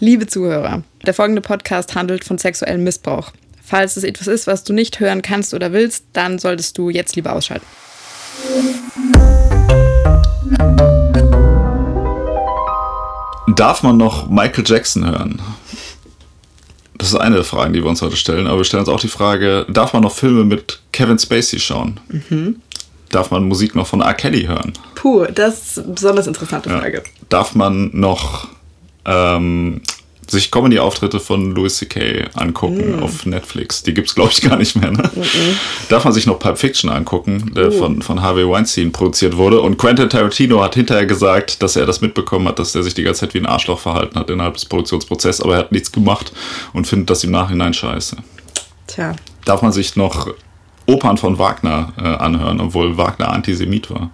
Liebe Zuhörer, der folgende Podcast handelt von sexuellem Missbrauch. Falls es etwas ist, was du nicht hören kannst oder willst, dann solltest du jetzt lieber ausschalten. Darf man noch Michael Jackson hören? Das ist eine der Fragen, die wir uns heute stellen. Aber wir stellen uns auch die Frage, darf man noch Filme mit Kevin Spacey schauen? Mhm. Darf man Musik noch von R. Kelly hören? Puh, das ist eine besonders interessante Frage. Ja. Darf man noch ähm, sich Comedy-Auftritte von Louis C.K. angucken mm. auf Netflix. Die gibt es, glaube ich, gar nicht mehr. Ne? Mm -mm. Darf man sich noch Pulp Fiction angucken, der uh. von, von Harvey Weinstein produziert wurde. Und Quentin Tarantino hat hinterher gesagt, dass er das mitbekommen hat, dass er sich die ganze Zeit wie ein Arschloch verhalten hat innerhalb des Produktionsprozesses, aber er hat nichts gemacht und findet das im Nachhinein scheiße. Tja. Darf man sich noch Opern von Wagner äh, anhören, obwohl Wagner Antisemit war?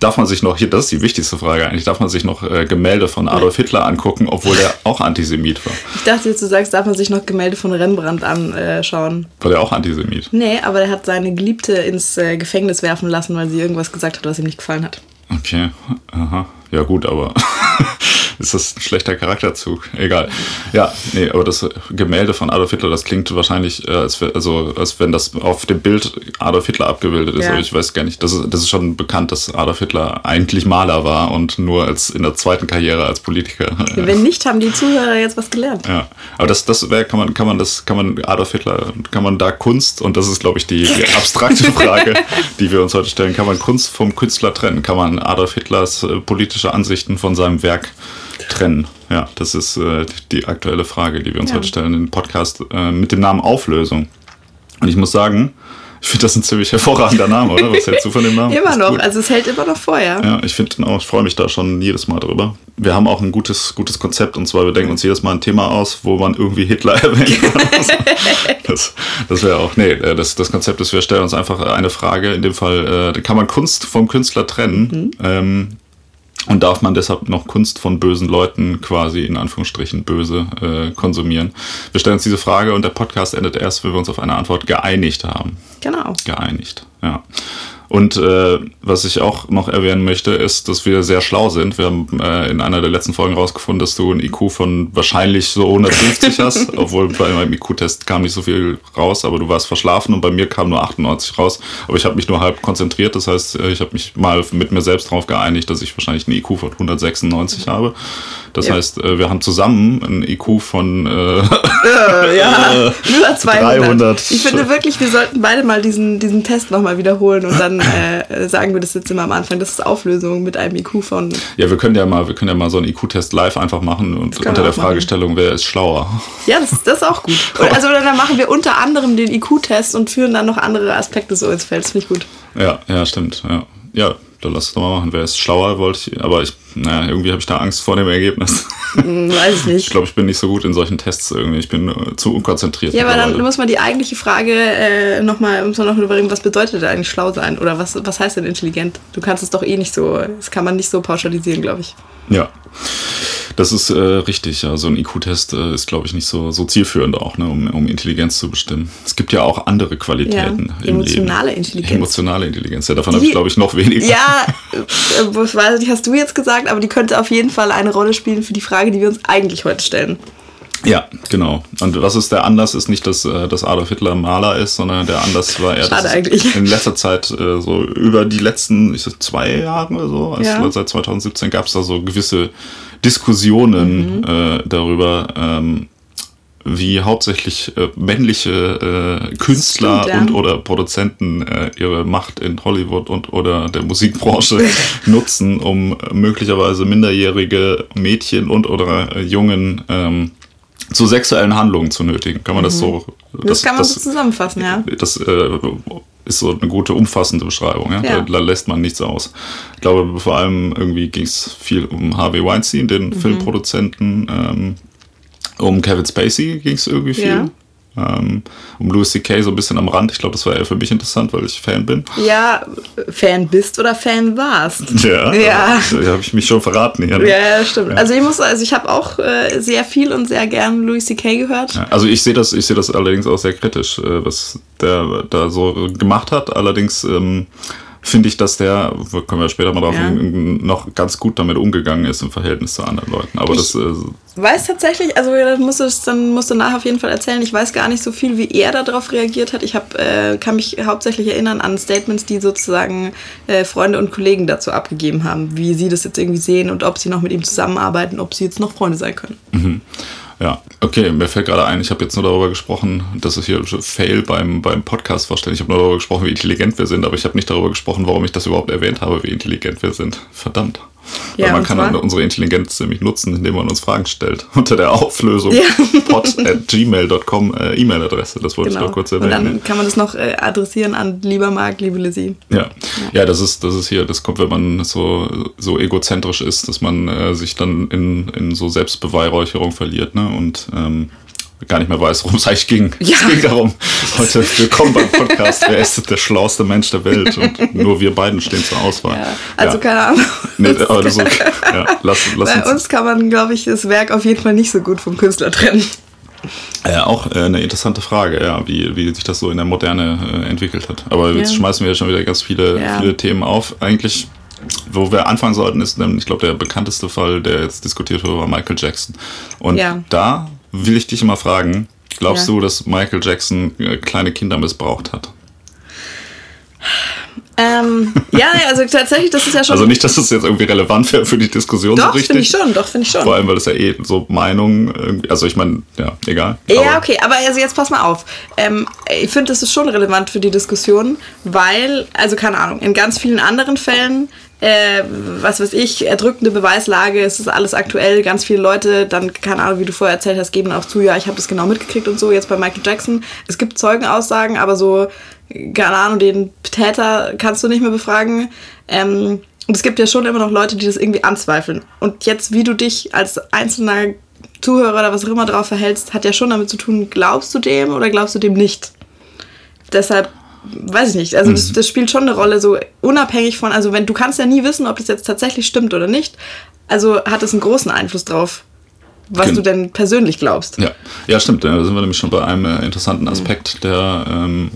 Darf man sich noch, hier, das ist die wichtigste Frage eigentlich, darf man sich noch äh, Gemälde von Adolf Hitler angucken, obwohl der auch Antisemit war? Ich dachte jetzt, du sagst, darf man sich noch Gemälde von Rembrandt anschauen. War der auch Antisemit? Nee, aber der hat seine Geliebte ins äh, Gefängnis werfen lassen, weil sie irgendwas gesagt hat, was ihm nicht gefallen hat. Okay, aha. Ja gut, aber ist das ein schlechter Charakterzug? Egal. Ja, nee, aber das Gemälde von Adolf Hitler, das klingt wahrscheinlich, äh, als, also, als wenn das auf dem Bild Adolf Hitler abgebildet ist, ja. aber ich weiß gar nicht. Das ist, das ist schon bekannt, dass Adolf Hitler eigentlich Maler war und nur als in der zweiten Karriere als Politiker. Wenn nicht, haben die Zuhörer jetzt was gelernt. Ja, aber das, das wäre, kann man, kann man das, kann man Adolf Hitler, kann man da Kunst, und das ist, glaube ich, die, die abstrakte Frage, die wir uns heute stellen, kann man Kunst vom Künstler trennen? Kann man Adolf Hitlers äh, politische Ansichten von seinem Werk trennen? Ja, das ist äh, die aktuelle Frage, die wir uns ja. heute stellen in den Podcast äh, mit dem Namen Auflösung. Und ich muss sagen, ich finde das ein ziemlich hervorragender Name, oder? Was hältst du von dem Namen? immer noch, also es hält immer noch vor, ja. Ich finde auch, ich freue mich da schon jedes Mal drüber. Wir haben auch ein gutes, gutes Konzept und zwar, wir denken uns jedes Mal ein Thema aus, wo man irgendwie Hitler erwähnt. das das wäre auch, nee, äh, das, das Konzept ist, wir stellen uns einfach eine Frage, in dem Fall, äh, kann man Kunst vom Künstler trennen? Mhm. Ähm, und darf man deshalb noch Kunst von bösen Leuten quasi in Anführungsstrichen böse äh, konsumieren? Wir stellen uns diese Frage und der Podcast endet erst, wenn wir uns auf eine Antwort geeinigt haben. Genau. Geeinigt, ja. Und äh, was ich auch noch erwähnen möchte, ist, dass wir sehr schlau sind. Wir haben äh, in einer der letzten Folgen rausgefunden, dass du ein IQ von wahrscheinlich so 150 hast, obwohl bei meinem IQ-Test kam nicht so viel raus, aber du warst verschlafen und bei mir kam nur 98 raus. Aber ich habe mich nur halb konzentriert, das heißt, äh, ich habe mich mal mit mir selbst darauf geeinigt, dass ich wahrscheinlich ein IQ von 196 habe. Das ja. heißt, äh, wir haben zusammen ein IQ von äh, äh, ja, über 200. 300. Ich finde wirklich, wir sollten beide mal diesen, diesen Test nochmal wiederholen und dann äh, sagen wir das jetzt immer am Anfang. Das ist Auflösung mit einem IQ von. Ja, wir können ja mal, wir können ja mal so einen IQ-Test live einfach machen und unter der Fragestellung, machen. wer ist schlauer. Ja, das, das ist auch gut. Und also dann machen wir unter anderem den IQ-Test und führen dann noch andere Aspekte so ins Feld. Das finde ich gut. Ja, ja, stimmt. Ja. Ja, dann lass es doch mal machen. Wer ist schlauer, wollte ich. Aber ich, naja, irgendwie habe ich da Angst vor dem Ergebnis. Hm, weiß ich nicht. Ich glaube, ich bin nicht so gut in solchen Tests irgendwie. Ich bin zu unkonzentriert. Ja, aber dann muss man die eigentliche Frage äh, nochmal, muss man noch überlegen, was bedeutet eigentlich schlau sein? Oder was, was heißt denn intelligent? Du kannst es doch eh nicht so, das kann man nicht so pauschalisieren, glaube ich. Ja. Das ist äh, richtig, ja. So ein IQ-Test äh, ist, glaube ich, nicht so, so zielführend auch, ne, um, um Intelligenz zu bestimmen. Es gibt ja auch andere Qualitäten ja, im emotionale Leben. Intelligenz. Emotionale Intelligenz, ja, davon habe ich, glaube ich, noch weniger. Ja, äh, weiß nicht, hast du jetzt gesagt, aber die könnte auf jeden Fall eine Rolle spielen für die Frage, die wir uns eigentlich heute stellen. Ja, genau. Und was ist der Anlass? Ist nicht, dass, äh, dass Adolf Hitler Maler ist, sondern der Anlass war eher, dass eigentlich. in letzter Zeit äh, so über die letzten ich sag, zwei Jahre oder so, also ja. seit 2017 gab es da so gewisse Diskussionen mhm. äh, darüber, ähm, wie hauptsächlich äh, männliche äh, Künstler Stimmt, ja. und oder Produzenten äh, ihre Macht in Hollywood und oder der Musikbranche nutzen, um möglicherweise minderjährige Mädchen und oder äh, Jungen ähm, zu sexuellen Handlungen zu nötigen. Kann man mhm. das so? Das, das kann man das, so zusammenfassen, ja. Das äh, ist so eine gute, umfassende Beschreibung. Ja? ja. Da, lässt man nichts aus. Ich glaube, vor allem irgendwie ging es viel um Harvey Weinstein, den mhm. Filmproduzenten. Ähm, um Kevin Spacey ging es irgendwie viel. Ja. Ähm, um Louis C.K. so ein bisschen am Rand. Ich glaube, das war eher für mich interessant, weil ich Fan bin. Ja, Fan bist oder Fan warst. Ja, ja. da habe ich mich schon verraten hier. Ne? Ja, stimmt. Ja. Also ich muss, also ich habe auch äh, sehr viel und sehr gern Louis C.K. gehört. Ja, also ich sehe das, ich sehe das allerdings auch sehr kritisch, äh, was der da so gemacht hat. Allerdings ähm, finde ich, dass der, können wir später mal drauf, ja. noch ganz gut damit umgegangen ist im Verhältnis zu anderen Leuten. Aber ich das. Äh, weiß tatsächlich, also das musst du dann musst du nachher auf jeden Fall erzählen. Ich weiß gar nicht so viel, wie er darauf reagiert hat. Ich hab, äh, kann mich hauptsächlich erinnern an Statements, die sozusagen äh, Freunde und Kollegen dazu abgegeben haben, wie sie das jetzt irgendwie sehen und ob sie noch mit ihm zusammenarbeiten, ob sie jetzt noch Freunde sein können. Mhm. Ja, okay, mir fällt gerade ein, ich habe jetzt nur darüber gesprochen, dass es hier Fail beim, beim Podcast vorstellen. Ich habe nur darüber gesprochen, wie intelligent wir sind, aber ich habe nicht darüber gesprochen, warum ich das überhaupt erwähnt habe, wie intelligent wir sind. Verdammt. Ja, Weil man kann zwar? unsere Intelligenz nämlich nutzen, indem man uns Fragen stellt. Unter der Auflösung ja. pod at gmail.com äh, E-Mail-Adresse. Das wollte genau. ich noch kurz erwähnen. Und dann kann man das noch äh, adressieren an lieber Marc, liebe Lizzie. Ja. ja. Ja, das ist, das ist hier, das kommt, wenn man so, so egozentrisch ist, dass man äh, sich dann in, in so Selbstbeweihräucherung verliert, ne? Und ähm, gar nicht mehr weiß, worum es eigentlich ging. Ja. Es ging darum, heute willkommen beim Podcast, wer ist der schlauste Mensch der Welt? Und nur wir beiden stehen zur Auswahl. Ja. Also ja. keine Ahnung. Nee, aber okay. ja, lass, lass Bei uns, uns kann man, glaube ich, das Werk auf jeden Fall nicht so gut vom Künstler trennen. Ja, auch äh, eine interessante Frage, ja, wie, wie sich das so in der Moderne äh, entwickelt hat. Aber jetzt schmeißen wir ja schon wieder ganz viele, viele Themen auf. Eigentlich wo wir anfangen sollten, ist, ich glaube, der bekannteste Fall, der jetzt diskutiert wurde, war Michael Jackson. Und ja. da will ich dich immer fragen, glaubst ja. du, dass Michael Jackson äh, kleine Kinder missbraucht hat? Ähm, ja, also tatsächlich, das ist ja schon. Also nicht, dass das jetzt irgendwie relevant wäre für die Diskussion doch, so richtig. finde ich schon, doch, finde ich schon. Vor allem, weil das ja eh so Meinung, also ich meine, ja, egal. Ja, okay, aber also jetzt pass mal auf. Ähm, ich finde, das ist schon relevant für die Diskussion, weil, also keine Ahnung, in ganz vielen anderen Fällen äh, was weiß ich, erdrückende Beweislage, es ist alles aktuell, ganz viele Leute, dann, keine Ahnung, wie du vorher erzählt hast, geben auch zu, ja, ich habe das genau mitgekriegt und so, jetzt bei Michael Jackson. Es gibt Zeugenaussagen, aber so, keine Ahnung, den Täter kannst du nicht mehr befragen. Ähm, und es gibt ja schon immer noch Leute, die das irgendwie anzweifeln. Und jetzt, wie du dich als einzelner Zuhörer oder was auch immer darauf verhältst, hat ja schon damit zu tun, glaubst du dem oder glaubst du dem nicht? Deshalb weiß ich nicht, also das, mhm. das, spielt schon eine Rolle, so unabhängig von, also wenn du kannst ja nie wissen, ob das jetzt tatsächlich stimmt oder nicht, also hat es einen großen Einfluss drauf, was Gen du denn persönlich glaubst. Ja, ja stimmt, da sind wir nämlich schon bei einem äh, interessanten mhm. Aspekt, der ähm,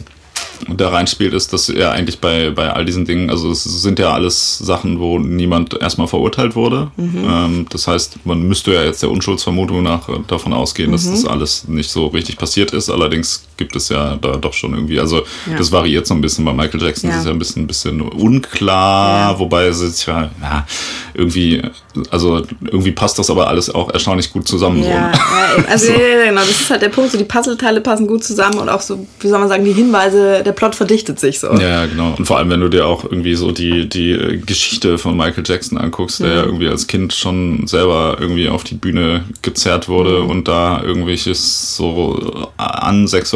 da reinspielt, ist, dass er eigentlich bei, bei all diesen Dingen, also es sind ja alles Sachen, wo niemand erstmal verurteilt wurde. Mhm. Ähm, das heißt, man müsste ja jetzt der Unschuldsvermutung nach davon ausgehen, mhm. dass das alles nicht so richtig passiert ist. Allerdings gibt es ja da doch schon irgendwie, also ja. das variiert so ein bisschen. Bei Michael Jackson ja. ist es ja ein bisschen, ein bisschen unklar, ja. wobei es ist ja, ja, irgendwie, also irgendwie passt das aber alles auch erstaunlich gut zusammen. Ja, so. also so. genau, das ist halt der Punkt, so die Puzzleteile passen gut zusammen und auch so, wie soll man sagen, die Hinweise, der Plot verdichtet sich so. Ja, genau. Und vor allem, wenn du dir auch irgendwie so die, die Geschichte von Michael Jackson anguckst, der ja irgendwie als Kind schon selber irgendwie auf die Bühne gezerrt wurde und da irgendwelches so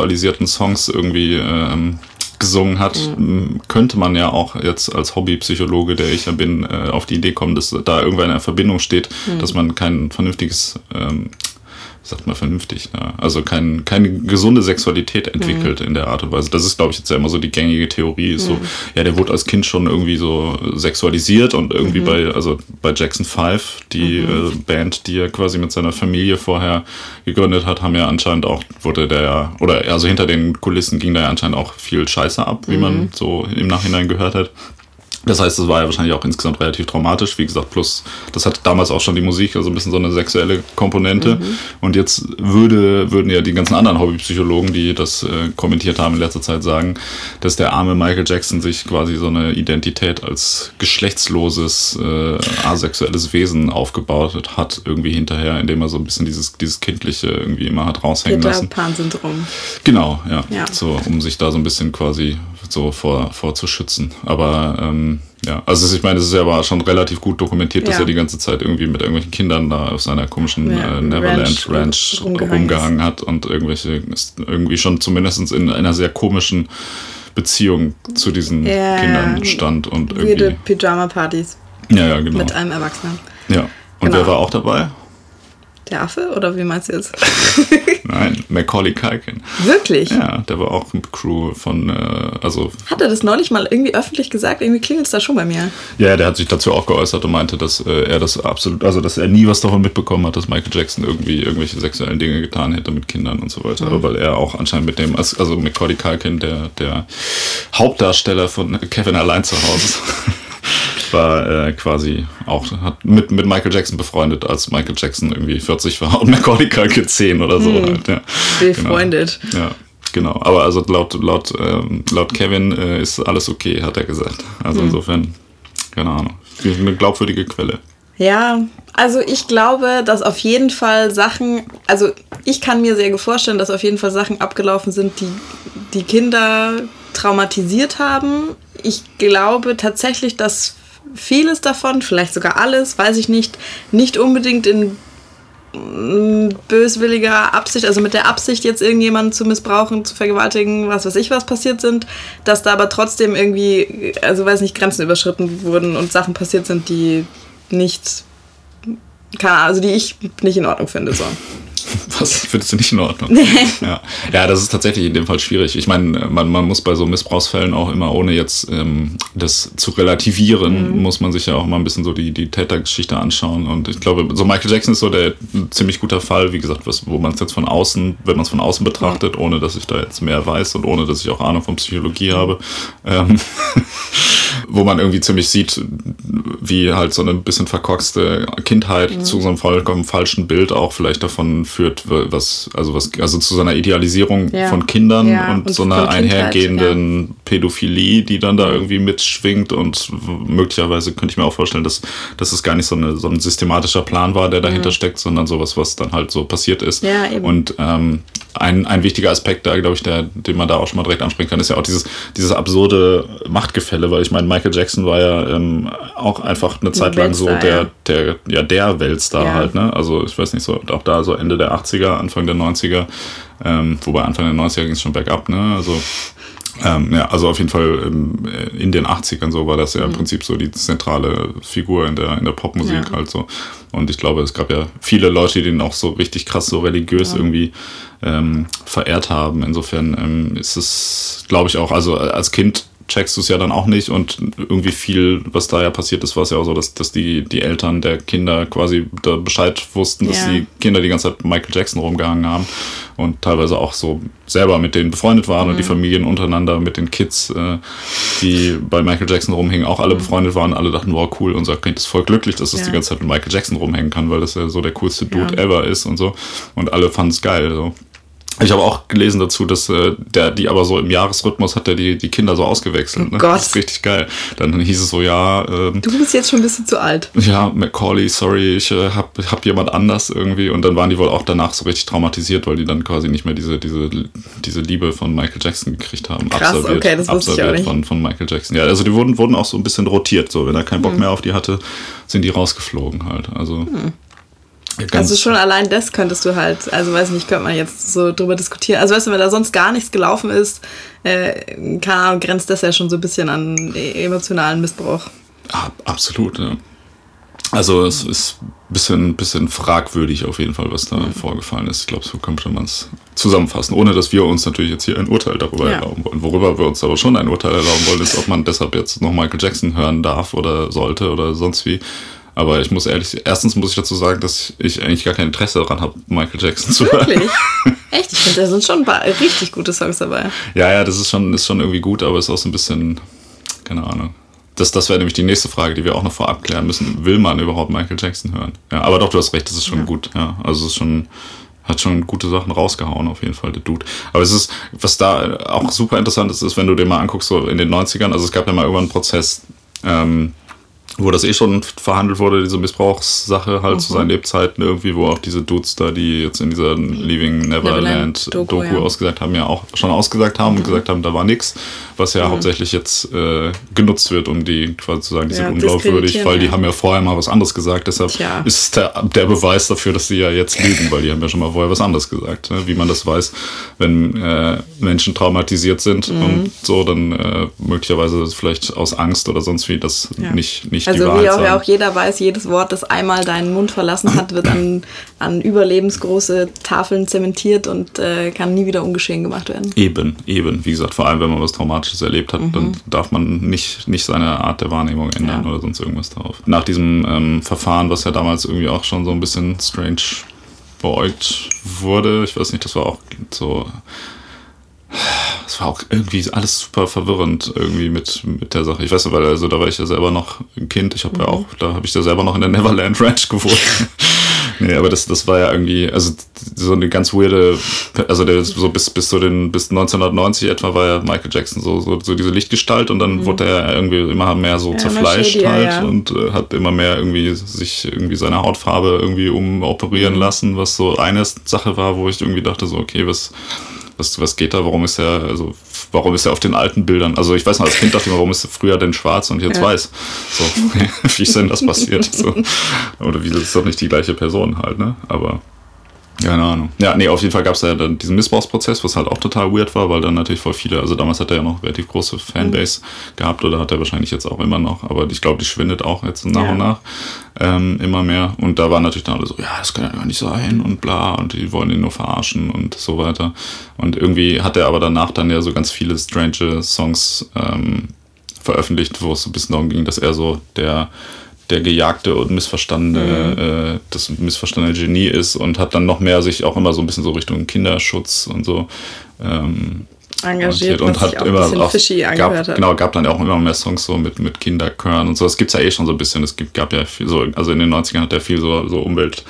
ansexualisierten Songs irgendwie ähm, gesungen hat, mhm. könnte man ja auch jetzt als Hobbypsychologe, der ich ja bin, äh, auf die Idee kommen, dass da irgendwann eine Verbindung steht, mhm. dass man kein vernünftiges ähm, sagt man vernünftig, ne? also kein, keine gesunde Sexualität entwickelt mhm. in der Art und Weise. Das ist, glaube ich, jetzt ja immer so die gängige Theorie. Ist mhm. so, ja, der wurde als Kind schon irgendwie so sexualisiert und irgendwie mhm. bei, also bei Jackson 5, die mhm. äh, Band, die er quasi mit seiner Familie vorher gegründet hat, haben ja anscheinend auch, wurde der, oder also hinter den Kulissen ging da ja anscheinend auch viel Scheiße ab, wie man mhm. so im Nachhinein gehört hat. Das heißt, es war ja wahrscheinlich auch insgesamt relativ traumatisch. Wie gesagt, plus das hat damals auch schon die Musik, also ein bisschen so eine sexuelle Komponente. Mhm. Und jetzt würde, würden ja die ganzen anderen Hobbypsychologen, die das äh, kommentiert haben in letzter Zeit, sagen, dass der arme Michael Jackson sich quasi so eine Identität als geschlechtsloses, äh, asexuelles Wesen aufgebaut hat, irgendwie hinterher, indem er so ein bisschen dieses, dieses Kindliche irgendwie immer hat raushängen Peter lassen. Pan-Syndrom. Genau, ja. ja. So, um sich da so ein bisschen quasi so vor, vor zu schützen. Aber ähm, ja, also ich meine, es ist ja aber schon relativ gut dokumentiert, dass ja. er die ganze Zeit irgendwie mit irgendwelchen Kindern da auf seiner komischen ja, äh, Neverland Ranch, Ranch rumgehangen hat und irgendwelche irgendwie schon zumindest in einer sehr komischen Beziehung zu diesen ja, Kindern stand und irgendwie. Pyjama-Partys. Ja, ja, genau. Mit einem Erwachsenen. Ja. Und genau. wer war auch dabei? Der Affe? Oder wie meinst du jetzt? Nein, Macaulay Culkin. Wirklich? Ja, der war auch Crew von, äh, also... Hat er das neulich mal irgendwie öffentlich gesagt? Irgendwie klingelt es da schon bei mir. Ja, der hat sich dazu auch geäußert und meinte, dass äh, er das absolut, also dass er nie was davon mitbekommen hat, dass Michael Jackson irgendwie irgendwelche sexuellen Dinge getan hätte mit Kindern und so weiter. Mhm. Weil er auch anscheinend mit dem, also Macaulay Culkin, der, der Hauptdarsteller von Kevin allein zu Hause war äh, quasi auch hat mit, mit Michael Jackson befreundet, als Michael Jackson irgendwie 40 war und Macaulay Culkin 10 oder so. Hm, halt, ja. Befreundet. Genau. Ja, genau. Aber also laut, laut, ähm, laut Kevin äh, ist alles okay, hat er gesagt. Also hm. insofern, keine Ahnung. Eine glaubwürdige Quelle. Ja, also ich glaube, dass auf jeden Fall Sachen, also ich kann mir sehr gut vorstellen, dass auf jeden Fall Sachen abgelaufen sind, die die Kinder traumatisiert haben. Ich glaube tatsächlich, dass vieles davon, vielleicht sogar alles, weiß ich nicht, nicht unbedingt in mm, böswilliger Absicht, also mit der Absicht, jetzt irgendjemanden zu missbrauchen, zu vergewaltigen, was weiß ich, was passiert sind, dass da aber trotzdem irgendwie, also weiß nicht, Grenzen überschritten wurden und Sachen passiert sind, die nicht, keine Ahnung, also die ich nicht in Ordnung finde. So. Was findest du nicht in Ordnung? ja. ja, das ist tatsächlich in dem Fall schwierig. Ich meine, man, man muss bei so Missbrauchsfällen auch immer, ohne jetzt ähm, das zu relativieren, mhm. muss man sich ja auch mal ein bisschen so die, die Tätergeschichte anschauen. Und ich glaube, so Michael Jackson ist so der ziemlich guter Fall, wie gesagt, was, wo man es jetzt von außen, wenn man es von außen betrachtet, mhm. ohne dass ich da jetzt mehr weiß und ohne dass ich auch Ahnung von Psychologie habe, ähm, wo man irgendwie ziemlich sieht, wie halt so eine bisschen verkorkste Kindheit mhm. zu so einem vollkommen falschen Bild auch vielleicht davon führt, was, also was, also zu so einer Idealisierung ja. von Kindern ja, und, und, so einer einhergehenden ja. Pädophilie, die dann da irgendwie mitschwingt und möglicherweise könnte ich mir auch vorstellen, dass, dass es gar nicht so, eine, so ein systematischer Plan war, der dahinter mhm. steckt, sondern sowas, was dann halt so passiert ist. Ja, eben. Und ähm, ein, ein wichtiger Aspekt da, glaube ich, der, den man da auch schon mal direkt ansprechen kann, ist ja auch dieses, dieses absurde Machtgefälle, weil ich meine, Michael Jackson war ja ähm, auch einfach eine Zeit lang so der, der, ja, der Weltstar ja. halt, ne? Also ich weiß nicht, so auch da so Ende der 80er, Anfang der 90er, ähm, wobei Anfang der 90er ging es schon bergab, ne? Also ähm, ja, also auf jeden Fall ähm, in den 80ern so war das ja im mhm. Prinzip so die zentrale Figur in der, in der Popmusik ja. halt so. Und ich glaube, es gab ja viele Leute, die ihn auch so richtig krass so religiös ja. irgendwie ähm, verehrt haben. Insofern ähm, ist es, glaube ich, auch, also als Kind checkst du es ja dann auch nicht und irgendwie viel, was da ja passiert ist, war es ja auch so, dass, dass die, die Eltern der Kinder quasi da Bescheid wussten, dass ja. die Kinder die ganze Zeit Michael Jackson rumgehangen haben und teilweise auch so selber mit denen befreundet waren mhm. und die. Familien untereinander mit den Kids, äh, die bei Michael Jackson rumhingen, auch alle mhm. befreundet waren. Alle dachten, wow, cool, unser Kind ist voll glücklich, dass es ja. die ganze Zeit mit Michael Jackson rumhängen kann, weil das ja so der coolste Dude ja. ever ist und so. Und alle fanden es geil. So. Ich habe auch gelesen dazu, dass äh, der die aber so im Jahresrhythmus hat der die, die Kinder so ausgewechselt. Oh ne? Gott. Das ist richtig geil. Dann hieß es so, ja. Ähm, du bist jetzt schon ein bisschen zu alt. Ja, Macaulay, sorry, ich äh, hab, hab jemand anders irgendwie. Und dann waren die wohl auch danach so richtig traumatisiert, weil die dann quasi nicht mehr diese, diese, diese Liebe von Michael Jackson gekriegt haben. Krass, absorbiert, okay, das wusste ich auch nicht. Von, von Michael Jackson. Ja, also die wurden, wurden auch so ein bisschen rotiert. So, wenn er keinen Bock hm. mehr auf die hatte, sind die rausgeflogen halt. Also. Hm. Ganz also schon allein das könntest du halt, also weiß nicht, könnte man jetzt so drüber diskutieren. Also weißt du, wenn da sonst gar nichts gelaufen ist, äh, keine Ahnung, grenzt das ja schon so ein bisschen an emotionalen Missbrauch. Ja, absolut, ja. Also es ist ein bisschen, bisschen fragwürdig auf jeden Fall, was da mhm. vorgefallen ist. Ich glaube, so könnte man es zusammenfassen, ohne dass wir uns natürlich jetzt hier ein Urteil darüber ja. erlauben wollen. Worüber wir uns aber schon ein Urteil erlauben wollen, ist, ob man deshalb jetzt noch Michael Jackson hören darf oder sollte oder sonst wie. Aber ich muss ehrlich, erstens muss ich dazu sagen, dass ich eigentlich gar kein Interesse daran habe, Michael Jackson zu hören. Wirklich? Echt? Ich finde, da sind schon ein paar richtig gute Songs dabei. Ja, ja, das ist schon, ist schon irgendwie gut, aber es ist auch so ein bisschen, keine Ahnung. Das, das wäre nämlich die nächste Frage, die wir auch noch vorab klären müssen. Will man überhaupt Michael Jackson hören? Ja, aber doch, du hast recht, das ist schon ja. gut. Ja, also es ist schon, hat schon gute Sachen rausgehauen, auf jeden Fall, der Dude. Aber es ist, was da auch super interessant ist, ist, wenn du dir mal anguckst, so in den 90ern, also es gab ja mal irgendwann einen Prozess, ähm, wo das eh schon verhandelt wurde, diese Missbrauchssache halt mhm. zu seinen Lebzeiten irgendwie, wo auch diese Dudes da, die jetzt in dieser Leaving Neverland Doku, Doku ja. ausgesagt haben, ja auch schon ausgesagt haben mhm. und gesagt haben, da war nichts, was ja mhm. hauptsächlich jetzt äh, genutzt wird, um die quasi zu sagen, die ja, sind unglaubwürdig, weil die haben ja vorher mal was anderes gesagt, deshalb Tja. ist der, der Beweis dafür, dass sie ja jetzt lügen, weil die haben ja schon mal vorher was anderes gesagt. Ne? Wie man das weiß, wenn äh, Menschen traumatisiert sind mhm. und so, dann äh, möglicherweise vielleicht aus Angst oder sonst wie das ja. nicht, nicht also wie auch, auch jeder weiß, jedes Wort, das einmal deinen Mund verlassen hat, wird an, an überlebensgroße Tafeln zementiert und äh, kann nie wieder ungeschehen gemacht werden. Eben, eben. Wie gesagt, vor allem wenn man was Traumatisches erlebt hat, mhm. dann darf man nicht, nicht seine Art der Wahrnehmung ändern ja. oder sonst irgendwas drauf. Nach diesem ähm, Verfahren, was ja damals irgendwie auch schon so ein bisschen strange beäugt wurde, ich weiß nicht, das war auch so es war auch irgendwie alles super verwirrend irgendwie mit, mit der Sache. Ich weiß aber, also da war ich ja selber noch ein Kind. Ich habe mhm. ja auch, da habe ich ja selber noch in der Neverland Ranch gewohnt. nee, aber das, das war ja irgendwie, also so eine ganz weirde, also der so bis, bis zu den, bis 1990 etwa war ja Michael Jackson so, so, so diese Lichtgestalt und dann mhm. wurde er irgendwie immer mehr so ja, zerfleischt shady, halt ja. und äh, hat immer mehr irgendwie sich irgendwie seine Hautfarbe irgendwie umoperieren mhm. lassen, was so eine Sache war, wo ich irgendwie dachte so, okay, was, was, was geht da? Warum ist er, also warum ist er auf den alten Bildern? Also ich weiß noch, als Kind dachte ich immer, warum ist er früher denn schwarz und jetzt ja. weiß? So, wie ist denn das passiert? So. Oder wie das ist doch nicht die gleiche Person halt, ne? Aber keine Ahnung. Ja, nee, auf jeden Fall gab es ja dann diesen Missbrauchsprozess, was halt auch total weird war, weil dann natürlich voll viele, also damals hat er ja noch relativ große Fanbase mhm. gehabt oder hat er wahrscheinlich jetzt auch immer noch, aber ich glaube, die schwindet auch jetzt nach ja. und nach ähm, immer mehr. Und da waren natürlich dann alle so, ja, das kann ja gar nicht sein und bla und die wollen ihn nur verarschen und so weiter. Und irgendwie hat er aber danach dann ja so ganz viele strange Songs ähm, veröffentlicht, wo es so ein bisschen darum ging, dass er so der der gejagte und missverstandene, mhm. äh, das missverstandene Genie ist und hat dann noch mehr sich auch immer so ein bisschen so Richtung Kinderschutz und so ähm, engagiert und hat immer auch, gab, hat. genau gab dann auch immer mehr Songs so mit mit Kinderchören und so das gibt's ja eh schon so ein bisschen es gibt gab ja viel so also in den 90ern hat er viel so so Umwelt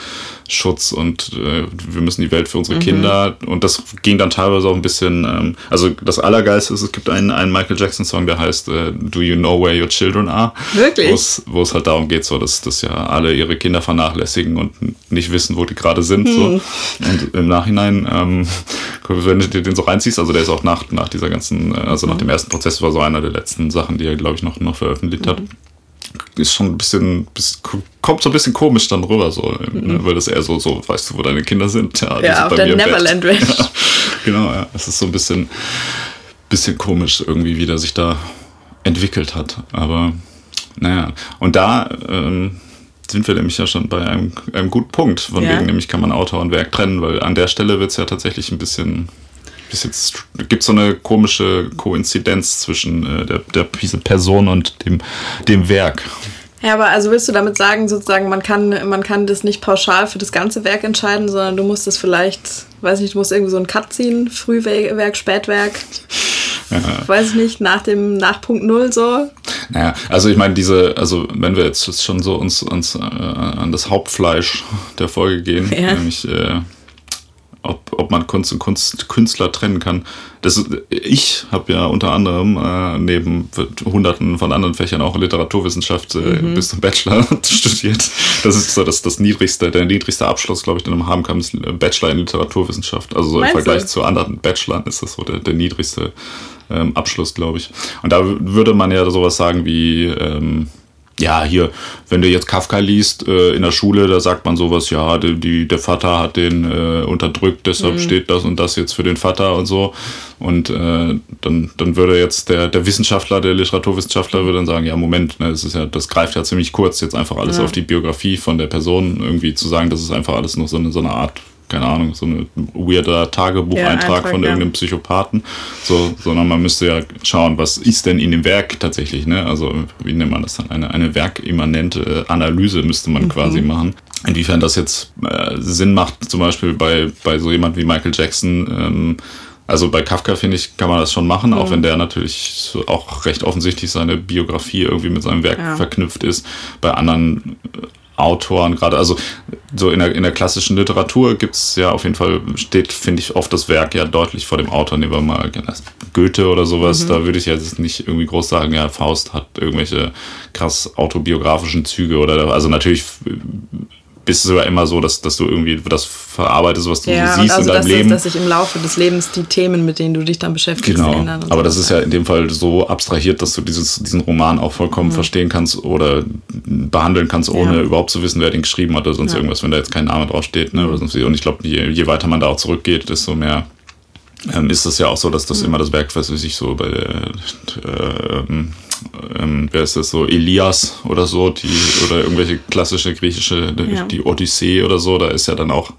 Schutz und äh, wir müssen die Welt für unsere mhm. Kinder. Und das ging dann teilweise auch ein bisschen, ähm, also das Allergeilste ist, es gibt einen, einen Michael Jackson-Song, der heißt äh, Do You Know Where Your Children Are? Wirklich? Wo es halt darum geht, so, dass, dass ja alle ihre Kinder vernachlässigen und nicht wissen, wo die gerade sind. Mhm. So. Und im Nachhinein, ähm, wenn du dir den so reinziehst, also der ist auch nach, nach dieser ganzen, äh, also nach mhm. dem ersten Prozess war so einer der letzten Sachen, die er, glaube ich, noch, noch veröffentlicht hat. Ist schon ein bisschen, kommt so ein bisschen komisch dann rüber, so, ne? mhm. weil das eher so, so, weißt du, wo deine Kinder sind? Ja, ja auf der Neverland Ranch. Ja, genau, ja. Es ist so ein bisschen, bisschen komisch irgendwie, wie der sich da entwickelt hat. Aber naja, und da ähm, sind wir nämlich ja schon bei einem, einem guten Punkt. Von ja. wegen nämlich kann man Autor und Werk trennen, weil an der Stelle wird es ja tatsächlich ein bisschen bis jetzt gibt es so eine komische Koinzidenz zwischen äh, der, der Person und dem, dem Werk. Ja, aber also willst du damit sagen, sozusagen, man kann, man kann das nicht pauschal für das ganze Werk entscheiden, sondern du musst es vielleicht, weiß nicht, du musst irgendwie so einen Cut ziehen, Frühwerk, Spätwerk. Ja. Weiß ich nicht, nach dem, nach Punkt Null so. Naja, also ich meine, diese, also wenn wir jetzt schon so uns, uns äh, an das Hauptfleisch der Folge gehen, ja. nämlich äh, ob, man Kunst und Kunst, Künstler trennen kann. Das, ich habe ja unter anderem äh, neben hunderten von anderen Fächern auch Literaturwissenschaft äh, mhm. bis zum Bachelor studiert. Das ist so das, das niedrigste, der niedrigste Abschluss, glaube ich, den man haben kann, ist Bachelor in Literaturwissenschaft. Also so im Vergleich du? zu anderen Bachelorn ist das so der, der niedrigste ähm, Abschluss, glaube ich. Und da würde man ja sowas sagen wie ähm, ja, hier, wenn du jetzt Kafka liest äh, in der Schule, da sagt man sowas, ja, die, die der Vater hat den äh, unterdrückt, deshalb mhm. steht das und das jetzt für den Vater und so. Und äh, dann, dann würde jetzt der, der Wissenschaftler, der Literaturwissenschaftler würde dann sagen, ja, Moment, ne, das ist ja, das greift ja ziemlich kurz, jetzt einfach alles ja. auf die Biografie von der Person irgendwie zu sagen, das ist einfach alles noch so eine, so eine Art keine Ahnung, so ein weirder Tagebucheintrag ja, von irgendeinem Psychopathen, so, sondern man müsste ja schauen, was ist denn in dem Werk tatsächlich, ne? Also, wie nennt man das dann? Eine, eine werkimmanente Analyse müsste man mhm. quasi machen. Inwiefern das jetzt äh, Sinn macht, zum Beispiel bei, bei so jemand wie Michael Jackson, ähm, also bei Kafka, finde ich, kann man das schon machen, mhm. auch wenn der natürlich auch recht offensichtlich seine Biografie irgendwie mit seinem Werk ja. verknüpft ist. Bei anderen Autoren gerade, also so in der, in der klassischen Literatur gibt es ja auf jeden Fall, steht, finde ich, oft das Werk ja deutlich vor dem Autor. Nehmen wir mal Goethe oder sowas, mhm. da würde ich jetzt nicht irgendwie groß sagen, ja, Faust hat irgendwelche krass autobiografischen Züge oder, also natürlich bist du ja immer so, dass, dass du irgendwie das verarbeitest, was du ja, siehst also in deinem Leben. Ist, dass sich im Laufe des Lebens die Themen, mit denen du dich dann beschäftigst, genau. ändern. Aber so das ist ja in dem Fall so abstrahiert, dass du dieses, diesen Roman auch vollkommen mhm. verstehen kannst oder behandeln kannst, ohne ja. überhaupt zu wissen, wer den geschrieben hat oder sonst ja. irgendwas, wenn da jetzt kein Name draufsteht. Ne, oder sonst Und ich glaube, je, je weiter man da auch zurückgeht, desto mehr ähm, ist das ja auch so, dass das mhm. immer das Werk, was sich so bei der, äh, ähm, wer ist das so, Elias oder so, die, oder irgendwelche klassische griechische, ja. die Odyssee oder so, da ist ja dann auch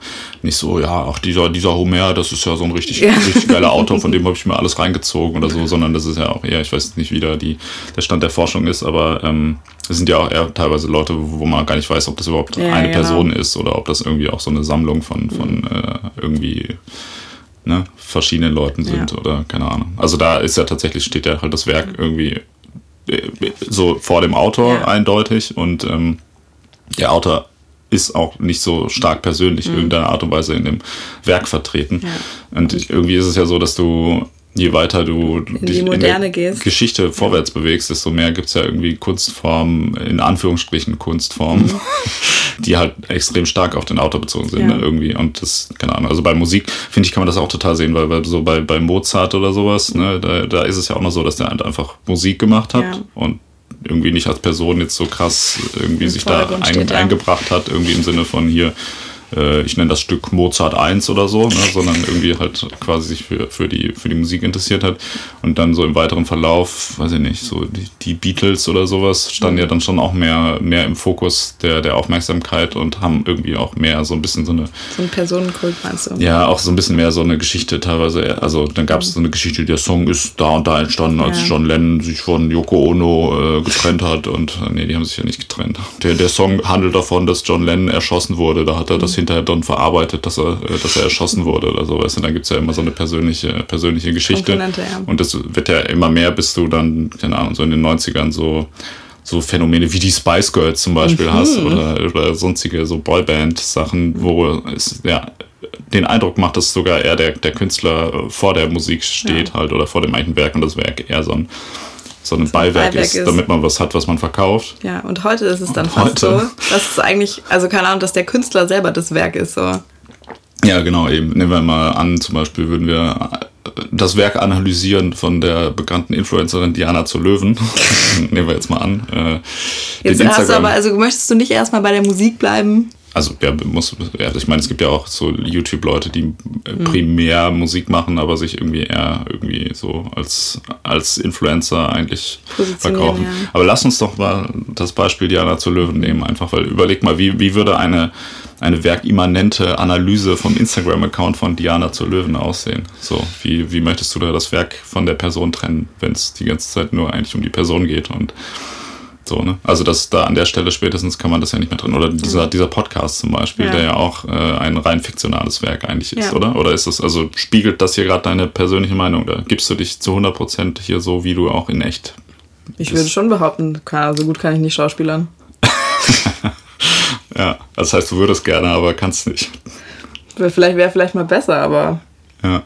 nicht so, ja, ach, dieser, dieser Homer, das ist ja so ein richtig, ja. richtig geiler Autor, von dem habe ich mir alles reingezogen oder so, sondern das ist ja auch eher, ich weiß nicht, wie da die, der Stand der Forschung ist, aber ähm, es sind ja auch eher teilweise Leute, wo man gar nicht weiß, ob das überhaupt ja, eine genau. Person ist oder ob das irgendwie auch so eine Sammlung von, von mhm. äh, irgendwie ne, verschiedenen Leuten sind ja. oder keine Ahnung. Also da ist ja tatsächlich, steht ja halt das Werk irgendwie so vor dem Autor ja. eindeutig und ähm, der Autor ist auch nicht so stark persönlich mhm. in irgendeiner Art und Weise in dem Werk vertreten. Ja. Und irgendwie ist es ja so, dass du je weiter du in dich in der gehst. Geschichte vorwärts bewegst, desto mehr gibt es ja irgendwie Kunstformen, in Anführungsstrichen Kunstformen, mhm. die halt extrem stark auf den Autor bezogen sind, ja. ne, irgendwie. Und das, keine Ahnung, also bei Musik, finde ich, kann man das auch total sehen, weil, weil so bei, bei Mozart oder sowas, ne, da, da ist es ja auch noch so, dass der halt einfach Musik gemacht hat ja. und irgendwie nicht als Person jetzt so krass irgendwie Im sich da ein, steht, eingebracht hat, irgendwie im Sinne von hier, äh, ich nenne das Stück Mozart 1 oder so, ne, sondern irgendwie halt quasi sich für, für, die, für die Musik interessiert hat. Und dann so im weiteren Verlauf, weiß ich nicht, so die, die Beatles oder sowas standen mhm. ja dann schon auch mehr, mehr im Fokus der, der Aufmerksamkeit und haben irgendwie auch mehr so ein bisschen so eine. So ein Personenkult meinst du? Ja, auch so ein bisschen mehr so eine Geschichte teilweise. Also dann gab es mhm. so eine Geschichte, der Song ist da und da entstanden, als ja. John Lennon sich von Yoko Ono äh, getrennt hat. Und äh, nee, die haben sich ja nicht getrennt. Der, der Song handelt davon, dass John Lennon erschossen wurde. Da hat er das hinterher dann verarbeitet, dass er, äh, dass er erschossen wurde oder so. Weißt du, dann gibt es ja immer so eine persönliche, persönliche Geschichte. Ja. Und das wird ja immer mehr, bis du dann, keine Ahnung, so in den 90ern so so Phänomene wie die Spice Girls zum Beispiel mhm. hast oder, oder sonstige so Boyband-Sachen, wo es ja den Eindruck macht, dass sogar eher der, der Künstler vor der Musik steht ja. halt oder vor dem eigentlichen Werk und das Werk eher so ein so ein Beiwerk, Beiwerk ist, ist, damit man was hat, was man verkauft. Ja, und heute ist es dann und fast heute. so, dass es eigentlich, also keine Ahnung, dass der Künstler selber das Werk ist. So. Ja, genau, eben. Nehmen wir mal an, zum Beispiel würden wir das Werk analysieren von der bekannten Influencerin Diana zu Löwen. Nehmen wir jetzt mal an. Äh, jetzt hast du aber, also möchtest du nicht erstmal bei der Musik bleiben? Also ja, muss, ja, ich meine, es gibt ja auch so YouTube-Leute, die mhm. primär Musik machen, aber sich irgendwie eher irgendwie so als, als Influencer eigentlich verkaufen. Ja. Aber lass uns doch mal das Beispiel Diana zu Löwen nehmen, einfach, weil überleg mal, wie, wie würde eine, eine werkimmanente Analyse vom Instagram-Account von Diana zu Löwen aussehen? So, wie, wie möchtest du da das Werk von der Person trennen, wenn es die ganze Zeit nur eigentlich um die Person geht und so, ne? Also das da an der Stelle spätestens kann man das ja nicht mehr drin. Oder dieser, dieser Podcast zum Beispiel, ja. der ja auch äh, ein rein fiktionales Werk eigentlich ist, ja. oder? Oder ist das, also spiegelt das hier gerade deine persönliche Meinung? Da gibst du dich zu 100% hier so, wie du auch in echt. Ich würde schon behaupten, so gut kann ich nicht schauspielern. ja, das heißt, du würdest gerne, aber kannst nicht. Vielleicht wäre vielleicht mal besser, aber. Ja.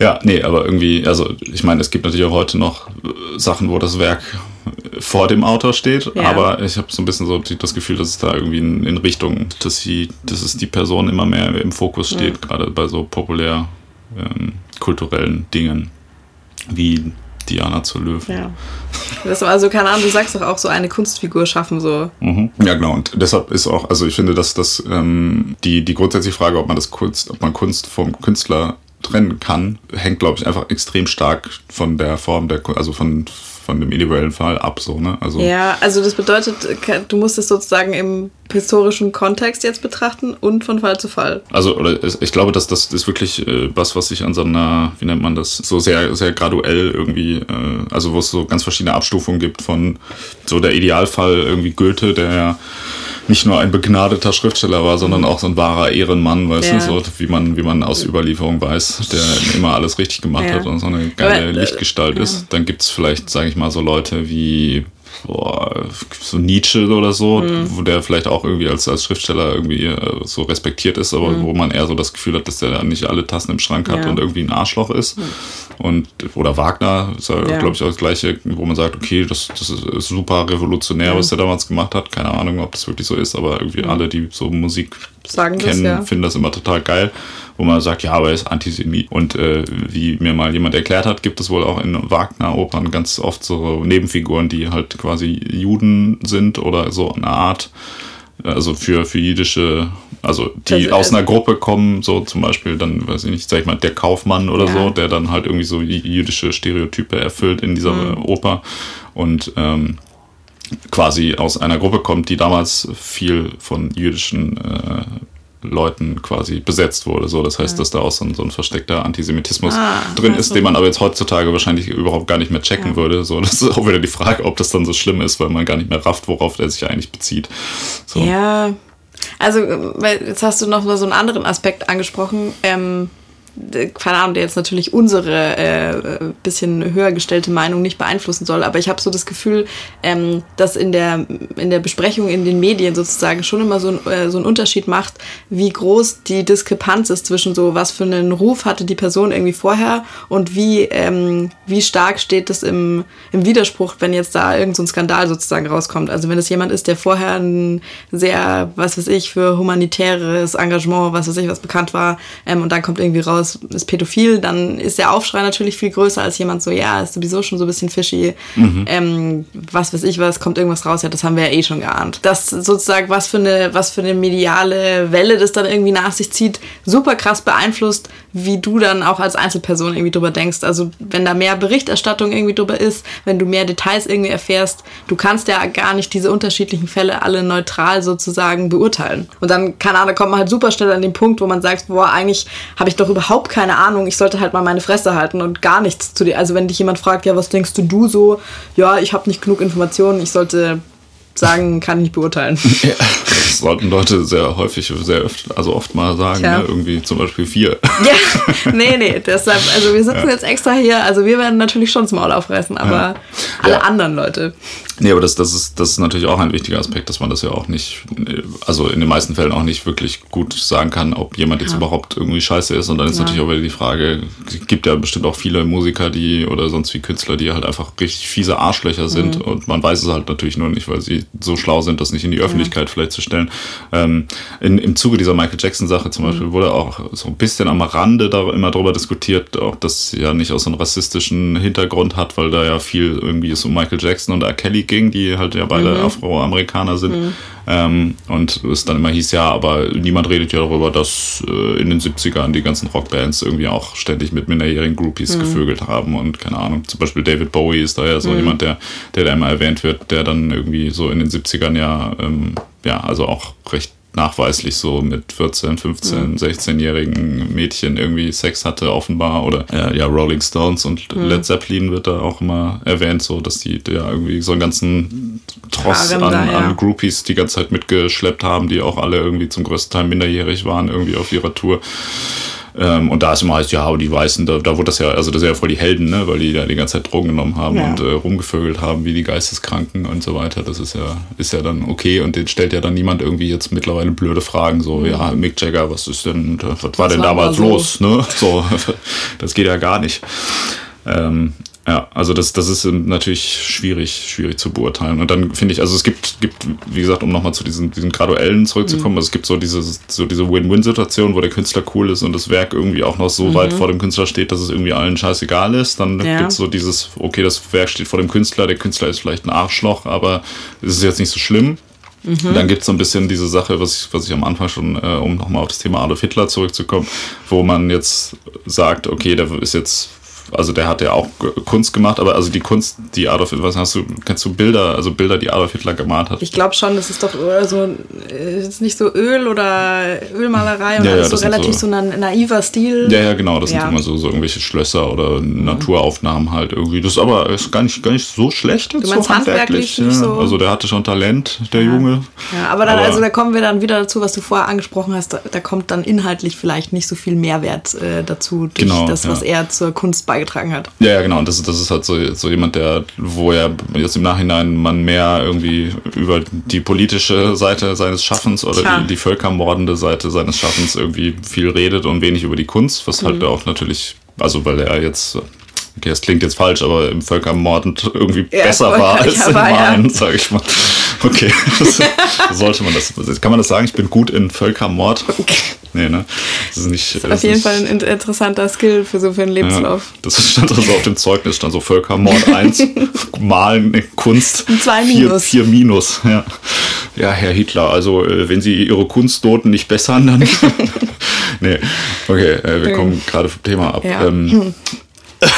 Ja, nee, aber irgendwie, also ich meine, es gibt natürlich auch heute noch Sachen, wo das Werk vor dem Autor steht, ja. aber ich habe so ein bisschen so das Gefühl, dass es da irgendwie in, in Richtung, dass, sie, dass es die Person immer mehr im Fokus steht, ja. gerade bei so populär ähm, kulturellen Dingen wie Diana zur Löwen. Ja. Das also, keine Ahnung, du sagst doch auch so eine Kunstfigur schaffen, so. Mhm. Ja, genau. Und deshalb ist auch, also ich finde, dass das ähm, die, die grundsätzliche Frage, ob man das Kunst, ob man Kunst vom Künstler trennen kann, hängt, glaube ich, einfach extrem stark von der Form der, also von, von dem individuellen Fall ab, so, ne? Also ja, also das bedeutet, du musst es sozusagen im historischen Kontext jetzt betrachten und von Fall zu Fall. Also, oder ich glaube, dass das ist wirklich äh, was, was sich an so einer, wie nennt man das, so sehr, sehr graduell irgendwie, äh, also wo es so ganz verschiedene Abstufungen gibt von so der Idealfall irgendwie Goethe, der nicht nur ein begnadeter Schriftsteller war, sondern auch so ein wahrer Ehrenmann, weißt ja. du, so wie man, wie man aus Überlieferung weiß, der immer alles richtig gemacht ja. hat und so eine geile Aber, äh, Lichtgestalt ja. ist. Dann gibt es vielleicht, sage ich mal, so Leute wie boah, so Nietzsche oder so, mhm. wo der vielleicht auch irgendwie als, als Schriftsteller irgendwie äh, so respektiert ist, aber mhm. wo man eher so das Gefühl hat, dass der da nicht alle Tassen im Schrank hat ja. und irgendwie ein Arschloch ist. Mhm. Und, oder Wagner ist ja, glaube ich, auch das Gleiche, wo man sagt, okay, das, das ist super revolutionär, was der damals gemacht hat. Keine Ahnung, ob das wirklich so ist, aber irgendwie alle, die so Musik Sagen kennen, das, finden das immer total geil, wo man sagt, ja, aber er ist Antisemit. Und äh, wie mir mal jemand erklärt hat, gibt es wohl auch in Wagner-Opern ganz oft so Nebenfiguren, die halt quasi Juden sind oder so eine Art also für, für jüdische, also die das, aus einer Gruppe kommen, so zum Beispiel dann, weiß ich nicht, sag ich mal, der Kaufmann oder ja. so, der dann halt irgendwie so jüdische Stereotype erfüllt in dieser mhm. Oper und ähm, quasi aus einer Gruppe kommt, die damals viel von jüdischen äh, Leuten quasi besetzt wurde. So, das heißt, ja. dass da auch so ein, so ein versteckter Antisemitismus ah, drin ist, den man aber jetzt heutzutage wahrscheinlich überhaupt gar nicht mehr checken ja. würde. So, das ist auch wieder die Frage, ob das dann so schlimm ist, weil man gar nicht mehr rafft, worauf der sich eigentlich bezieht. So. Ja, also jetzt hast du noch so einen anderen Aspekt angesprochen. Ähm, keine Ahnung, der jetzt natürlich unsere äh, bisschen höher gestellte Meinung nicht beeinflussen soll, aber ich habe so das Gefühl, ähm, dass in der, in der Besprechung in den Medien sozusagen schon immer so ein, äh, so ein Unterschied macht, wie groß die Diskrepanz ist zwischen so, was für einen Ruf hatte die Person irgendwie vorher und wie, ähm, wie stark steht das im, im Widerspruch, wenn jetzt da irgendein so Skandal sozusagen rauskommt. Also wenn es jemand ist, der vorher ein sehr, was weiß ich, für humanitäres Engagement, was weiß ich, was bekannt war, ähm, und dann kommt irgendwie raus, ist, ist pädophil, dann ist der Aufschrei natürlich viel größer als jemand so, ja, ist sowieso schon so ein bisschen fishy. Mhm. Ähm, was weiß ich was, kommt irgendwas raus, ja, das haben wir ja eh schon geahnt. Das sozusagen, was für eine, was für eine mediale Welle das dann irgendwie nach sich zieht, super krass beeinflusst, wie du dann auch als Einzelperson irgendwie drüber denkst. Also wenn da mehr Berichterstattung irgendwie drüber ist, wenn du mehr Details irgendwie erfährst, du kannst ja gar nicht diese unterschiedlichen Fälle alle neutral sozusagen beurteilen. Und dann, keine Ahnung, kommt man halt super schnell an den Punkt, wo man sagt, boah, eigentlich habe ich doch überhaupt überhaupt keine Ahnung. Ich sollte halt mal meine Fresse halten und gar nichts zu dir. Also wenn dich jemand fragt, ja, was denkst du du so? Ja, ich habe nicht genug Informationen. Ich sollte sagen, kann ich nicht beurteilen. Ja, das sollten Leute sehr häufig, sehr oft, also oft mal sagen, ne? irgendwie zum Beispiel vier. Ja, nee, nee, deshalb, also wir sitzen ja. jetzt extra hier, also wir werden natürlich schon das Maul aufreißen, aber ja. alle ja. anderen Leute. Nee, aber das, das, ist, das ist natürlich auch ein wichtiger Aspekt, dass man das ja auch nicht, also in den meisten Fällen auch nicht wirklich gut sagen kann, ob jemand jetzt überhaupt irgendwie scheiße ist. Und dann ist natürlich auch wieder die Frage, gibt ja bestimmt auch viele Musiker, die oder sonst wie Künstler, die halt einfach richtig fiese Arschlöcher sind mhm. und man weiß es halt natürlich nur nicht, weil sie so schlau sind, das nicht in die Öffentlichkeit vielleicht zu stellen. Ähm, in, Im Zuge dieser Michael Jackson-Sache zum Beispiel mhm. wurde auch so ein bisschen am Rande da immer darüber diskutiert, auch das ja nicht aus so einem rassistischen Hintergrund hat, weil da ja viel irgendwie es um Michael Jackson und R. Kelly ging, die halt ja beide mhm. Afroamerikaner sind. Mhm. Ähm, und es dann immer hieß, ja, aber niemand redet ja darüber, dass äh, in den 70ern die ganzen Rockbands irgendwie auch ständig mit minderjährigen Groupies mhm. gevögelt haben und keine Ahnung. Zum Beispiel David Bowie ist da ja so mhm. jemand, der, der da immer erwähnt wird, der dann irgendwie so in den 70ern ja, ähm, ja, also auch recht nachweislich so mit 14, 15, mhm. 16-jährigen Mädchen irgendwie Sex hatte offenbar oder äh, ja Rolling Stones und mhm. Led Zeppelin wird da auch immer erwähnt so, dass die ja irgendwie so einen ganzen Tross an, da, ja. an Groupies die ganze Zeit mitgeschleppt haben, die auch alle irgendwie zum größten Teil minderjährig waren irgendwie auf ihrer Tour. Ähm, und da ist immer heißt, ja, die Weißen, da, da wurde das ja, also das sind ja voll die Helden, ne, weil die ja die ganze Zeit Drogen genommen haben ja. und äh, rumgevögelt haben wie die Geisteskranken und so weiter. Das ist ja, ist ja dann okay und den stellt ja dann niemand irgendwie jetzt mittlerweile blöde Fragen, so, mhm. ja, Mick Jagger, was ist denn, was war was denn damals so? los, ne? So, das geht ja gar nicht. Ähm, ja, also das, das ist natürlich schwierig, schwierig zu beurteilen. Und dann finde ich, also es gibt, gibt, wie gesagt, um nochmal zu diesen, diesen graduellen zurückzukommen, mhm. also es gibt so diese, so diese Win-Win-Situation, wo der Künstler cool ist und das Werk irgendwie auch noch so mhm. weit vor dem Künstler steht, dass es irgendwie allen scheißegal ist. Dann ja. gibt es so dieses, okay, das Werk steht vor dem Künstler, der Künstler ist vielleicht ein Arschloch, aber es ist jetzt nicht so schlimm. Mhm. Dann gibt es so ein bisschen diese Sache, was ich, was ich am Anfang schon, äh, um nochmal auf das Thema Adolf Hitler zurückzukommen, wo man jetzt sagt, okay, der ist jetzt also der hat ja auch Kunst gemacht, aber also die Kunst, die Adolf Hitler, was hast du, kennst du Bilder, also Bilder, die Adolf Hitler gemalt hat? Ich glaube schon, das ist doch so, ist nicht so Öl oder Ölmalerei oder ja, ja, so relativ so, so, ein naiver Stil. Ja, ja, genau, das ja. sind immer so, so irgendwelche Schlösser oder mhm. Naturaufnahmen halt irgendwie. Das ist aber ist gar nicht, gar nicht so schlecht du meinst so handwerklich. handwerklich ja. so? Also der hatte schon Talent, der Junge. Ja, aber dann, aber, also da kommen wir dann wieder dazu, was du vorher angesprochen hast, da, da kommt dann inhaltlich vielleicht nicht so viel Mehrwert äh, dazu durch genau, das, was er zur Kunst beigetragen beigetragen hat. Ja, ja, genau. Und das, das ist halt so, so jemand, der, wo ja jetzt im Nachhinein man mehr irgendwie über die politische Seite seines Schaffens oder die, die, völkermordende Seite seines Schaffens irgendwie viel redet und wenig über die Kunst, was halt mhm. halt auch natürlich, also weil er jetzt okay, das klingt jetzt falsch, aber im Völkermord irgendwie ja, besser war als im Malen, ja. sag ich mal. Okay, sollte man das. Kann man das sagen? Ich bin gut in Völkermord. Okay. Nee, ne? Das ist nicht. Das ist auf jeden ist, Fall ein interessanter Skill für so für einen Lebenslauf. Ja, das stand also auf dem Zeugnis, stand so Völkermord 1, Malen, Kunst. 2 Minus. 4 Minus, ja. Ja, Herr Hitler, also äh, wenn Sie Ihre Kunstnoten nicht bessern, dann. nee, okay, äh, wir kommen gerade vom Thema ab. Ja. Ähm,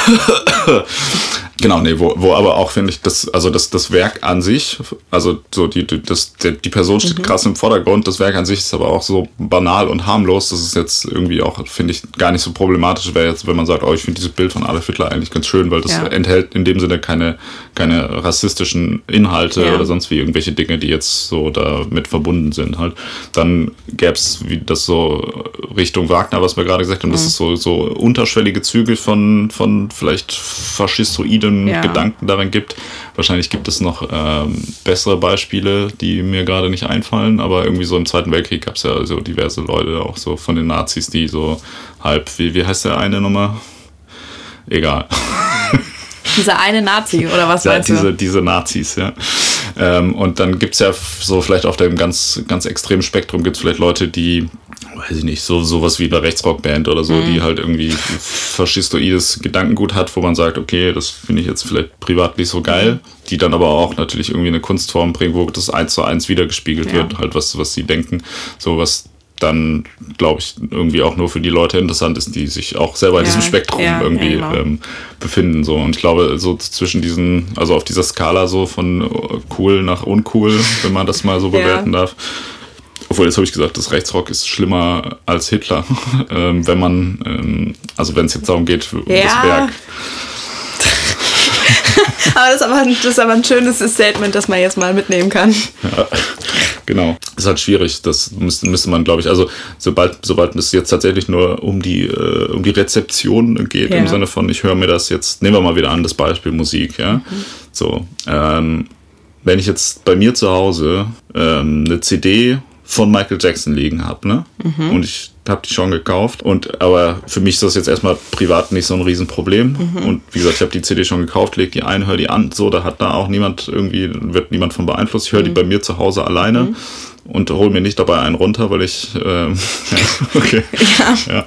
Genau, nee, wo, wo aber auch finde ich, das, also das, das Werk an sich, also so die, die, das, die, die Person steht mhm. krass im Vordergrund, das Werk an sich ist aber auch so banal und harmlos, das ist jetzt irgendwie auch, finde ich, gar nicht so problematisch, wäre jetzt, wenn man sagt, oh, ich finde dieses Bild von Adolf Hitler eigentlich ganz schön, weil das ja. enthält in dem Sinne keine, keine rassistischen Inhalte ja. oder sonst wie irgendwelche Dinge, die jetzt so damit verbunden sind halt. Dann gäbe es wie das so Richtung Wagner, was wir gerade gesagt haben, mhm. das ist so, so unterschwellige Züge von, von vielleicht faschistoiden schönen ja. Gedanken darin gibt. Wahrscheinlich gibt es noch ähm, bessere Beispiele, die mir gerade nicht einfallen, aber irgendwie so im Zweiten Weltkrieg gab es ja so diverse Leute, auch so von den Nazis, die so halb, wie, wie heißt der eine Nummer? Egal. Dieser eine Nazi, oder was ja, meinst diese, du? Diese Nazis, ja. Ähm, und dann gibt es ja so vielleicht auf dem ganz, ganz extremen Spektrum gibt es vielleicht Leute, die, weiß ich nicht, so sowas wie eine Rechtsrockband oder so, mhm. die halt irgendwie faschistoides Gedankengut hat, wo man sagt, okay, das finde ich jetzt vielleicht privat nicht so geil, die dann aber auch natürlich irgendwie eine Kunstform bringen, wo das eins zu eins wiedergespiegelt ja. wird, halt was, was sie denken, so was dann, glaube ich, irgendwie auch nur für die Leute interessant ist, die sich auch selber in diesem Spektrum ja, irgendwie ja, genau. ähm, befinden. So. Und ich glaube, so zwischen diesen, also auf dieser Skala so von cool nach uncool, wenn man das mal so bewerten darf. Obwohl, jetzt habe ich gesagt, das Rechtsrock ist schlimmer als Hitler, ähm, wenn man, ähm, also wenn es jetzt darum geht, das Werk. aber das ist aber, das ist aber ein schönes Statement, das man jetzt mal mitnehmen kann. Ja, genau. Das ist halt schwierig. Das müsste, müsste man, glaube ich, also sobald, sobald es jetzt tatsächlich nur um die, äh, um die Rezeption geht, ja. im Sinne von, ich höre mir das jetzt, nehmen wir mal wieder an, das Beispiel Musik, ja. Mhm. So. Ähm, wenn ich jetzt bei mir zu Hause ähm, eine CD von Michael Jackson liegen habe, ne? Mhm. Und ich habe die schon gekauft. Und aber für mich ist das jetzt erstmal privat nicht so ein Riesenproblem. Mhm. Und wie gesagt, ich habe die CD schon gekauft, leg die ein, höre die an. So, da hat da auch niemand irgendwie, wird niemand von beeinflusst. Ich höre mhm. die bei mir zu Hause alleine. Mhm und hol mir nicht dabei einen runter, weil ich ähm, ja, okay. ja. ja.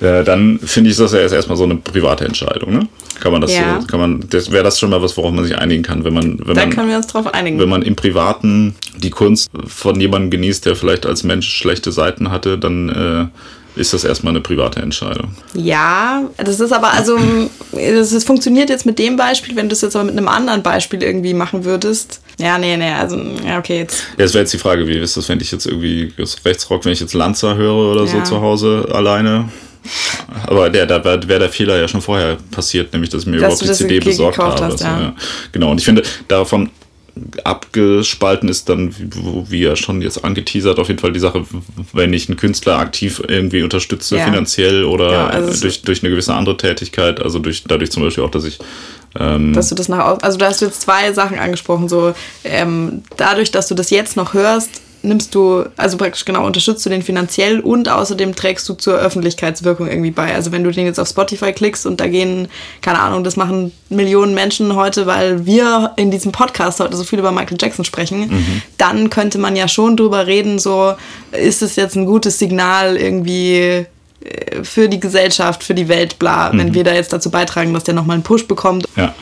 Dann finde ich das ja erstmal so eine private Entscheidung, ne? Kann man das ja. so, kann man, das wäre das schon mal was, worauf man sich einigen kann, wenn man, wenn da man, können wir uns drauf einigen. Wenn man im Privaten die Kunst von jemandem genießt, der vielleicht als Mensch schlechte Seiten hatte, dann äh, ist das erstmal eine private Entscheidung. Ja, das ist aber, also, das, das funktioniert jetzt mit dem Beispiel, wenn du es jetzt aber mit einem anderen Beispiel irgendwie machen würdest. Ja, nee, nee, also, ja, okay, jetzt. Ja, das wäre jetzt die Frage, wie ist das, wenn ich jetzt irgendwie das Rechtsrock, wenn ich jetzt Lanza höre oder ja. so zu Hause alleine? Aber der, da wäre der Fehler ja schon vorher passiert, nämlich dass ich mir dass überhaupt die CD besorgt habe. Hast, ja. Ja. Genau, und ich finde, davon abgespalten ist dann, wie, er schon jetzt angeteasert, auf jeden Fall die Sache, wenn ich einen Künstler aktiv irgendwie unterstütze, ja. finanziell oder ja, also durch, durch eine gewisse andere Tätigkeit, also durch, dadurch zum Beispiel auch, dass ich ähm, dass du das nach, also da hast du jetzt zwei Sachen angesprochen, so ähm, dadurch, dass du das jetzt noch hörst, nimmst du, also praktisch genau, unterstützt du den finanziell und außerdem trägst du zur Öffentlichkeitswirkung irgendwie bei. Also wenn du den jetzt auf Spotify klickst und da gehen, keine Ahnung, das machen Millionen Menschen heute, weil wir in diesem Podcast heute so viel über Michael Jackson sprechen, mhm. dann könnte man ja schon drüber reden, so ist es jetzt ein gutes Signal irgendwie für die Gesellschaft, für die Welt, bla, mhm. wenn wir da jetzt dazu beitragen, dass der nochmal einen Push bekommt. Ja,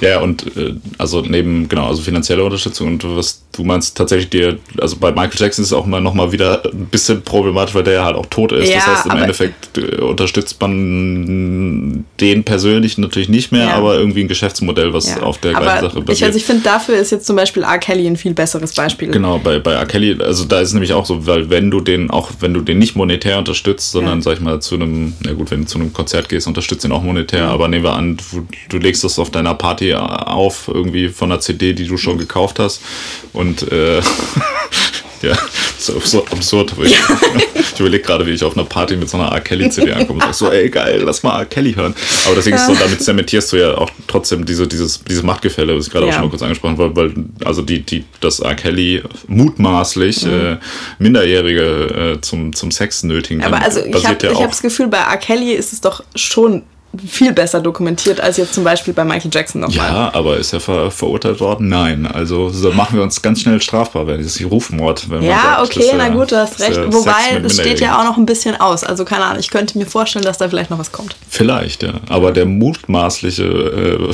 ja, und äh, also neben, genau, also finanzielle Unterstützung und was du meinst tatsächlich dir, also bei Michael Jackson ist es auch immer nochmal wieder ein bisschen problematisch, weil der ja halt auch tot ist. Ja, das heißt, im Endeffekt äh, unterstützt man den persönlich natürlich nicht mehr, ja. aber irgendwie ein Geschäftsmodell, was ja. auf der aber gleichen Sache basiert. Ich, also ich finde, dafür ist jetzt zum Beispiel R. Kelly ein viel besseres Beispiel. Genau, bei, bei R. Kelly, also da ist es nämlich auch so, weil wenn du den, auch wenn du den nicht monetär unterstützt, sondern, sag ich mal, zu einem, na gut, wenn du zu einem Konzert gehst, unterstützt ihn auch monetär, mhm. aber nehmen wir an, du, du, legst das auf deiner Party auf, irgendwie von einer CD, die du schon gekauft hast und äh, ja, so, so absurd. Ich, ich überlege gerade, wie ich auf einer Party mit so einer R. Kelly-CD ankomme und sage so, ey geil, lass mal R. Kelly hören. Aber deswegen ist so, damit zementierst du ja auch trotzdem diese, dieses, dieses Machtgefälle, was ich gerade ja. auch schon mal kurz angesprochen habe, weil, also die, die, dass R. Kelly mutmaßlich mhm. äh, Minderjährige äh, zum, zum Sex nötigen kann. Aber also ich habe ja hab das Gefühl, bei R. Kelly ist es doch schon viel besser dokumentiert als jetzt zum Beispiel bei Michael Jackson nochmal. Ja, aber ist er ver verurteilt worden? Nein. Also so machen wir uns ganz schnell strafbar, wenn das ist Rufmord. Wenn ja, sagt, okay, na gut, du hast recht. Wobei, es steht ja auch noch ein bisschen aus. Also keine Ahnung, ich könnte mir vorstellen, dass da vielleicht noch was kommt. Vielleicht, ja. Aber der mutmaßliche, äh,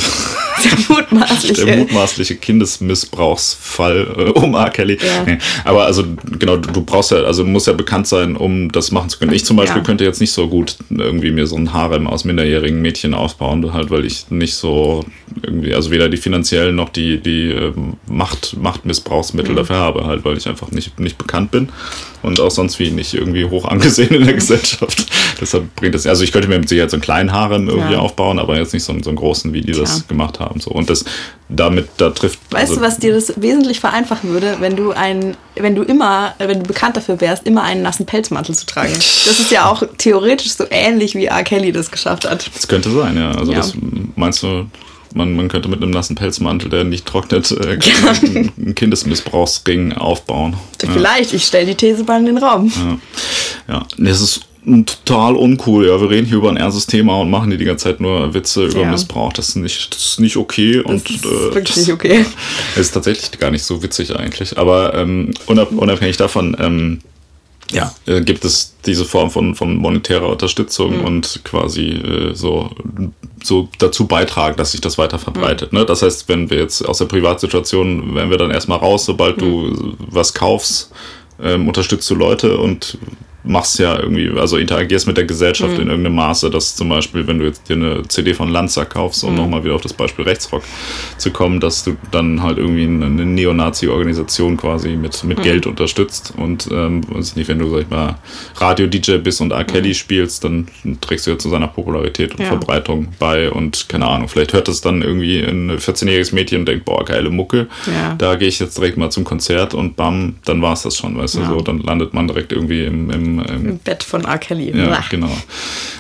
der mutmaßliche, der mutmaßliche Kindesmissbrauchsfall äh, um R. Kelly. Ja. Nee. Aber also genau, du, du, brauchst ja, also du musst ja bekannt sein, um das machen zu können. Ich zum Beispiel ja. könnte jetzt nicht so gut irgendwie mir so ein Harem aus minderjährigen Mädchen aufbauen, halt, weil ich nicht so irgendwie, also weder die finanziellen noch die, die äh, Macht, Machtmissbrauchsmittel mhm. dafür habe, halt, weil ich einfach nicht, nicht bekannt bin und auch sonst wie nicht irgendwie hoch angesehen in der mhm. Gesellschaft. Deshalb bringt das, also ich könnte mir mit Sicherheit so einen kleinen Harem irgendwie ja. aufbauen, aber jetzt nicht so, so einen großen, wie die Tja. das gemacht haben. So. Und das damit, da trifft. Weißt also, du, was dir das wesentlich vereinfachen würde, wenn du ein, wenn du immer, wenn du bekannt dafür wärst, immer einen nassen Pelzmantel zu tragen? Das ist ja auch theoretisch so ähnlich wie R. Kelly das geschafft hat. Das könnte sein, ja. Also ja. das meinst du, man, man könnte mit einem nassen Pelzmantel, der nicht trocknet, äh, einen Kindesmissbrauchsring aufbauen. Vielleicht, ja. ich stelle die These mal in den Raum. Ja, ja. das ist total uncool. Ja, wir reden hier über ein ernstes Thema und machen hier die ganze Zeit nur Witze über ja. Missbrauch. Das ist nicht, das ist nicht okay. Das und, ist äh, wirklich nicht okay. Ist tatsächlich gar nicht so witzig eigentlich. Aber ähm, unabhängig davon, ähm, ja, äh, gibt es diese Form von, von monetärer Unterstützung mhm. und quasi äh, so, so dazu beitragen, dass sich das weiter verbreitet. Mhm. Ne? Das heißt, wenn wir jetzt aus der Privatsituation, werden wir dann erstmal raus, sobald mhm. du was kaufst, ähm, unterstützt du Leute und machst ja irgendwie, also interagierst mit der Gesellschaft mhm. in irgendeinem Maße, dass zum Beispiel, wenn du jetzt dir eine CD von Lanza kaufst, um mhm. nochmal wieder auf das Beispiel Rechtsrock zu kommen, dass du dann halt irgendwie eine Neonazi-Organisation quasi mit, mit mhm. Geld unterstützt und ähm, weiß nicht, wenn du, sag ich mal, Radio-DJ bist und R. Kelly mhm. spielst, dann trägst du ja zu seiner Popularität und ja. Verbreitung bei und keine Ahnung, vielleicht hört es dann irgendwie ein 14-jähriges Mädchen und denkt, boah, geile Mucke, ja. da gehe ich jetzt direkt mal zum Konzert und bam, dann war es das schon, weißt du, ja. so, dann landet man direkt irgendwie im, im im, Bett von R. Kelly. Ja, Blah. genau.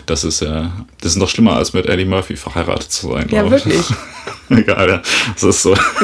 Das ist ja, das ist noch schlimmer, als mit Eddie Murphy verheiratet zu sein. Ja, wirklich. Egal, ja. Das ist so.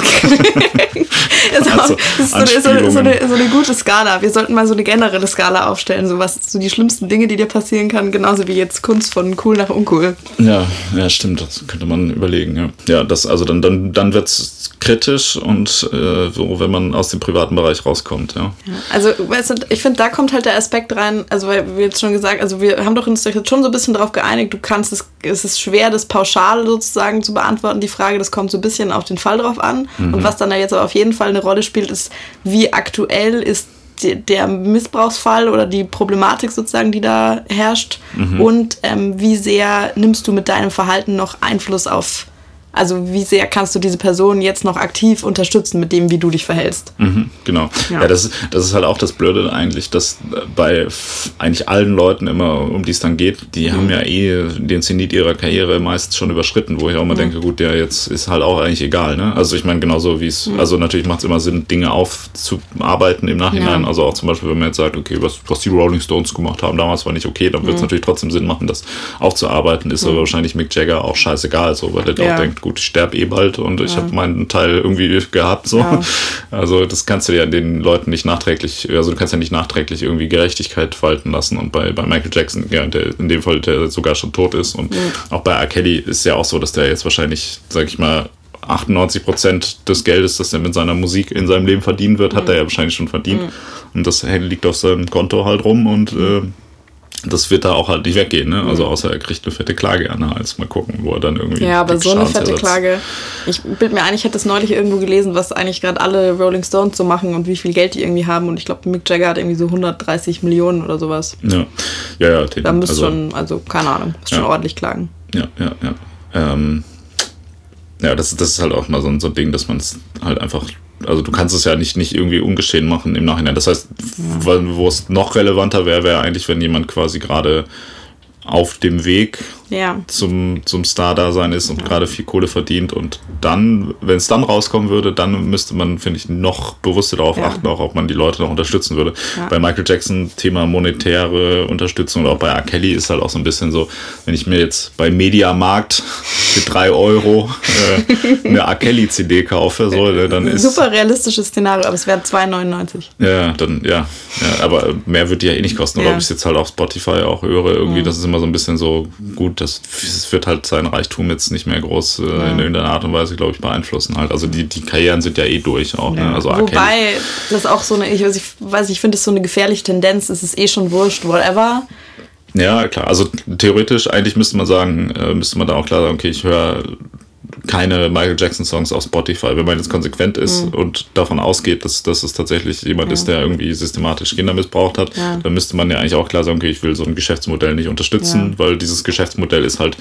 das, also, ist, so, ist, so, so, eine, so eine gute Skala. Wir sollten mal so eine generelle Skala aufstellen, so was so die schlimmsten Dinge, die dir passieren kann, genauso wie jetzt Kunst von cool nach uncool. Ja, ja, stimmt. Das könnte man überlegen, ja. Ja, das, also dann, dann, dann wird es kritisch und äh, so, wenn man aus dem privaten Bereich rauskommt, ja. ja also, weißt du, ich finde, da kommt halt der Aspekt rein, also weil wir jetzt schon gesagt, also wir haben doch uns jetzt schon so ein bisschen darauf geeinigt, du kannst es, es ist schwer, das pauschal sozusagen zu beantworten, die Frage, das kommt so ein bisschen auf den Fall drauf an. Mhm. Und was dann da jetzt aber auf jeden Fall eine Rolle spielt, ist, wie aktuell ist der Missbrauchsfall oder die Problematik sozusagen, die da herrscht mhm. und ähm, wie sehr nimmst du mit deinem Verhalten noch Einfluss auf also wie sehr kannst du diese Person jetzt noch aktiv unterstützen mit dem, wie du dich verhältst? Mhm, genau. Ja, ja das, ist, das ist halt auch das Blöde eigentlich, dass bei eigentlich allen Leuten immer, um die es dann geht, die mhm. haben ja eh den Zenit ihrer Karriere meist schon überschritten, wo ich auch mal mhm. denke, gut, der jetzt ist halt auch eigentlich egal. Ne? Also ich meine, genauso wie es, also natürlich macht es immer Sinn, Dinge aufzuarbeiten im Nachhinein. Ja. Also auch zum Beispiel, wenn man jetzt sagt, okay, was, was die Rolling Stones gemacht haben, damals war nicht okay, dann wird es mhm. natürlich trotzdem Sinn machen, das aufzuarbeiten. Ist aber wahrscheinlich Mick Jagger auch scheißegal, so, weil der ja. auch denkt, gut, ich sterbe eh bald und ich habe meinen Teil irgendwie gehabt. So. Ja. Also das kannst du ja den Leuten nicht nachträglich, also du kannst ja nicht nachträglich irgendwie Gerechtigkeit walten lassen. Und bei, bei Michael Jackson, ja, der in dem Fall, der sogar schon tot ist. Und auch bei R. Kelly ist ja auch so, dass der jetzt wahrscheinlich, sag ich mal, 98 Prozent des Geldes, das er mit seiner Musik in seinem Leben verdienen wird, hat er ja wahrscheinlich schon verdient. Mhm. Und das liegt auf seinem Konto halt rum und äh, das wird da auch halt nicht weggehen, ne? Also mhm. außer er kriegt eine fette Klage an Hals. Mal gucken, wo er dann irgendwie. Ja, aber so eine fette Klage. Ich bild mir ein, ich hätte das neulich irgendwo gelesen, was eigentlich gerade alle Rolling Stones so machen und wie viel Geld die irgendwie haben. Und ich glaube, Mick Jagger hat irgendwie so 130 Millionen oder sowas. Ja, ja, ja. Den, da müsst also, schon, also keine Ahnung, müsst ja. schon ordentlich klagen. Ja, ja, ja. Ähm, ja, das, das ist halt auch mal so, so ein Ding, dass man es halt einfach also du kannst es ja nicht, nicht irgendwie ungeschehen machen im Nachhinein. Das heißt, wo es noch relevanter wäre, wäre eigentlich, wenn jemand quasi gerade auf dem Weg ja. zum, zum Star-Dasein ist und ja. gerade viel Kohle verdient. Und dann, wenn es dann rauskommen würde, dann müsste man, finde ich, noch bewusster darauf ja. achten, auch ob man die Leute noch unterstützen würde. Bei Michael Jackson Thema monetäre Unterstützung und auch bei R. Kelly ist halt auch so ein bisschen so, wenn ich mir jetzt bei Mediamarkt für drei Euro äh, eine R. Kelly CD kaufe, so, ne, dann ist... Super realistisches Szenario, aber es wäre 2,99. Ja, dann, ja, ja. Aber mehr wird die ja eh nicht kosten. Oder ob ich es jetzt halt auf Spotify auch höre, irgendwie, das ist immer so ein bisschen so gut das, das wird halt sein Reichtum jetzt nicht mehr groß äh, ja. in irgendeiner Art und Weise, glaube ich, beeinflussen halt. Also die, die Karrieren sind ja eh durch auch. Ne? Ja. Ne? Also Wobei, das ist auch so eine, ich weiß, ich, weiß, ich finde es so eine gefährliche Tendenz, es ist eh schon wurscht, whatever. Ja, klar. Also theoretisch, eigentlich müsste man sagen, äh, müsste man da auch klar sagen, okay, ich höre keine Michael Jackson Songs auf Spotify. Wenn man jetzt konsequent ist mhm. und davon ausgeht, dass, dass es tatsächlich jemand ja. ist, der irgendwie systematisch Kinder missbraucht hat, ja. dann müsste man ja eigentlich auch klar sagen, okay, ich will so ein Geschäftsmodell nicht unterstützen, ja. weil dieses Geschäftsmodell ist halt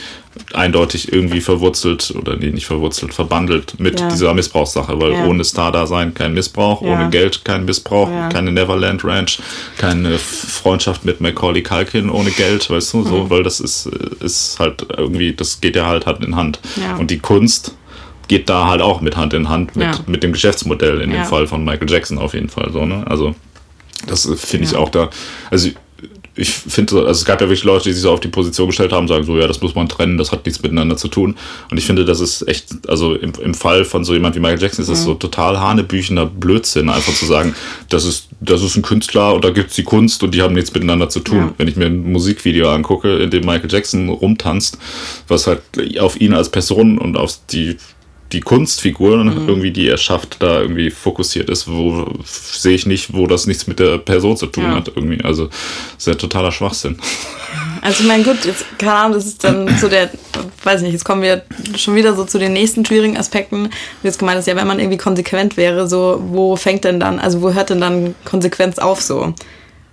eindeutig irgendwie verwurzelt oder nee, nicht verwurzelt, verbandelt mit dieser Missbrauchssache, weil ohne Star-Dasein kein Missbrauch, ohne Geld kein Missbrauch, keine Neverland Ranch, keine Freundschaft mit Macaulay Culkin ohne Geld, weißt du, mhm. so, weil das ist, ist halt irgendwie, das geht ja halt Hand in Hand. Und die Kunst geht da halt auch mit Hand in Hand mit, ja. mit dem Geschäftsmodell in ja. dem Fall von Michael Jackson auf jeden Fall so, ne? Also das finde ich auch da. Also ich finde, also es gab ja wirklich Leute, die sich so auf die Position gestellt haben, sagen so, ja, das muss man trennen, das hat nichts miteinander zu tun. Und ich finde, das ist echt, also im, im Fall von so jemand wie Michael Jackson ist das mhm. so total hanebüchener Blödsinn, einfach zu sagen, das ist, das ist ein Künstler und da gibt es die Kunst und die haben nichts miteinander zu tun. Ja. Wenn ich mir ein Musikvideo angucke, in dem Michael Jackson rumtanzt, was halt auf ihn als Person und auf die die Kunstfigur mhm. irgendwie, die er schafft, da irgendwie fokussiert ist, wo sehe ich nicht, wo das nichts mit der Person zu tun ja. hat irgendwie. Also sehr totaler Schwachsinn. Also ich meine, gut, jetzt, keine Ahnung, das ist dann so der, weiß nicht, jetzt kommen wir schon wieder so zu den nächsten schwierigen Aspekten. Du jetzt gemeint hast, ja, wenn man irgendwie konsequent wäre, so, wo fängt denn dann, also wo hört denn dann Konsequenz auf so?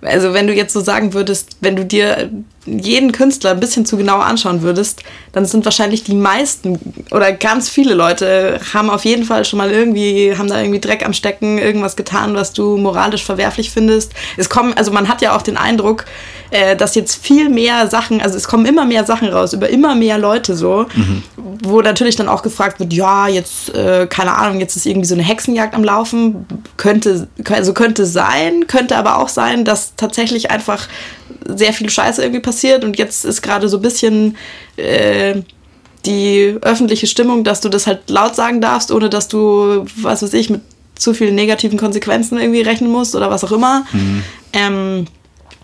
Also wenn du jetzt so sagen würdest, wenn du dir jeden Künstler ein bisschen zu genau anschauen würdest, dann sind wahrscheinlich die meisten oder ganz viele Leute haben auf jeden Fall schon mal irgendwie, haben da irgendwie Dreck am Stecken, irgendwas getan, was du moralisch verwerflich findest. Es kommen, also man hat ja auch den Eindruck, äh, dass jetzt viel mehr Sachen, also es kommen immer mehr Sachen raus, über immer mehr Leute so, mhm. wo natürlich dann auch gefragt wird, ja, jetzt, äh, keine Ahnung, jetzt ist irgendwie so eine Hexenjagd am Laufen, könnte, also könnte sein, könnte aber auch sein, dass tatsächlich einfach sehr viel Scheiße irgendwie passiert und jetzt ist gerade so ein bisschen äh, die öffentliche Stimmung, dass du das halt laut sagen darfst, ohne dass du, was weiß ich, mit zu vielen negativen Konsequenzen irgendwie rechnen musst oder was auch immer. Mhm. Ähm,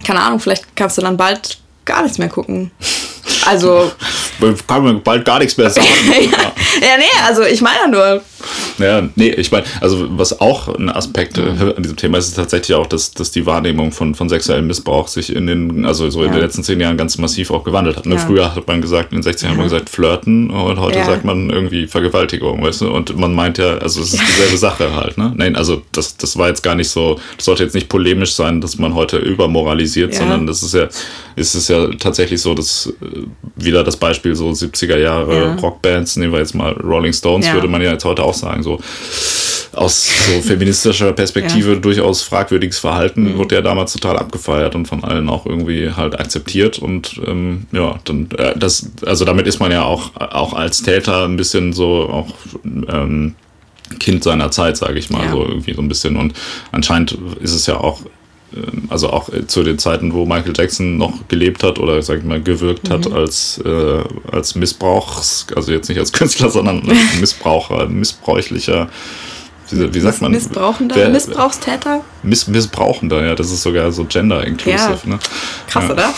keine Ahnung, vielleicht kannst du dann bald gar nichts mehr gucken. Also. Kann man bald gar nichts mehr sagen. ja, ja, nee, also ich meine ja nur. Ja, nee, ich meine, also was auch ein Aspekt mhm. an diesem Thema ist, ist tatsächlich auch, dass, dass die Wahrnehmung von, von sexuellem Missbrauch sich in den, also so in den letzten zehn Jahren ganz massiv auch gewandelt hat. Ne? Ja. Früher hat man gesagt, in den 60 Jahren hat man gesagt Flirten und heute sagt man irgendwie Vergewaltigung, weißt du? Und man meint ja, also es ist dieselbe Sache halt, ne? Nein, also das, das war jetzt gar nicht so, das sollte jetzt nicht polemisch sein, dass man heute übermoralisiert, sondern das ist ja, ist es ja tatsächlich so, dass äh, wieder das Beispiel so 70er Jahre Rockbands, nehmen wir jetzt mal Rolling Stones, würde man ja jetzt heute auch sagen, so aus so feministischer Perspektive ja. durchaus fragwürdiges Verhalten mhm. wurde ja damals total abgefeiert und von allen auch irgendwie halt akzeptiert und ähm, ja, dann äh, das, also damit ist man ja auch, auch als Täter ein bisschen so auch ähm, Kind seiner Zeit, sage ich mal, ja. so irgendwie so ein bisschen und anscheinend ist es ja auch also auch zu den Zeiten, wo Michael Jackson noch gelebt hat oder sag ich mal gewirkt mhm. hat als, äh, als Missbrauchs, also jetzt nicht als Künstler, sondern als Missbraucher, missbräuchlicher, wie, wie sagt man? Missbrauchender, wer, Missbrauchstäter? Miss, Missbrauchender, ja, das ist sogar so gender-inclusive. Ja. Ne? Krass, ja. oder?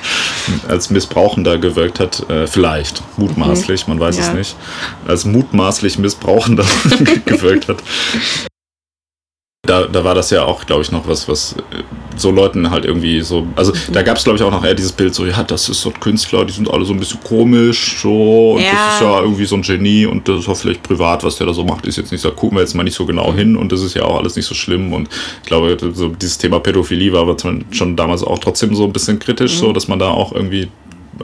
als Missbrauchender gewirkt hat, äh, vielleicht, mutmaßlich, man weiß ja. es nicht, als mutmaßlich Missbrauchender gewirkt hat da, da war das ja auch, glaube ich, noch was, was äh, so Leuten halt irgendwie so. Also da gab es, glaube ich, auch noch eher dieses Bild so, ja, das ist so ein Künstler, die sind alle so ein bisschen komisch, so, und ja. das ist ja irgendwie so ein Genie und das ist auch vielleicht privat, was der da so macht, ist jetzt nicht so, gucken wir jetzt mal nicht so genau hin und das ist ja auch alles nicht so schlimm. Und ich glaube, so dieses Thema Pädophilie war schon damals auch trotzdem so ein bisschen kritisch, mhm. so, dass man da auch irgendwie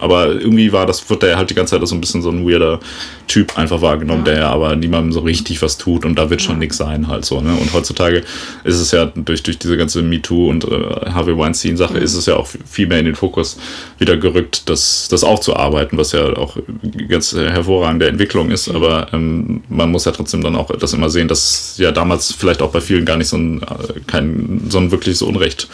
aber irgendwie war das, wird der halt die ganze Zeit so ein bisschen so ein weirder Typ einfach wahrgenommen, ja. der ja aber niemandem so richtig was tut und da wird schon ja. nichts sein halt so, ne? Und heutzutage ist es ja durch, durch diese ganze MeToo und äh, Harvey Weinstein-Sache mhm. ist es ja auch viel mehr in den Fokus wieder gerückt, das, das aufzuarbeiten, was ja auch ganz hervorragende Entwicklung ist, mhm. aber ähm, man muss ja trotzdem dann auch das immer sehen, dass ja damals vielleicht auch bei vielen gar nicht so ein, äh, kein, so ein wirkliches Unrecht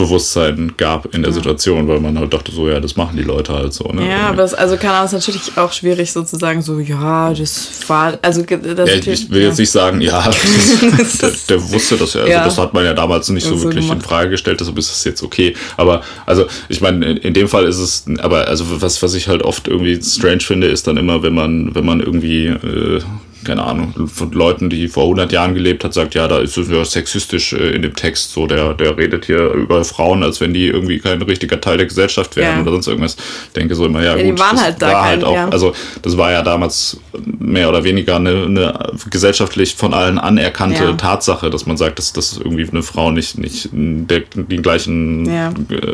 Bewusstsein gab in der ja. Situation, weil man halt dachte, so, ja, das machen die Leute halt so. Ne? Ja, aber es, also kann es natürlich auch schwierig sozusagen so, ja, das war, also das ja, ich will ja. jetzt nicht sagen, ja, das, der, der, wusste das ja, also das hat man ja damals nicht so wirklich so in Frage gestellt, deshalb ist das jetzt okay. Aber also, ich meine, in, in, dem Fall ist es, aber also was, was ich halt oft irgendwie strange finde, ist dann immer, wenn man, wenn man irgendwie äh, keine Ahnung, von Leuten, die vor 100 Jahren gelebt hat, sagt, ja, da ist es ja sexistisch äh, in dem Text, so der, der redet hier über Frauen, als wenn die irgendwie kein richtiger Teil der Gesellschaft wären ja. oder sonst irgendwas. Ich denke so immer, ja, ja gut, die waren halt da war halt auch, ja. also das war ja damals mehr oder weniger eine, eine gesellschaftlich von allen anerkannte. Tatsache, dass man sagt, dass, dass irgendwie eine Frau nicht, nicht der, den gleichen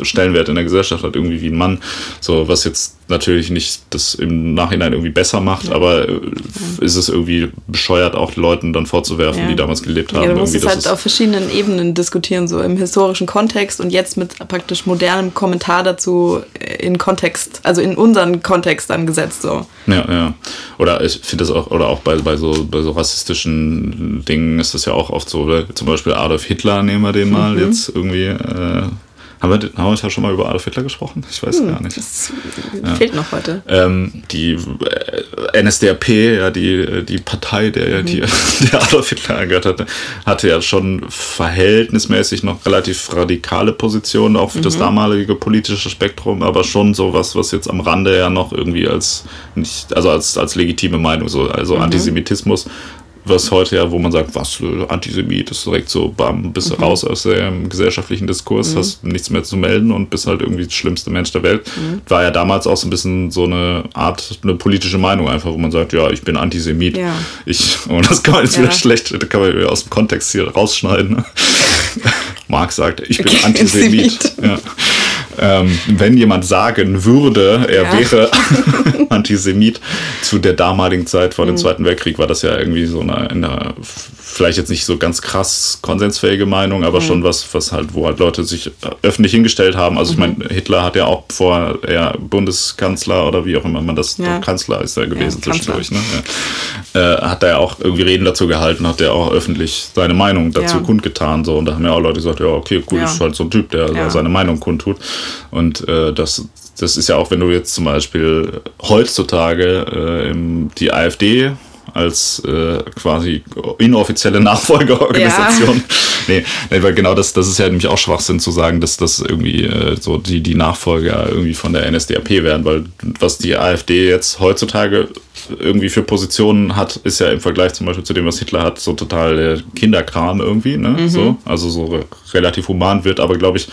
Stellenwert in der Gesellschaft hat, irgendwie wie ein Mann. So, was jetzt natürlich nicht das im Nachhinein irgendwie besser macht, aber äh, ist es irgendwie bescheuert, auch Leuten dann vorzuwerfen, ja. die damals gelebt haben. Ja, du musst es halt auf verschiedenen Ebenen diskutieren, so im historischen Kontext und jetzt mit praktisch modernem Kommentar dazu in Kontext, also in unseren Kontext angesetzt. So. Ja, ja. Oder ich finde das auch, oder auch bei, bei, so, bei so rassistischen Dingen ist das ja auch oft so, oder? zum Beispiel Adolf Hitler, nehmen wir den mal mhm. jetzt irgendwie. Äh, haben wir, haben wir schon mal über Adolf Hitler gesprochen? Ich weiß hm, gar nicht. Das ja. fehlt noch heute. Ähm, die äh, NSDAP, ja, die, die Partei, der, mhm. die, der Adolf Hitler angehört hatte, hatte ja schon verhältnismäßig noch relativ radikale Positionen, auch für mhm. das damalige politische Spektrum, aber schon sowas, was jetzt am Rande ja noch irgendwie als nicht, also als, als legitime Meinung, so, also mhm. Antisemitismus was heute ja, wo man sagt, was, Antisemit, ist direkt so, bam, bist du mhm. raus aus dem gesellschaftlichen Diskurs, mhm. hast nichts mehr zu melden und bist halt irgendwie der schlimmste Mensch der Welt. Mhm. War ja damals auch so ein bisschen so eine Art, eine politische Meinung einfach, wo man sagt, ja, ich bin Antisemit. Ja. Ich, und das kann man jetzt ja. wieder schlecht, da kann man aus dem Kontext hier rausschneiden. Ne? Marx sagt, ich bin Antisemit. ja. Ähm, wenn jemand sagen würde, er ja. wäre Antisemit, zu der damaligen Zeit vor dem mhm. Zweiten Weltkrieg war das ja irgendwie so eine, eine vielleicht jetzt nicht so ganz krass konsensfähige Meinung, aber mhm. schon was, was halt, wo halt Leute sich öffentlich hingestellt haben. Also ich mhm. meine, Hitler hat ja auch bevor er Bundeskanzler oder wie auch immer man das, ja. Kanzler ist er gewesen ja, zwischendurch, ne? Ja. Äh, hat er ja auch irgendwie Reden dazu gehalten, hat er auch öffentlich seine Meinung dazu kundgetan. So. Und da haben ja auch Leute gesagt, ja, okay, cool, ist halt so ein Typ, der seine Meinung kundtut. Und äh, das, das ist ja auch, wenn du jetzt zum Beispiel heutzutage äh, die AfD als äh, quasi inoffizielle Nachfolgeorganisation. Ja. Nee, nee, weil genau das, das ist ja nämlich auch Schwachsinn zu sagen, dass das irgendwie äh, so die, die Nachfolger irgendwie von der NSDAP werden, weil was die AfD jetzt heutzutage irgendwie für Positionen hat, ist ja im Vergleich zum Beispiel zu dem, was Hitler hat, so total Kinderkram irgendwie, ne? Mhm. So, also so relativ human wird, aber glaube ich,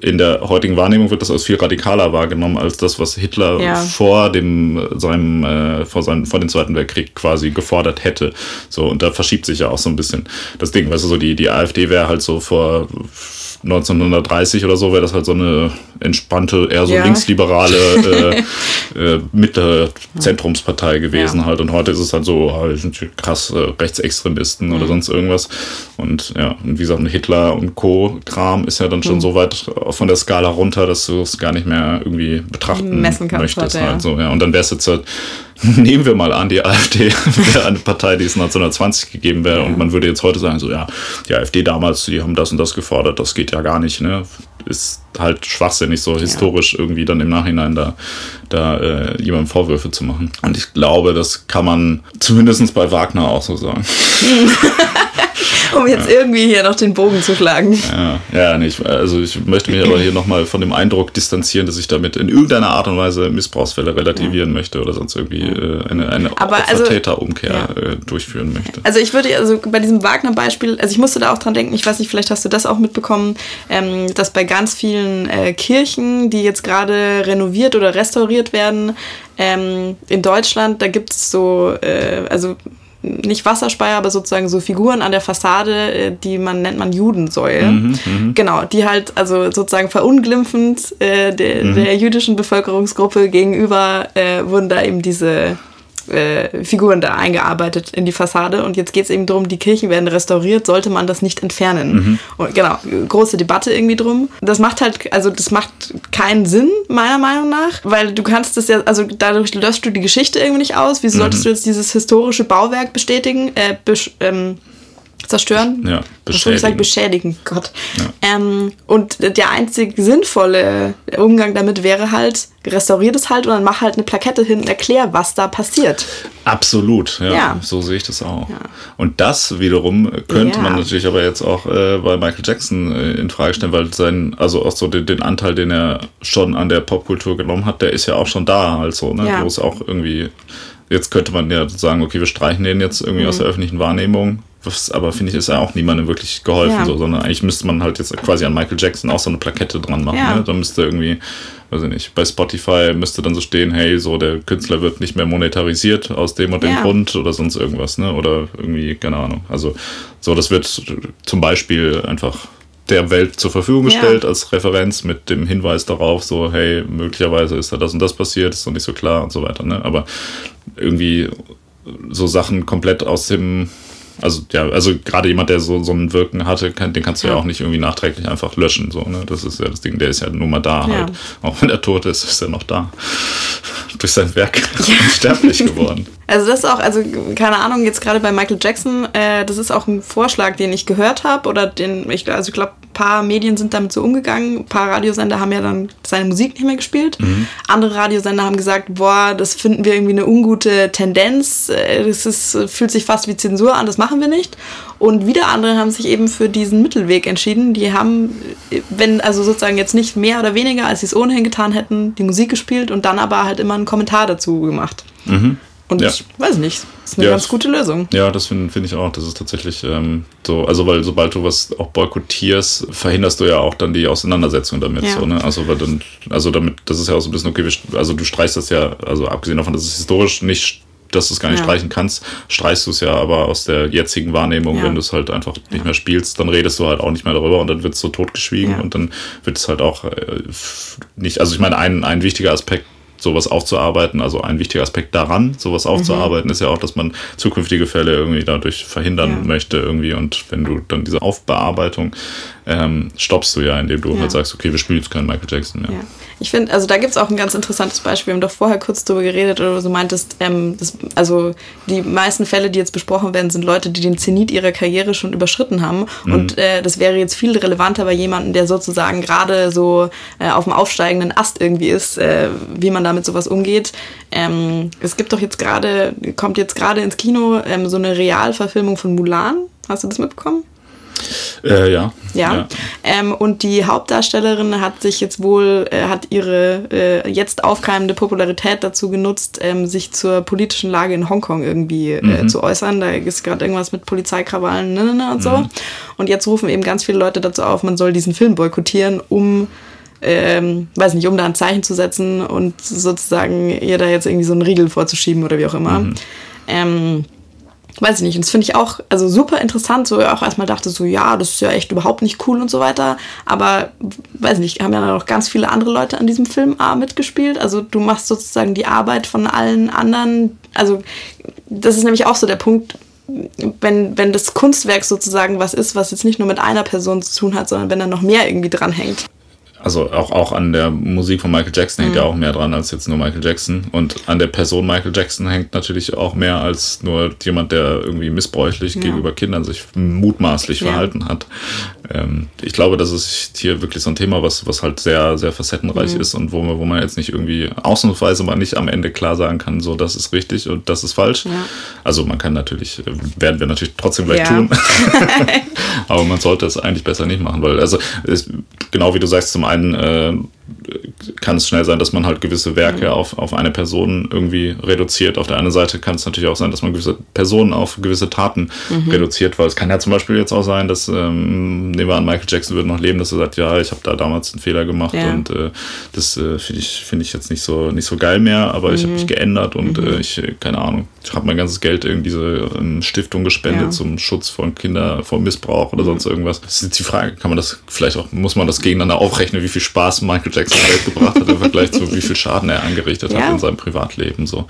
in der heutigen Wahrnehmung wird das als viel radikaler wahrgenommen als das, was Hitler ja. vor dem seinem äh, vor seinem vor dem Zweiten Weltkrieg quasi gefordert hätte. So und da verschiebt sich ja auch so ein bisschen das Ding, weißt du, so die die AfD wäre halt so vor 1930 oder so wäre das halt so eine entspannte, eher so ja. linksliberale äh, äh, Mitte-Zentrumspartei gewesen ja. halt. Und heute ist es halt so, sind krass äh, Rechtsextremisten mhm. oder sonst irgendwas. Und ja, und wie gesagt, Hitler und Co-Kram ist ja dann schon mhm. so weit von der Skala runter, dass du es gar nicht mehr irgendwie betrachten Messen kannst möchtest. Halt, ja. halt so, ja. Und dann wär's jetzt halt nehmen wir mal an, die AfD wäre eine Partei, die es 1920 gegeben wäre. Ja. Und man würde jetzt heute sagen, so ja, die AfD damals, die haben das und das gefordert, das geht ja gar nicht. Ne? Ist halt schwachsinnig, so historisch ja. irgendwie dann im Nachhinein da, da äh, jemandem Vorwürfe zu machen. Und ich glaube, das kann man zumindest bei Wagner auch so sagen. um jetzt irgendwie hier noch den Bogen zu schlagen. Ja, ja nicht. Also ich möchte mich aber hier nochmal von dem Eindruck distanzieren, dass ich damit in irgendeiner Art und Weise Missbrauchsfälle relativieren ja. möchte oder sonst irgendwie äh, eine, eine also, Täterumkehr ja. äh, durchführen möchte. Also ich würde, also bei diesem Wagner-Beispiel, also ich musste da auch dran denken, ich weiß nicht, vielleicht hast du das auch mitbekommen, ähm, dass bei ganz vielen äh, Kirchen, die jetzt gerade renoviert oder restauriert werden, ähm, in Deutschland, da gibt es so, äh, also nicht Wasserspeier, aber sozusagen so Figuren an der Fassade, äh, die man nennt man Judensäule. Mhm, mhm, genau, die halt also sozusagen verunglimpfend äh, der, mhm. der jüdischen Bevölkerungsgruppe gegenüber äh, wurden da eben diese äh, Figuren da eingearbeitet in die Fassade. Und jetzt geht es eben darum, die Kirchen werden restauriert, sollte man das nicht entfernen. Mhm. Und genau, große Debatte irgendwie drum. Das macht halt, also das macht keinen Sinn, meiner Meinung nach, weil du kannst das ja, also dadurch löscht du die Geschichte irgendwie nicht aus. Wieso mhm. solltest du jetzt dieses historische Bauwerk bestätigen, äh, besch, ähm, zerstören. Ja, beschädigen. Ich sagen, beschädigen, Gott. Ja. Ähm, und der einzig sinnvolle Umgang damit wäre halt, restaurier das halt und dann mach halt eine Plakette hin und erklär, was da passiert. Absolut, ja. ja. So sehe ich das auch. Ja. Und das wiederum könnte man natürlich aber jetzt auch äh, bei Michael Jackson äh, in Frage stellen, weil sein, also auch so den, den, Anteil, den er schon an der Popkultur genommen hat, der ist ja auch schon da, also, ne? Wo es auch irgendwie jetzt könnte man ja sagen, okay, wir streichen den jetzt irgendwie mhm. aus der öffentlichen Wahrnehmung. Was, aber finde ich, ist ja auch niemandem wirklich geholfen, ja. so, sondern eigentlich müsste man halt jetzt quasi an Michael Jackson auch so eine Plakette dran machen. Ja. Ne? Da müsste irgendwie, weiß ich nicht, bei Spotify müsste dann so stehen, hey, so der Künstler wird nicht mehr monetarisiert aus dem und dem ja. Grund oder sonst irgendwas, ne? Oder irgendwie, keine Ahnung. Also so, das wird zum Beispiel einfach der Welt zur Verfügung gestellt ja. als Referenz mit dem Hinweis darauf, so, hey, möglicherweise ist da das und das passiert, ist noch nicht so klar und so weiter. Ne? Aber irgendwie so Sachen komplett aus dem also ja, also gerade jemand, der so, so ein Wirken hatte, kann, den kannst du ja. ja. auch nicht irgendwie nachträglich einfach löschen. So, ne? Das ist ja das Ding, der ist ja nur mal da ja. halt. Auch wenn er tot ist, ist er noch da. Durch sein Werk ja. unsterblich geworden. Also das ist auch, also keine Ahnung, jetzt gerade bei Michael Jackson, äh, das ist auch ein Vorschlag, den ich gehört habe oder den, ich, also ich glaube, ein paar Medien sind damit so umgegangen. Ein paar Radiosender haben ja dann seine Musik nicht mehr gespielt. Mhm. Andere Radiosender haben gesagt, boah, das finden wir irgendwie eine ungute Tendenz. Äh, das ist, fühlt sich fast wie Zensur an, das machen wir nicht. Und wieder andere haben sich eben für diesen Mittelweg entschieden. Die haben, wenn, also sozusagen jetzt nicht mehr oder weniger, als sie es ohnehin getan hätten, die Musik gespielt und dann aber halt immer einen Kommentar dazu gemacht. Mhm. Und ja. ich weiß nicht, ist eine ja, ganz gute Lösung. Ja, das finde find ich auch. Das ist tatsächlich ähm, so, also weil sobald du was auch boykottierst, verhinderst du ja auch dann die Auseinandersetzung damit. Ja. So, ne? Also weil dann, also damit, das ist ja auch so ein bisschen okay, also du streichst das ja, also abgesehen davon, dass es historisch nicht dass du es gar nicht ja. streichen kannst, streichst du es ja aber aus der jetzigen Wahrnehmung, ja. wenn du es halt einfach nicht ja. mehr spielst, dann redest du halt auch nicht mehr darüber und dann wird es so totgeschwiegen und dann wird es halt auch äh, nicht, also ich meine, ein, ein wichtiger Aspekt sowas aufzuarbeiten. Also ein wichtiger Aspekt daran, sowas aufzuarbeiten, mhm. ist ja auch, dass man zukünftige Fälle irgendwie dadurch verhindern ja. möchte irgendwie. Und wenn du dann diese Aufbearbeitung ähm, stoppst du ja, indem du ja. halt sagst, okay, wir spielen jetzt keinen Michael Jackson mehr. Ja. Ich finde, also da gibt es auch ein ganz interessantes Beispiel. Wir haben doch vorher kurz darüber geredet oder so meintest, ähm, das, also die meisten Fälle, die jetzt besprochen werden, sind Leute, die den Zenit ihrer Karriere schon überschritten haben. Mhm. Und äh, das wäre jetzt viel relevanter bei jemandem, der sozusagen gerade so äh, auf dem aufsteigenden Ast irgendwie ist, äh, wie man damit sowas umgeht. Ähm, es gibt doch jetzt gerade, kommt jetzt gerade ins Kino ähm, so eine Realverfilmung von Mulan. Hast du das mitbekommen? Äh, ja. Ja. ja. Ähm, und die Hauptdarstellerin hat sich jetzt wohl, äh, hat ihre äh, jetzt aufkeimende Popularität dazu genutzt, ähm, sich zur politischen Lage in Hongkong irgendwie äh, mhm. zu äußern. Da ist gerade irgendwas mit Polizeikrawallen ne, ne, ne, und so. Mhm. Und jetzt rufen eben ganz viele Leute dazu auf, man soll diesen Film boykottieren, um ähm, weiß nicht, um da ein Zeichen zu setzen und sozusagen ihr da jetzt irgendwie so einen Riegel vorzuschieben oder wie auch immer. Mhm. Ähm, weiß ich nicht. Und das finde ich auch also super interessant, so auch erstmal dachte so, ja, das ist ja echt überhaupt nicht cool und so weiter. Aber weiß nicht, haben ja noch ganz viele andere Leute an diesem Film A mitgespielt. Also du machst sozusagen die Arbeit von allen anderen. Also das ist nämlich auch so der Punkt, wenn, wenn das Kunstwerk sozusagen was ist, was jetzt nicht nur mit einer Person zu tun hat, sondern wenn da noch mehr irgendwie dranhängt also auch, auch an der Musik von Michael Jackson hängt mhm. ja auch mehr dran als jetzt nur Michael Jackson. Und an der Person Michael Jackson hängt natürlich auch mehr als nur jemand, der irgendwie missbräuchlich ja. gegenüber Kindern sich mutmaßlich ja. verhalten hat. Ähm, ich glaube, das ist hier wirklich so ein Thema, was, was halt sehr, sehr facettenreich mhm. ist und wo man, wo man jetzt nicht irgendwie ausnahmsweise mal nicht am Ende klar sagen kann, so das ist richtig und das ist falsch. Ja. Also man kann natürlich, äh, werden wir natürlich trotzdem gleich tun. Aber man sollte es eigentlich besser nicht machen, weil also ist, genau wie du sagst, zum einen äh, kann es schnell sein, dass man halt gewisse Werke mhm. auf, auf eine Person irgendwie reduziert. Auf der anderen Seite kann es natürlich auch sein, dass man gewisse Personen auf gewisse Taten mhm. reduziert, weil es kann ja zum Beispiel jetzt auch sein, dass, ähm, nehmen wir an, Michael Jackson würde noch leben, dass er sagt, ja, ich habe da damals einen Fehler gemacht ja. und äh, das äh, finde ich, find ich jetzt nicht so, nicht so geil mehr, aber mhm. ich habe mich geändert und mhm. äh, ich, keine Ahnung, ich habe mein ganzes Geld in diese ähm, Stiftung gespendet ja. zum Schutz von Kindern vor Missbrauch oder mhm. sonst irgendwas. Das ist jetzt die Frage, kann man das vielleicht auch, muss man das gegeneinander aufrechnen, wie viel Spaß Michael Jackson Welt gebracht hat im Vergleich zu wie viel Schaden er angerichtet ja. hat in seinem Privatleben. So.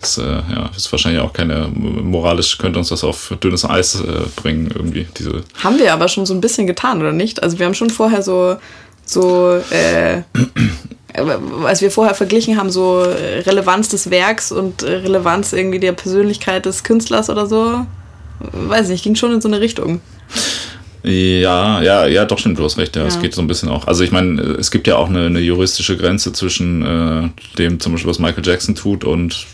Das äh, ja, ist wahrscheinlich auch keine, moralisch könnte uns das auf dünnes Eis äh, bringen, irgendwie. Diese haben wir aber schon so ein bisschen getan, oder nicht? Also wir haben schon vorher so, so äh, als wir vorher verglichen haben, so Relevanz des Werks und Relevanz irgendwie der Persönlichkeit des Künstlers oder so. weiß nicht, ging schon in so eine Richtung. Ja, ja, ja, doch stimmt, du hast recht. Ja, ja. es geht so ein bisschen auch. Also ich meine, es gibt ja auch eine, eine juristische Grenze zwischen äh, dem zum Beispiel, was Michael Jackson tut und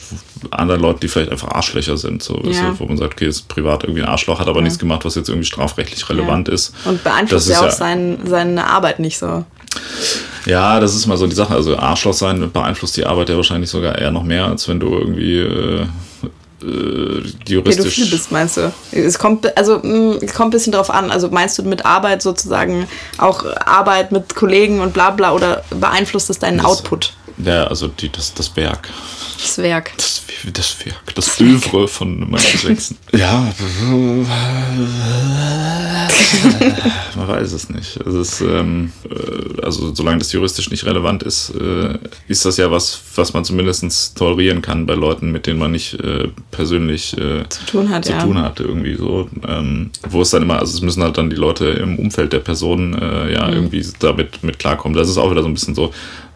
anderen Leuten, die vielleicht einfach Arschlöcher sind. So, ja. so wo man sagt, okay, ist privat irgendwie ein Arschloch, hat aber nichts gemacht, was jetzt irgendwie strafrechtlich relevant ist. Und beeinflusst ja auch sein, seine Arbeit nicht so. Ja, das ist mal so die Sache. Also Arschloch sein beeinflusst die Arbeit ja wahrscheinlich sogar eher noch mehr, als wenn du irgendwie äh, äh, juristisch. Pädophil bist, meinst du? Es kommt, also, mm, es kommt ein bisschen drauf an. Also meinst du mit Arbeit sozusagen auch Arbeit mit Kollegen und bla bla oder beeinflusst es deinen das, Output? Ja, also die, das, das Werk. Das Werk. Das, das Werk, das Övre von Michael Jackson. ja, man weiß es nicht. Es ist, ähm, äh, also solange das juristisch nicht relevant ist, äh, ist das ja was, was man zumindest tolerieren kann bei Leuten, mit denen man nicht äh, persönlich äh, zu tun hat. Zu ja. tun hat irgendwie so. Ähm, wo es dann immer, also es müssen halt dann die Leute im Umfeld der Person äh, ja mhm. irgendwie damit mit klarkommen. Das ist auch wieder so ein bisschen so,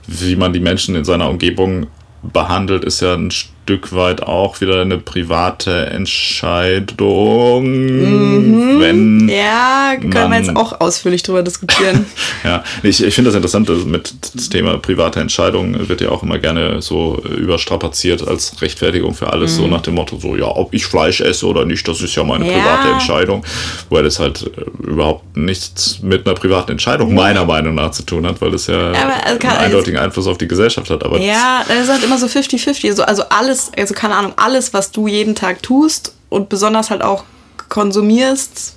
wie man die Menschen in seiner Umgebung behandelt, ist ja ein weit auch wieder eine private Entscheidung. Mhm. Wenn ja, können wir jetzt auch ausführlich darüber diskutieren. ja, ich, ich finde das interessant, mit das Thema private Entscheidung wird ja auch immer gerne so überstrapaziert als Rechtfertigung für alles, mhm. so nach dem Motto, so, ja, ob ich Fleisch esse oder nicht, das ist ja meine ja. private Entscheidung, weil das halt äh, überhaupt nichts mit einer privaten Entscheidung meiner Meinung nach zu tun hat, weil das ja, ja einen eindeutigen Einfluss auf die Gesellschaft hat. Aber ja, das ist halt immer so 50-50, also alles alles, also keine Ahnung, alles, was du jeden Tag tust und besonders halt auch konsumierst,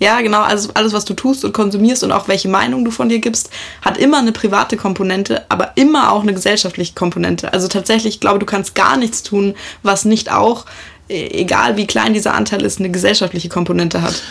ja, genau, also alles, was du tust und konsumierst und auch welche Meinung du von dir gibst, hat immer eine private Komponente, aber immer auch eine gesellschaftliche Komponente. Also tatsächlich, ich glaube, du kannst gar nichts tun, was nicht auch, e, egal wie klein dieser Anteil ist, eine gesellschaftliche Komponente hat.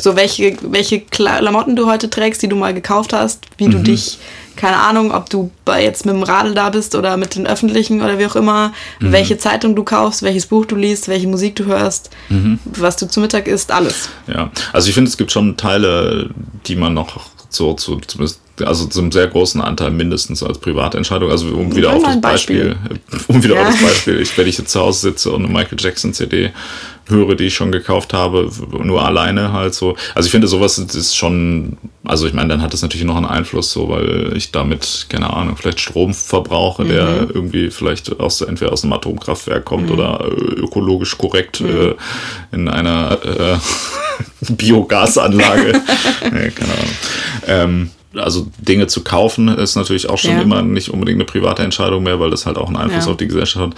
So welche, welche Klamotten du heute trägst, die du mal gekauft hast, wie mhm. du dich keine Ahnung, ob du jetzt mit dem Radl da bist oder mit den Öffentlichen oder wie auch immer, mhm. welche Zeitung du kaufst, welches Buch du liest, welche Musik du hörst, mhm. was du zu Mittag isst, alles. Ja, also ich finde, es gibt schon Teile, die man noch so zu, zumindest also zum sehr großen Anteil mindestens als Privatentscheidung. Also um wieder auf das Beispiel, Beispiel, um wieder ja. auf das Beispiel, ich, wenn ich jetzt zu Hause sitze und eine Michael Jackson CD höre, die ich schon gekauft habe, nur alleine halt so. Also ich finde sowas ist schon, also ich meine, dann hat das natürlich noch einen Einfluss so, weil ich damit, keine Ahnung, vielleicht Strom verbrauche, mhm. der irgendwie vielleicht aus, entweder aus einem Atomkraftwerk kommt mhm. oder äh, ökologisch korrekt mhm. äh, in einer äh, Biogasanlage. nee, keine Ahnung. Ähm, also Dinge zu kaufen ist natürlich auch schon ja. immer nicht unbedingt eine private Entscheidung mehr, weil das halt auch einen Einfluss ja. auf die Gesellschaft hat.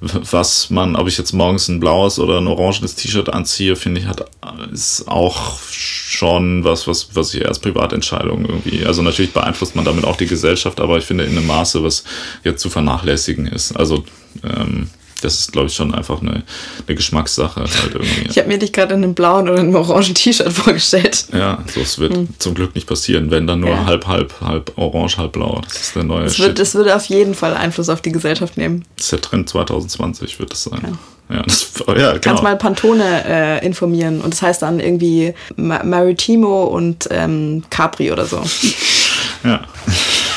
Was man, ob ich jetzt morgens ein blaues oder ein orangenes T-Shirt anziehe, finde ich, hat, ist auch schon was, was, was ich als Privatentscheidung irgendwie, also natürlich beeinflusst man damit auch die Gesellschaft, aber ich finde in einem Maße, was jetzt zu vernachlässigen ist. Also, ähm, das ist, glaube ich, schon einfach eine, eine Geschmackssache. Halt irgendwie. Ich habe mir dich gerade in einem blauen oder einem orangen T-Shirt vorgestellt. Ja, so es wird hm. zum Glück nicht passieren, wenn dann nur ja. halb, halb, halb orange, halb blau. Das ist der neue das wird, das wird auf jeden Fall Einfluss auf die Gesellschaft nehmen. Das ist der Trend 2020, wird das sein. Ja. Ja, das, ja, genau. Kannst mal Pantone äh, informieren und das heißt dann irgendwie Maritimo und ähm, Capri oder so. ja.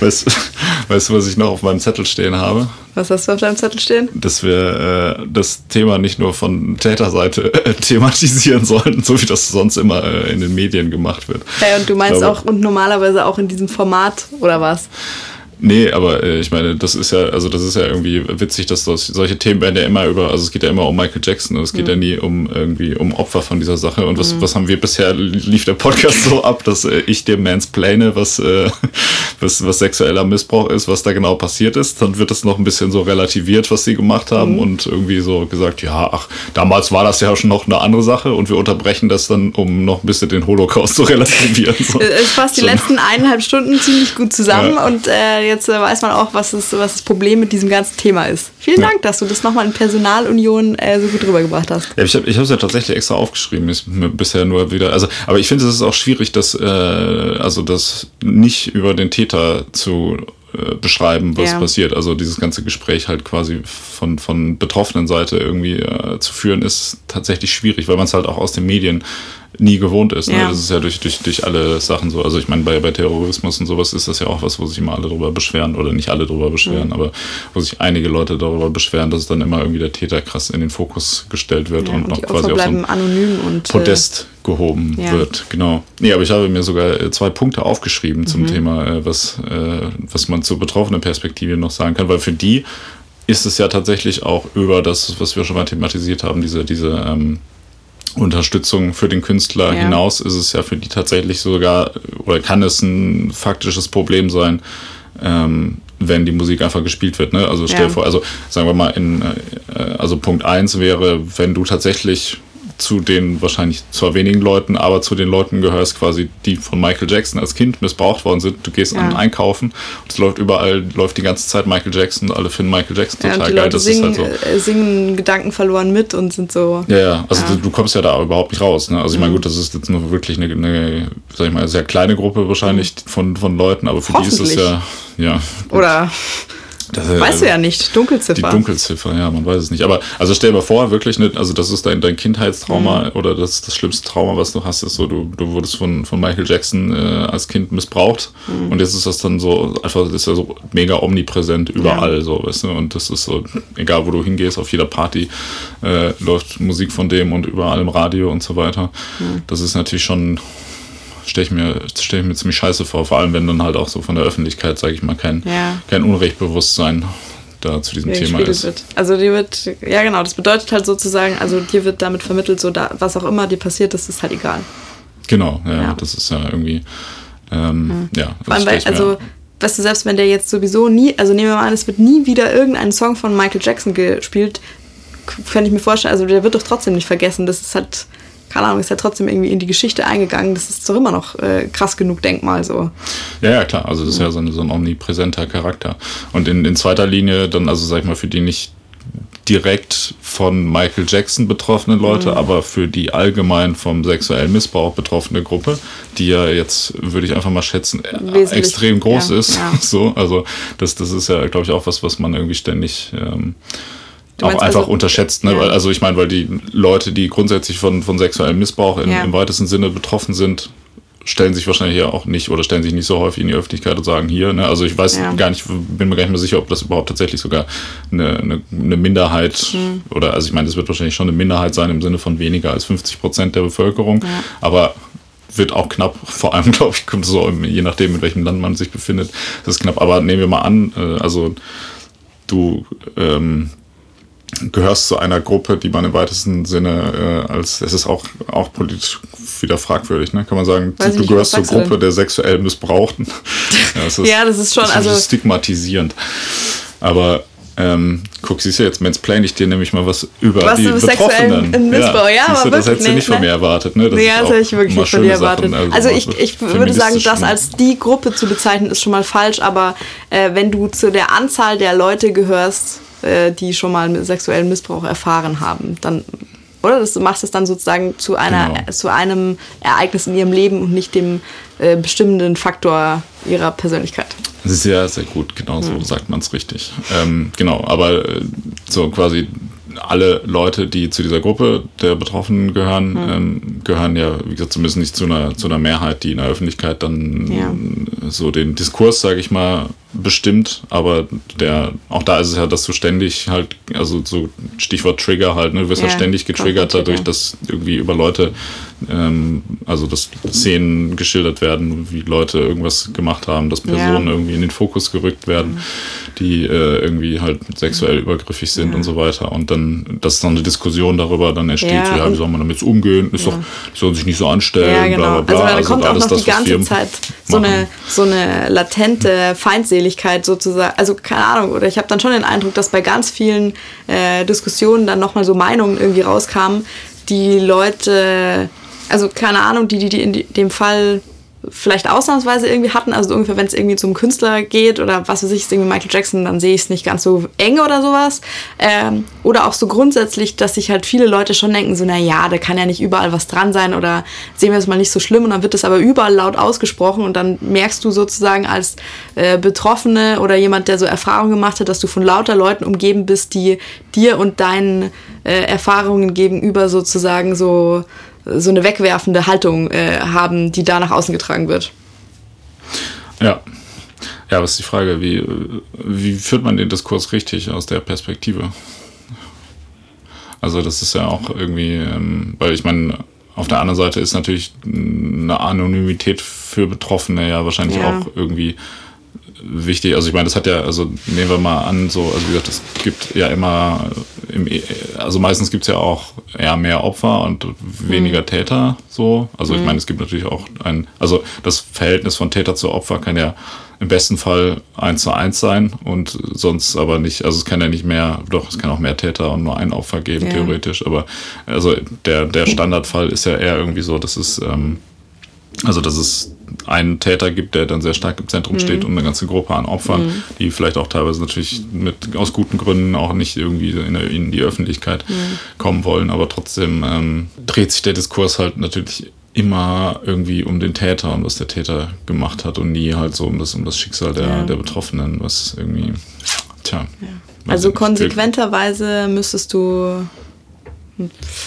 Weißt, weißt du, was ich noch auf meinem Zettel stehen habe? Was hast du auf deinem Zettel stehen? Dass wir äh, das Thema nicht nur von Täterseite äh, thematisieren sollten, so wie das sonst immer äh, in den Medien gemacht wird. Hey, und du meinst glaube, auch und normalerweise auch in diesem Format oder was? Nee, aber äh, ich meine, das ist ja, also das ist ja irgendwie witzig, dass das, solche Themen werden ja immer über, also es geht ja immer um Michael Jackson und es geht mhm. ja nie um irgendwie um Opfer von dieser Sache. Und was, mhm. was haben wir bisher, lief der Podcast so ab, dass äh, ich dir mansplane, was, äh, was, was sexueller Missbrauch ist, was da genau passiert ist. Dann wird das noch ein bisschen so relativiert, was sie gemacht haben mhm. und irgendwie so gesagt, ja, ach, damals war das ja schon noch eine andere Sache und wir unterbrechen das dann, um noch ein bisschen den Holocaust zu relativieren. So. Es fasst die so. letzten eineinhalb Stunden ziemlich gut zusammen ja. und äh, jetzt äh, weiß man auch, was, ist, was das Problem mit diesem ganzen Thema ist. Vielen ja. Dank, dass du das nochmal in Personalunion äh, so gut rübergebracht hast. Ja, ich habe es ja tatsächlich extra aufgeschrieben, ist mir bisher nur wieder, also, aber ich finde, es ist auch schwierig, das, äh, also das nicht über den Täter zu äh, beschreiben, was ja. passiert. Also dieses ganze Gespräch halt quasi von, von betroffenen Seite irgendwie äh, zu führen, ist tatsächlich schwierig, weil man es halt auch aus den Medien nie gewohnt ist. Ne? Ja. Das ist ja durch, durch, durch alle Sachen so. Also ich meine, bei, bei Terrorismus und sowas ist das ja auch was, wo sich immer alle drüber beschweren, oder nicht alle drüber beschweren, mhm. aber wo sich einige Leute darüber beschweren, dass dann immer irgendwie der Täter krass in den Fokus gestellt wird ja, und, und noch quasi auf so ein und, äh, Podest gehoben ja. wird. Genau. Nee, aber ich habe mir sogar äh, zwei Punkte aufgeschrieben zum mhm. Thema, äh, was, was man zur betroffenen Perspektive noch sagen kann, weil für die ist es ja tatsächlich auch über das, was wir schon mal thematisiert haben, diese, diese ähm, Unterstützung für den Künstler ja. hinaus ist es ja für die tatsächlich sogar, oder kann es ein faktisches Problem sein, ähm, wenn die Musik einfach gespielt wird. Ne? Also stell ja. vor, also sagen wir mal, in, äh, also Punkt 1 wäre, wenn du tatsächlich zu den wahrscheinlich zwar wenigen Leuten, aber zu den Leuten gehörst quasi, die von Michael Jackson als Kind missbraucht worden sind. Du gehst ja. an Einkaufen und es läuft überall, läuft die ganze Zeit Michael Jackson alle finden Michael Jackson total ja, geil. Leute das singen, ist halt so. Äh, singen Gedanken verloren mit und sind so. Ja, ja, also ja. Du, du, kommst ja da überhaupt nicht raus. Ne? Also ich meine, mhm. gut, das ist jetzt nur wirklich eine, eine, sag ich mal, sehr kleine Gruppe wahrscheinlich mhm. von, von Leuten, aber für die ist es ja, ja. Oder das, weißt also, du ja nicht, Dunkelziffer. Die Dunkelziffer, ja, man weiß es nicht. Aber also stell dir mal vor, wirklich, nicht, also das ist dein, dein Kindheitstrauma mhm. oder das, das schlimmste Trauma, was du hast, ist so, du, du wurdest von, von Michael Jackson äh, als Kind missbraucht mhm. und jetzt ist das dann so, einfach, das ist ja so mega omnipräsent überall, ja. so, weißt du, und das ist so, egal wo du hingehst, auf jeder Party äh, läuft Musik von dem und überall im Radio und so weiter. Mhm. Das ist natürlich schon stelle ich, mir, stell ich mir ziemlich scheiße vor. Vor allem, wenn dann halt auch so von der Öffentlichkeit, sage ich mal, kein, ja. kein Unrechtbewusstsein da zu diesem Thema ist. Wird. Also dir wird, ja genau, das bedeutet halt sozusagen, also dir wird damit vermittelt, so da, was auch immer dir passiert, das ist halt egal. Genau, ja, ja. das ist ja irgendwie, ähm, ja. ja Vor allem, weil, also, weißt du, selbst wenn der jetzt sowieso nie, also nehmen wir mal an, es wird nie wieder irgendein Song von Michael Jackson gespielt, könnte ich mir vorstellen, also der wird doch trotzdem nicht vergessen, das ist halt keine Ahnung, ist ja trotzdem irgendwie in die Geschichte eingegangen. Das ist doch immer noch äh, krass genug Denkmal so. Ja, ja, klar. Also das ist ja so ein, so ein omnipräsenter Charakter. Und in, in zweiter Linie dann, also sag ich mal, für die nicht direkt von Michael Jackson betroffene Leute, mhm. aber für die allgemein vom sexuellen Missbrauch betroffene Gruppe, die ja jetzt, würde ich einfach mal schätzen, Wesentlich, extrem groß ja, ist. Ja. So, also das, das ist ja, glaube ich, auch was, was man irgendwie ständig ähm, auch einfach also, unterschätzt. Ne? Ja. Also ich meine, weil die Leute, die grundsätzlich von, von sexuellem Missbrauch in, ja. im weitesten Sinne betroffen sind, stellen sich wahrscheinlich ja auch nicht oder stellen sich nicht so häufig in die Öffentlichkeit und sagen hier. Ne? Also ich weiß ja. gar nicht, bin mir gar nicht mehr sicher, ob das überhaupt tatsächlich sogar eine, eine, eine Minderheit mhm. oder also ich meine, das wird wahrscheinlich schon eine Minderheit sein im Sinne von weniger als 50 Prozent der Bevölkerung. Aber wird auch knapp, vor allem glaube ich, kommt so, je nachdem, in welchem Land man sich befindet, das ist knapp. Aber nehmen wir mal an, äh, also du ähm, gehörst zu einer Gruppe, die man im weitesten Sinne äh, als, es ist auch, auch politisch wieder fragwürdig, ne? kann man sagen, du, du gehörst zur Gruppe denn? der sexuell Missbrauchten. ja, das ist, ja, das ist schon das ist also stigmatisierend. Aber ähm, guck, siehst du, jetzt mansplain ich dir nämlich mal was über was die Betroffenen. Missbrauch, ja, ja aber du, das hättest du nicht von mir erwartet. Ne? Das ja, das hätte ich wirklich nicht von dir erwartet. Sachen, also, also ich, ich würde sagen, das als die Gruppe zu bezeichnen, ist schon mal falsch, aber äh, wenn du zu der Anzahl der Leute gehörst, äh, die schon mal sexuellen Missbrauch erfahren haben. Dann, oder? Das macht es dann sozusagen zu, einer, genau. zu einem Ereignis in ihrem Leben und nicht dem äh, bestimmenden Faktor ihrer Persönlichkeit. Sehr, sehr gut, genau so mhm. sagt man es richtig. Ähm, genau, aber äh, so quasi alle Leute, die zu dieser Gruppe der Betroffenen gehören, mhm. ähm, gehören ja, wie gesagt, zumindest nicht zu einer, zu einer Mehrheit, die in der Öffentlichkeit dann ja. so den Diskurs, sage ich mal, bestimmt, aber der, auch da ist es ja, dass du ständig halt, also so Stichwort Trigger halt, ne, du wirst ja, halt ständig getriggert dadurch, dass irgendwie über Leute, ähm, also dass Szenen geschildert werden, wie Leute irgendwas gemacht haben, dass Personen ja. irgendwie in den Fokus gerückt werden, mhm. die äh, irgendwie halt sexuell übergriffig sind ja. und so weiter. Und dann, dass dann eine Diskussion darüber dann entsteht, so, ja wie soll man damit umgehen, ist doch, die sollen sich nicht so anstellen, ja, genau. bla bla bla. Also da also kommt auch noch die ganze Zeit so eine, so eine latente Feindseligkeit Feindseligkeit sozusagen, also keine Ahnung, oder ich habe dann schon den Eindruck, dass bei ganz vielen äh, Diskussionen dann nochmal so Meinungen irgendwie rauskamen, die Leute, also keine Ahnung, die, die, die in dem Fall vielleicht ausnahmsweise irgendwie hatten. Also ungefähr, wenn es irgendwie zum Künstler geht oder was weiß ich, ist irgendwie Michael Jackson, dann sehe ich es nicht ganz so eng oder sowas. Ähm, oder auch so grundsätzlich, dass sich halt viele Leute schon denken, so, naja, da kann ja nicht überall was dran sein oder sehen wir es mal nicht so schlimm und dann wird es aber überall laut ausgesprochen und dann merkst du sozusagen als äh, Betroffene oder jemand, der so Erfahrungen gemacht hat, dass du von lauter Leuten umgeben bist, die dir und deinen äh, Erfahrungen gegenüber sozusagen so so eine wegwerfende Haltung äh, haben, die da nach außen getragen wird. Ja. Ja, was ist die Frage, wie, wie führt man den Diskurs richtig aus der Perspektive? Also das ist ja auch irgendwie, ähm, weil ich meine, auf der anderen Seite ist natürlich eine Anonymität für Betroffene ja wahrscheinlich ja. auch irgendwie wichtig. Also ich meine, das hat ja, also nehmen wir mal an, so, also wie gesagt, es gibt ja immer, im, also meistens gibt es ja auch eher mehr Opfer und weniger mhm. Täter so. Also mhm. ich meine, es gibt natürlich auch ein, also das Verhältnis von Täter zu Opfer kann ja im besten Fall eins zu eins sein und sonst aber nicht, also es kann ja nicht mehr, doch, es kann auch mehr Täter und nur ein Opfer geben, ja. theoretisch, aber also der, der Standardfall ist ja eher irgendwie so, dass es, ähm, also dass es einen Täter gibt, der dann sehr stark im Zentrum mhm. steht und eine ganze Gruppe an Opfern, mhm. die vielleicht auch teilweise natürlich mit aus guten Gründen auch nicht irgendwie in, in die Öffentlichkeit mhm. kommen wollen, aber trotzdem ähm, dreht sich der Diskurs halt natürlich immer irgendwie um den Täter und was der Täter gemacht hat und nie halt so um das, um das Schicksal der, ja. der Betroffenen, was irgendwie, tja. Ja. Also konsequenterweise müsstest du,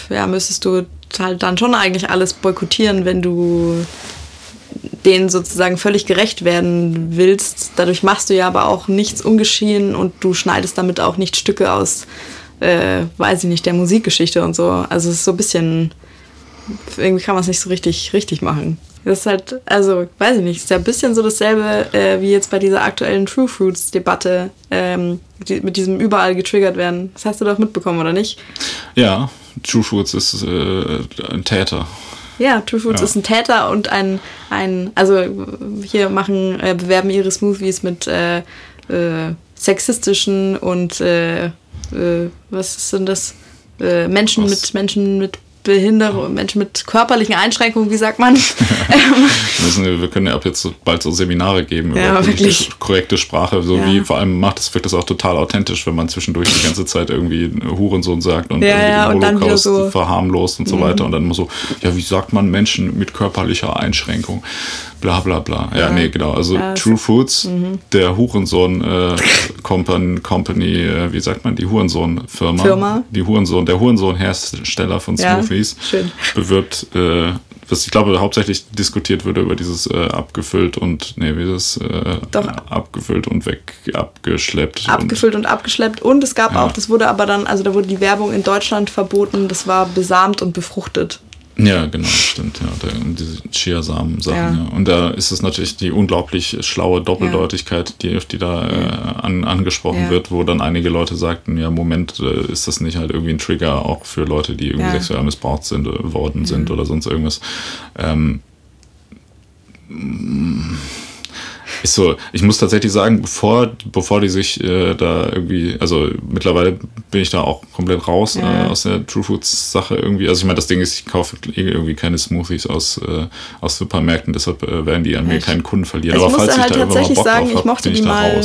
ja, müsstest du halt dann schon eigentlich alles boykottieren, wenn du denen sozusagen völlig gerecht werden willst. Dadurch machst du ja aber auch nichts ungeschehen und du schneidest damit auch nicht Stücke aus, äh, weiß ich nicht, der Musikgeschichte und so. Also es ist so ein bisschen, irgendwie kann man es nicht so richtig, richtig machen. Das ist halt, also, weiß ich nicht, ist ja ein bisschen so dasselbe äh, wie jetzt bei dieser aktuellen True Fruits-Debatte, ähm, die, mit diesem überall getriggert werden. Das hast du doch mitbekommen, oder nicht? Ja, True Fruits ist äh, ein Täter. Ja, True Foods ja. ist ein Täter und ein, ein also hier machen, äh, bewerben ihre Smoothies mit äh, äh, sexistischen und äh, äh, was sind das? Äh, Menschen was? mit Menschen mit Behinderung, Menschen mit körperlichen Einschränkungen, wie sagt man? wir können ja ab jetzt bald so Seminare geben ja, über wirklich. korrekte Sprache, so ja. wie vor allem macht es wirkt das auch total authentisch, wenn man zwischendurch die ganze Zeit irgendwie Hurensohn sagt und, ja, den Holocaust so verharmlost und so mhm. weiter und dann immer so, ja, wie sagt man Menschen mit körperlicher Einschränkung? Bla bla bla. Ja, ja. nee, genau. Also ja, True Foods, mhm. der Hurensohn äh, Company, äh, wie sagt man, die Hurensohn-Firma. Firma. Die Hurensohn, der Hurensohn-Hersteller von Smoothies ja, bewirbt, äh, was ich glaube hauptsächlich diskutiert würde über dieses äh, abgefüllt und, nee, wie das, äh, Doch. abgefüllt und weg, abgeschleppt. Abgefüllt und, und abgeschleppt und es gab auch, das wurde aber dann, also da wurde die Werbung in Deutschland verboten, das war besamt und befruchtet. Ja, genau, stimmt. Ja, der, diese Chiasamen-Sachen. Ja. ja. Und da ist es natürlich die unglaublich schlaue Doppeldeutigkeit, die, die da äh, an, angesprochen wird, wo dann einige Leute sagten, ja, Moment, äh, ist das nicht halt irgendwie ein Trigger auch für Leute, die irgendwie sexuell missbraucht sind, äh, worden sind mhm. oder sonst irgendwas. Ähm, ist so, ich muss tatsächlich sagen, bevor, bevor die sich äh, da irgendwie, also mittlerweile bin ich da auch komplett raus ja. äh, aus der True Foods Sache irgendwie. Also ich meine, das Ding ist, ich kaufe irgendwie keine Smoothies aus, äh, aus Supermärkten, deshalb äh, werden die an mir keinen Kunden verlieren. Ich Aber falls ich halt da tatsächlich mal Bock sagen, drauf hab, ich mochte die mal,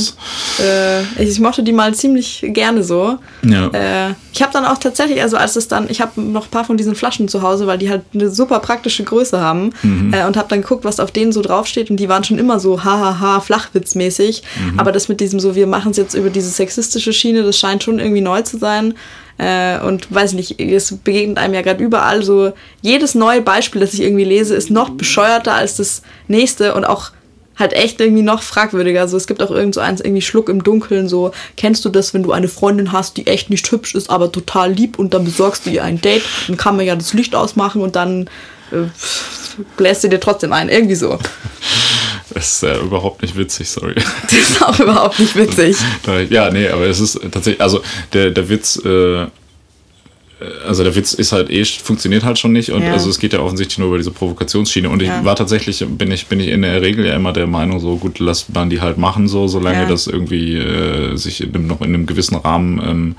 äh, ich mochte die mal ziemlich gerne so. Ja. Äh, ich habe dann auch tatsächlich, also als es dann, ich habe noch ein paar von diesen Flaschen zu Hause, weil die halt eine super praktische Größe haben mhm. äh, und habe dann geguckt, was auf denen so draufsteht und die waren schon immer so hahaha flachwitzmäßig. Mhm. Aber das mit diesem so, wir machen es jetzt über diese sexistische Schiene, das scheint schon irgendwie neu zu sein. Äh, und weiß nicht, es begegnet einem ja gerade überall so, jedes neue Beispiel, das ich irgendwie lese, ist noch bescheuerter als das nächste und auch halt echt irgendwie noch fragwürdiger. Also es gibt auch irgend so eins, irgendwie Schluck im Dunkeln, so, kennst du das, wenn du eine Freundin hast, die echt nicht hübsch ist, aber total lieb und dann besorgst du ihr ein Date, dann kann man ja das Licht ausmachen und dann äh, bläst sie dir trotzdem ein. Irgendwie so. Das ist äh, überhaupt nicht witzig, sorry. Das ist auch überhaupt nicht witzig. ja, nee, aber es ist tatsächlich, also der, der Witz, äh, also der Witz ist halt eh, funktioniert halt schon nicht und ja. also es geht ja offensichtlich nur über diese Provokationsschiene und ich ja. war tatsächlich, bin ich, bin ich in der Regel ja immer der Meinung, so gut, lass man die halt machen, so, solange ja. das irgendwie äh, sich in einem, noch in einem gewissen Rahmen ähm,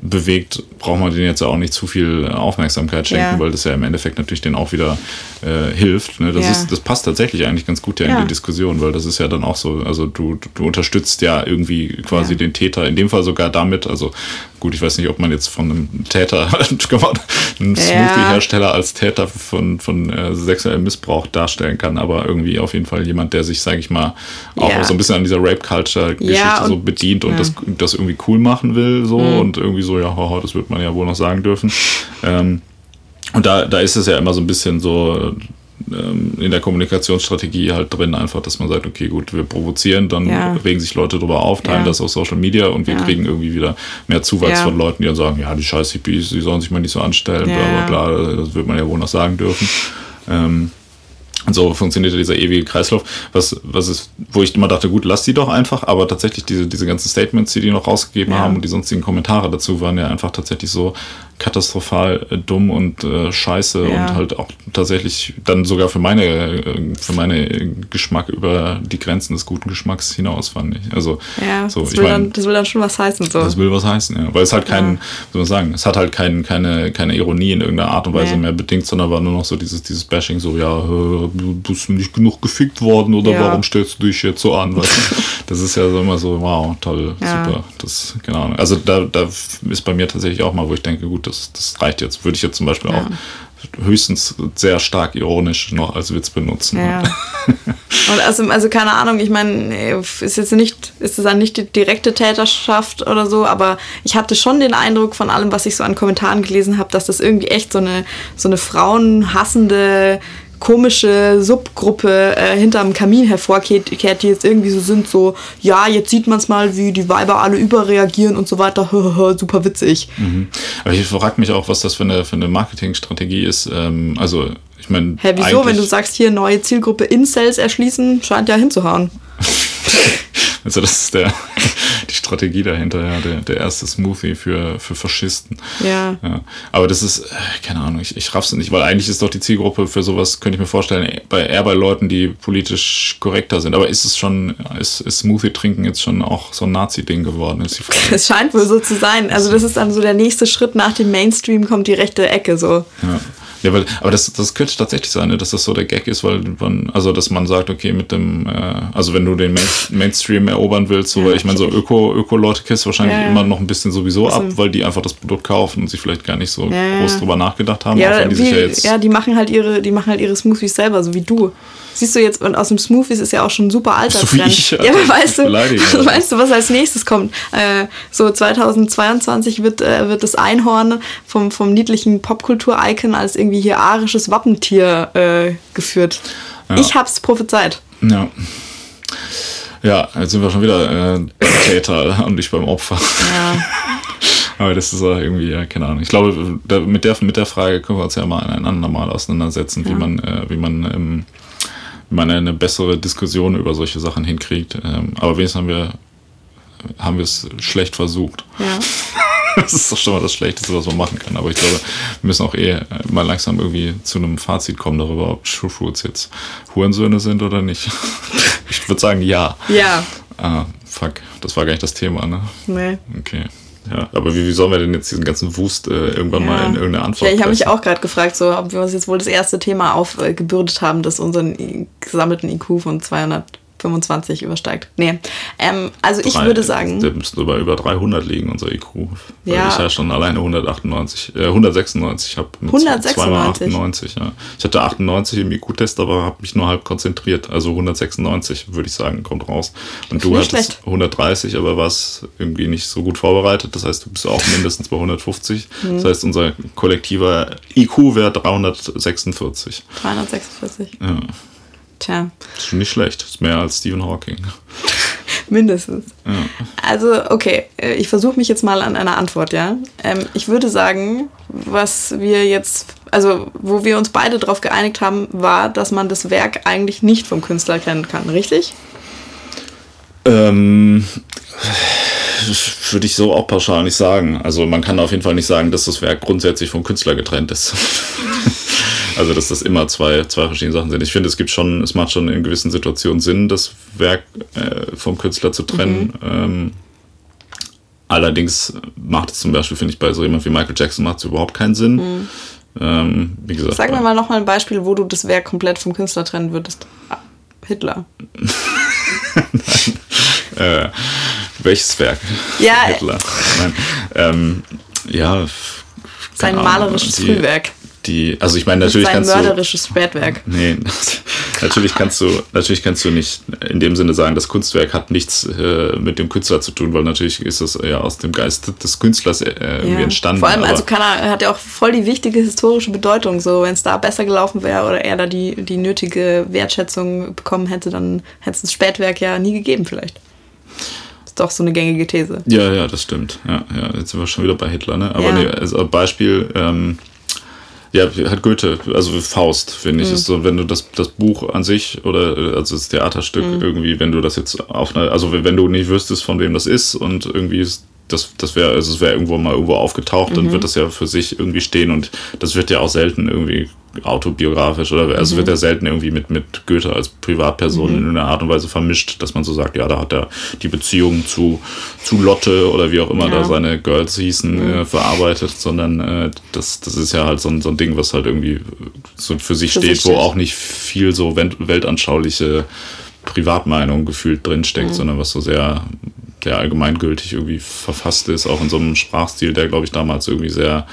bewegt, braucht man denen jetzt auch nicht zu viel Aufmerksamkeit schenken, ja. weil das ja im Endeffekt natürlich denen auch wieder äh, hilft. Ne? Das, ja. ist, das passt tatsächlich eigentlich ganz gut ja, ja, in die Diskussion, weil das ist ja dann auch so, also du, du unterstützt ja irgendwie quasi den Täter, in dem Fall sogar damit, also gut, ich weiß nicht, ob man jetzt von einem Täter, einen Smoothie-Hersteller als Täter von, von äh, sexuellem Missbrauch darstellen kann, aber irgendwie auf jeden Fall jemand, der sich, sage ich mal, auch so ein bisschen an dieser Rape-Culture-Geschichte so bedient und das, das irgendwie cool machen will, so mhm. und irgendwie so, ja, haha, das wird man ja wohl noch sagen dürfen. Ähm, und da, da ist es ja immer so ein bisschen so ähm, in der Kommunikationsstrategie halt drin, einfach, dass man sagt, okay, gut, wir provozieren, dann ja. regen sich Leute darüber auf, teilen ja. das auf Social Media und wir ja. kriegen irgendwie wieder mehr Zuwachs von Leuten, die dann sagen, ja, die scheiß Hippies, die sollen sich mal nicht so anstellen, bla bla bla, das wird man ja wohl noch sagen dürfen. Ähm, so funktioniert dieser ewige Kreislauf, was, was ist, wo ich immer dachte, gut, lass die doch einfach, aber tatsächlich diese, diese ganzen Statements, die die noch rausgegeben haben und die sonstigen Kommentare dazu waren ja einfach tatsächlich so, katastrophal äh, dumm und äh, scheiße ja. und halt auch tatsächlich dann sogar für meine äh, für meine Geschmack über die Grenzen des guten Geschmacks hinaus fand ich. Also ja, so, das, will mein, dann, das will dann schon was heißen so. Das will was heißen, ja, weil es halt kein, ja. soll man sagen, es hat halt kein, keine keine Ironie in irgendeiner Art und Weise nee. mehr bedingt, sondern war nur noch so dieses dieses Bashing so ja, du bist nicht genug gefickt worden oder ja. warum stellst du dich jetzt so an? Weißt das ist ja so immer so wow, toll, super. Das genau. Also da da ist bei mir tatsächlich auch mal, wo ich denke, gut, das, das reicht jetzt. Würde ich jetzt zum Beispiel ja. auch höchstens sehr stark ironisch noch als Witz benutzen. Ja. Und also, also keine Ahnung, ich meine, ist jetzt nicht, ist es dann nicht die direkte Täterschaft oder so, aber ich hatte schon den Eindruck von allem, was ich so an Kommentaren gelesen habe, dass das irgendwie echt so eine, so eine frauenhassende komische Subgruppe äh, hinterm Kamin hervorkehrt, die jetzt irgendwie so sind, so, ja, jetzt sieht man es mal, wie die Weiber alle überreagieren und so weiter, super witzig. Mhm. Aber ich frage mich auch, was das für eine, für eine Marketingstrategie ist. Ähm, also, ich meine. Hä, wieso, wenn du sagst, hier neue Zielgruppe Incels erschließen, scheint ja hinzuhauen. Also das ist der, die Strategie dahinter, ja, der, der erste Smoothie für, für Faschisten. Ja. ja. Aber das ist, äh, keine Ahnung, ich, ich raff's nicht, weil eigentlich ist doch die Zielgruppe für sowas, könnte ich mir vorstellen, bei, eher bei Leuten, die politisch korrekter sind. Aber ist es schon, ist, ist Smoothie trinken jetzt schon auch so ein Nazi-Ding geworden, ist die Frage. Es scheint wohl so zu sein. Also das ist dann so der nächste Schritt nach dem Mainstream kommt die rechte Ecke so. Ja. Ja, weil, aber das, das könnte tatsächlich sein, ne, dass das so der Gag ist, weil man, also dass man sagt, okay, mit dem, äh, also wenn du den Main, Mainstream erobern willst, so, ja, weil ich meine, so Öko, Öko-Leute kriegst wahrscheinlich ja, ja. immer noch ein bisschen sowieso also, ab, weil die einfach das Produkt kaufen und sich vielleicht gar nicht so groß drüber nachgedacht haben. Ja, die, wie, ja, die machen halt ihre, die machen halt ihre Smoothies selber, so wie du. Siehst du jetzt, und aus dem Smoothies ist ja auch schon super alter so ja, aber weißt du, weißt du, was als nächstes kommt? Äh, so 2022 wird, äh, wird das Einhorn vom, vom niedlichen Popkultur-Icon als irgendwie hier arisches Wappentier äh, geführt. Ja. Ich hab's prophezeit. Ja. Ja, jetzt sind wir schon wieder äh, Täter und nicht beim Opfer. Ja. Aber das ist auch irgendwie, ja, keine Ahnung. Ich glaube, da, mit, der, mit der Frage können wir uns ja mal ein andermal auseinandersetzen, ja. wie man, äh, wie man ähm, man eine bessere Diskussion über solche Sachen hinkriegt. Ähm, aber wenigstens haben wir haben wir es schlecht versucht. Ja. Das ist doch schon mal das Schlechteste, was man machen kann. Aber ich glaube, wir müssen auch eh mal langsam irgendwie zu einem Fazit kommen darüber, ob True Fruits jetzt Hurensöhne sind oder nicht. Ich würde sagen, ja. Ja. Ah, fuck. Das war gar nicht das Thema, ne? Nee. Okay. Ja, aber wie, wie sollen wir denn jetzt diesen ganzen Wust äh, irgendwann ja. mal in irgendeine Antwort Ja, ich habe mich auch gerade gefragt, so, ob wir uns jetzt wohl das erste Thema aufgebürdet haben, das unseren gesammelten IQ von 200 25 übersteigt. Nee. Ähm, also ich Drei, würde sagen. Der müsste über, über 300 liegen, unser IQ. Weil ja. ich ja schon alleine 198, äh, 196 habe. 196? Zweimal 98, ja. Ich hatte 98 im IQ-Test, aber habe mich nur halb konzentriert. Also 196, würde ich sagen, kommt raus. Und du hattest schlecht. 130, aber warst irgendwie nicht so gut vorbereitet. Das heißt, du bist auch mindestens bei 150. Mhm. Das heißt, unser kollektiver IQ wäre 346. 346. Ja. Tja. Das ist schon nicht schlecht. Das ist mehr als Stephen Hawking. Mindestens. Ja. Also, okay, äh, ich versuche mich jetzt mal an einer Antwort, ja. Ähm, ich würde sagen, was wir jetzt, also wo wir uns beide darauf geeinigt haben, war, dass man das Werk eigentlich nicht vom Künstler kennen kann, richtig? Ähm, würde ich so auch pauschal nicht sagen. Also man kann auf jeden Fall nicht sagen, dass das Werk grundsätzlich vom Künstler getrennt ist. Also, dass das immer zwei, zwei verschiedene Sachen sind. Ich finde, es gibt schon, es macht schon in gewissen Situationen Sinn, das Werk äh, vom Künstler zu trennen. Mhm. Ähm, allerdings macht es zum Beispiel, finde ich, bei so jemand wie Michael Jackson macht es überhaupt keinen Sinn. Mhm. Ähm, wie gesagt. Sag mir mal nochmal ein Beispiel, wo du das Werk komplett vom Künstler trennen würdest. Ah, Hitler. Nein. Äh, welches Werk? Ja. Hitler. Nein. Ähm, ja. Sein malerisches Frühwerk die, also ich meine, natürlich kannst du. mörderisches Spätwerk. Nee, natürlich kannst du, natürlich kannst du nicht in dem Sinne sagen, das Kunstwerk hat nichts äh, mit dem Künstler zu tun, weil natürlich ist es ja aus dem Geist des Künstlers äh, irgendwie ja. entstanden. Vor allem, also kann er, hat ja auch voll die wichtige historische Bedeutung. So, wenn es da besser gelaufen wäre oder er da die, die nötige Wertschätzung bekommen hätte, dann hätte es das Spätwerk ja nie gegeben, vielleicht ist doch so eine gängige These. Ja, ja, das stimmt. Ja, ja, jetzt sind wir schon wieder bei Hitler, ne? Aber ja. nee, also Beispiel, ähm, ja, hat Goethe, also Faust, finde ich, mhm. ist so, wenn du das, das Buch an sich oder also das Theaterstück mhm. irgendwie, wenn du das jetzt auf einer, also wenn du nicht wüsstest, von wem das ist und irgendwie ist das, das wäre, also es wäre irgendwo mal irgendwo aufgetaucht, dann mhm. wird das ja für sich irgendwie stehen und das wird ja auch selten irgendwie autobiografisch oder also mhm. wird er selten irgendwie mit, mit Goethe als Privatperson mhm. in einer Art und Weise vermischt, dass man so sagt, ja, da hat er die Beziehung zu, zu Lotte oder wie auch immer ja. da seine Girls hießen, mhm. äh, verarbeitet, sondern äh, das, das ist ja halt so ein, so ein Ding, was halt irgendwie so für sich für steht, sich wo steht. auch nicht viel so weltanschauliche Privatmeinung gefühlt drinsteckt, mhm. sondern was so sehr, sehr allgemeingültig irgendwie verfasst ist, auch in so einem Sprachstil, der glaube ich damals irgendwie sehr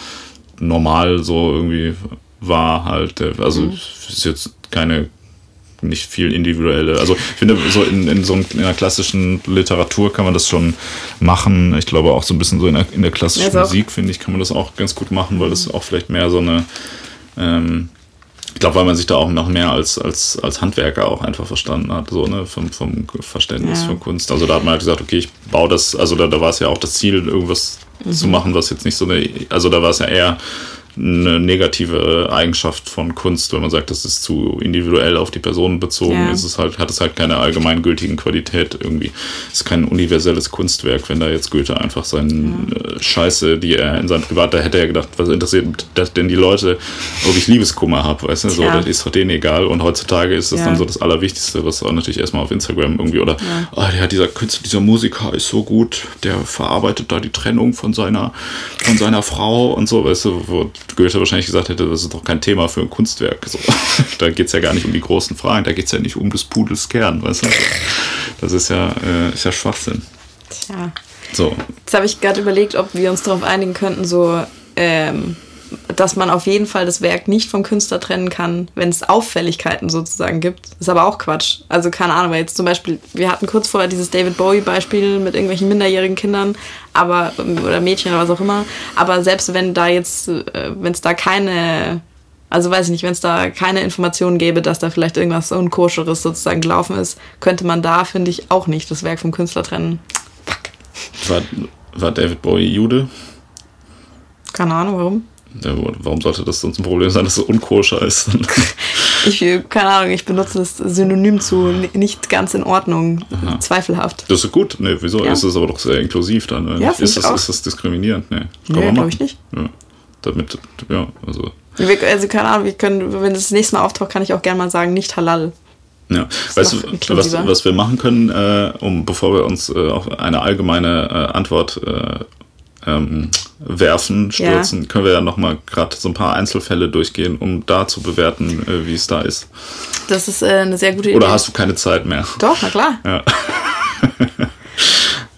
normal so irgendwie war halt. Also mhm. ist jetzt keine nicht viel individuelle. Also ich finde, so in, in so in einer klassischen Literatur kann man das schon machen. Ich glaube auch so ein bisschen so in der, in der klassischen ja, Musik, finde ich, kann man das auch ganz gut machen, weil das auch vielleicht mehr so eine ähm, ich glaube, weil man sich da auch noch mehr als, als, als Handwerker auch einfach verstanden hat, so, ne, vom, vom Verständnis ja. von Kunst. Also da hat man halt gesagt, okay, ich baue das, also da, da war es ja auch das Ziel, irgendwas mhm. zu machen, was jetzt nicht so eine, also da war es ja eher eine negative Eigenschaft von Kunst, wenn man sagt, das ist zu individuell auf die Person bezogen, ja. ist es halt, hat es halt keine allgemeingültigen Qualität irgendwie. Es ist kein universelles Kunstwerk, wenn da jetzt Goethe einfach seine ja. Äh, Scheiße, die er in seinem Privat, da hätte er gedacht, was interessiert das denn die Leute, ob ich Liebeskummer habe, weißt du, so, das ist doch denen egal. Und heutzutage ist das ja. dann so das Allerwichtigste, was auch natürlich erstmal auf Instagram irgendwie, oder, oh, ja, dieser Künstler, dieser Musiker ist so gut, der verarbeitet da die Trennung von seiner, von seiner Frau und so, weißt du, wo Goethe wahrscheinlich gesagt hätte, das ist doch kein Thema für ein Kunstwerk. So. da geht es ja gar nicht um die großen Fragen, da geht es ja nicht um des Pudels Kern, weißt du? Das ist ja, äh, ist ja Schwachsinn. Tja. So. Jetzt habe ich gerade überlegt, ob wir uns darauf einigen könnten, so ähm, dass man auf jeden Fall das Werk nicht vom Künstler trennen kann, wenn es Auffälligkeiten sozusagen gibt. Ist aber auch Quatsch. Also keine Ahnung, weil jetzt zum Beispiel, wir hatten kurz vorher dieses David Bowie-Beispiel mit irgendwelchen minderjährigen Kindern, aber oder Mädchen oder was auch immer. Aber selbst wenn da jetzt, äh, wenn es da keine also weiß ich nicht, wenn es da keine Informationen gäbe, dass da vielleicht irgendwas Unkoscheres sozusagen gelaufen ist, könnte man da, finde ich, auch nicht das Werk vom Künstler trennen. Fuck. War, war David Bowie Jude? Keine Ahnung, warum? Ja, warum sollte das sonst ein Problem sein, dass es unkoscher ist? ich, keine Ahnung, ich benutze das Synonym zu nicht ganz in Ordnung, Aha. zweifelhaft. Das ist gut, ne, wieso? Ja. Ist es aber doch sehr inklusiv dann. Ne? Ja, ist, das, ist das diskriminierend? Ne, nee, glaube ich nicht. Ja. Damit, ja, also. Wir, also keine Ahnung, wir können, wenn das, das nächste Mal auftaucht, kann ich auch gerne mal sagen, nicht halal. Ja, weißt du, was, was wir machen können, äh, um bevor wir uns äh, auf eine allgemeine äh, Antwort äh, ähm, werfen, stürzen, ja. können wir ja nochmal gerade so ein paar Einzelfälle durchgehen, um da zu bewerten, äh, wie es da ist. Das ist äh, eine sehr gute Idee. Oder hast du keine Zeit mehr? Doch, na klar. Ja.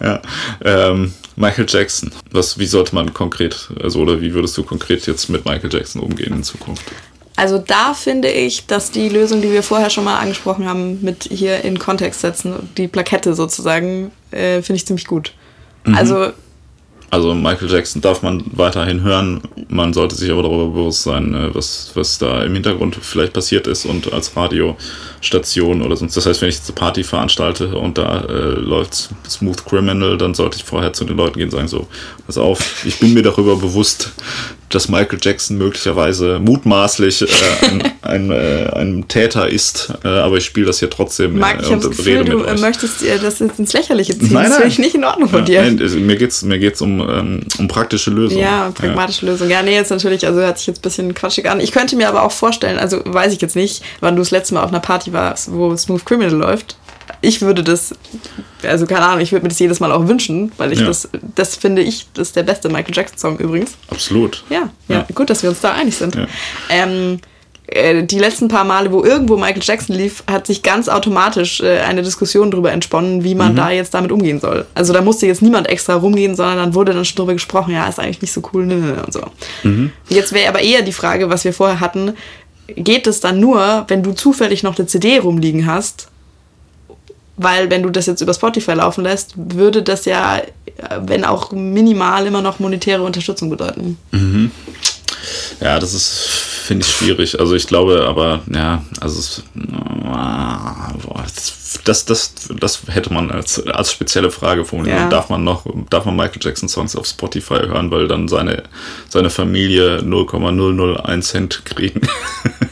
ja. Ähm, Michael Jackson. Was, wie sollte man konkret, also oder wie würdest du konkret jetzt mit Michael Jackson umgehen in Zukunft? Also da finde ich, dass die Lösung, die wir vorher schon mal angesprochen haben, mit hier in Kontext setzen, die Plakette sozusagen, äh, finde ich ziemlich gut. Mhm. Also also Michael Jackson darf man weiterhin hören. Man sollte sich aber darüber bewusst sein, äh, was, was da im Hintergrund vielleicht passiert ist und als Radiostation oder sonst. Das heißt, wenn ich jetzt eine Party veranstalte und da äh, läuft Smooth Criminal, dann sollte ich vorher zu den Leuten gehen und sagen, so, pass auf, ich bin mir darüber bewusst, dass Michael Jackson möglicherweise mutmaßlich äh, ein, ein, äh, ein, Täter ist, äh, aber ich spiele das hier trotzdem Marc, ich und das Gefühl, du euch. möchtest dir das jetzt ins Lächerliche ziehen. Nein, nein. Das finde ich nicht in Ordnung von dir. Nein, mir geht es mir geht's um, ähm, um praktische Lösungen. Ja, pragmatische ja. Lösungen. Ja, nee, jetzt natürlich, also hört sich jetzt ein bisschen quatschig an. Ich könnte mir aber auch vorstellen, also weiß ich jetzt nicht, wann du das letzte Mal auf einer Party warst, wo Smooth Criminal läuft ich würde das, also keine Ahnung, ich würde mir das jedes Mal auch wünschen, weil ich ja. das, das finde ich, das ist der beste Michael Jackson-Song übrigens. Absolut. Ja, ja, ja, gut, dass wir uns da einig sind. Ja. Ähm, äh, die letzten paar Male, wo irgendwo Michael Jackson lief, hat sich ganz automatisch äh, eine Diskussion darüber entsponnen, wie man mhm. da jetzt damit umgehen soll. Also da musste jetzt niemand extra rumgehen, sondern dann wurde dann schon darüber gesprochen, ja, ist eigentlich nicht so cool ne, und so. Mhm. Jetzt wäre aber eher die Frage, was wir vorher hatten, geht es dann nur, wenn du zufällig noch eine CD rumliegen hast? Weil wenn du das jetzt über Spotify laufen lässt, würde das ja, wenn auch minimal, immer noch monetäre Unterstützung bedeuten. Mhm. Ja, das ist, finde ich, schwierig. Also ich glaube aber, ja, also es, das, das, das hätte man als, als spezielle Frage formuliert. Ja. Darf man noch, darf man Michael Jackson Songs auf Spotify hören, weil dann seine, seine Familie 0,001 Cent kriegen?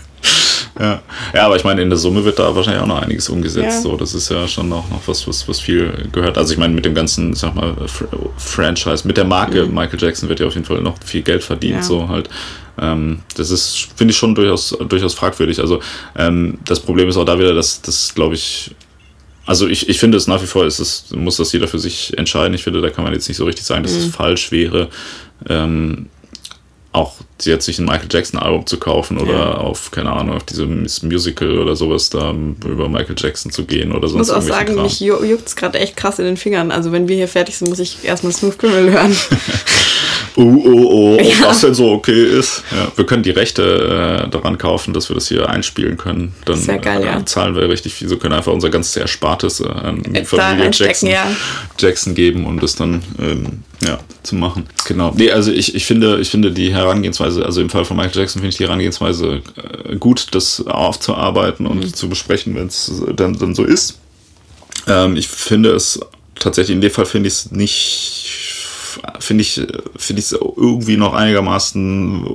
ja. ja, aber ich meine, in der Summe wird da wahrscheinlich auch noch einiges umgesetzt. Ja. So, das ist ja schon auch noch was, was, was viel gehört. Also ich meine, mit dem ganzen, sag mal, Franchise, mit der Marke mhm. Michael Jackson wird ja auf jeden Fall noch viel Geld verdient. Ja. So halt. Ähm, das ist, finde ich schon durchaus, durchaus fragwürdig. Also ähm, das Problem ist auch da wieder, dass das, glaube ich, also ich, ich finde es nach wie vor, ist es, muss das jeder für sich entscheiden. Ich finde, da kann man jetzt nicht so richtig sagen, dass mhm. es falsch wäre. Ähm, auch jetzt sich ein Michael Jackson Album zu kaufen oder ja. auf, keine Ahnung, auf dieses Musical oder sowas da über Michael Jackson zu gehen oder sonst Ich muss auch sagen, Kram. mich juckt es gerade echt krass in den Fingern. Also wenn wir hier fertig sind, muss ich erstmal Smooth Criminal hören. oh, oh, oh, ja. was denn so okay ist. Ja, wir können die Rechte äh, daran kaufen, dass wir das hier einspielen können. Dann Sehr geil, äh, ja. zahlen wir richtig viel. So können einfach unser ganzes Erspartes äh, an die Familie Jackson, Jackson geben, um das dann ähm, ja, zu machen. Genau. Nee, also ich, ich finde, ich finde die Herangehensweise, also im Fall von Michael Jackson finde ich die Herangehensweise äh, gut, das aufzuarbeiten und mhm. zu besprechen, wenn es dann, dann so ist. Ähm, ich finde es tatsächlich, in dem Fall finde ich es nicht finde ich finde ich irgendwie noch einigermaßen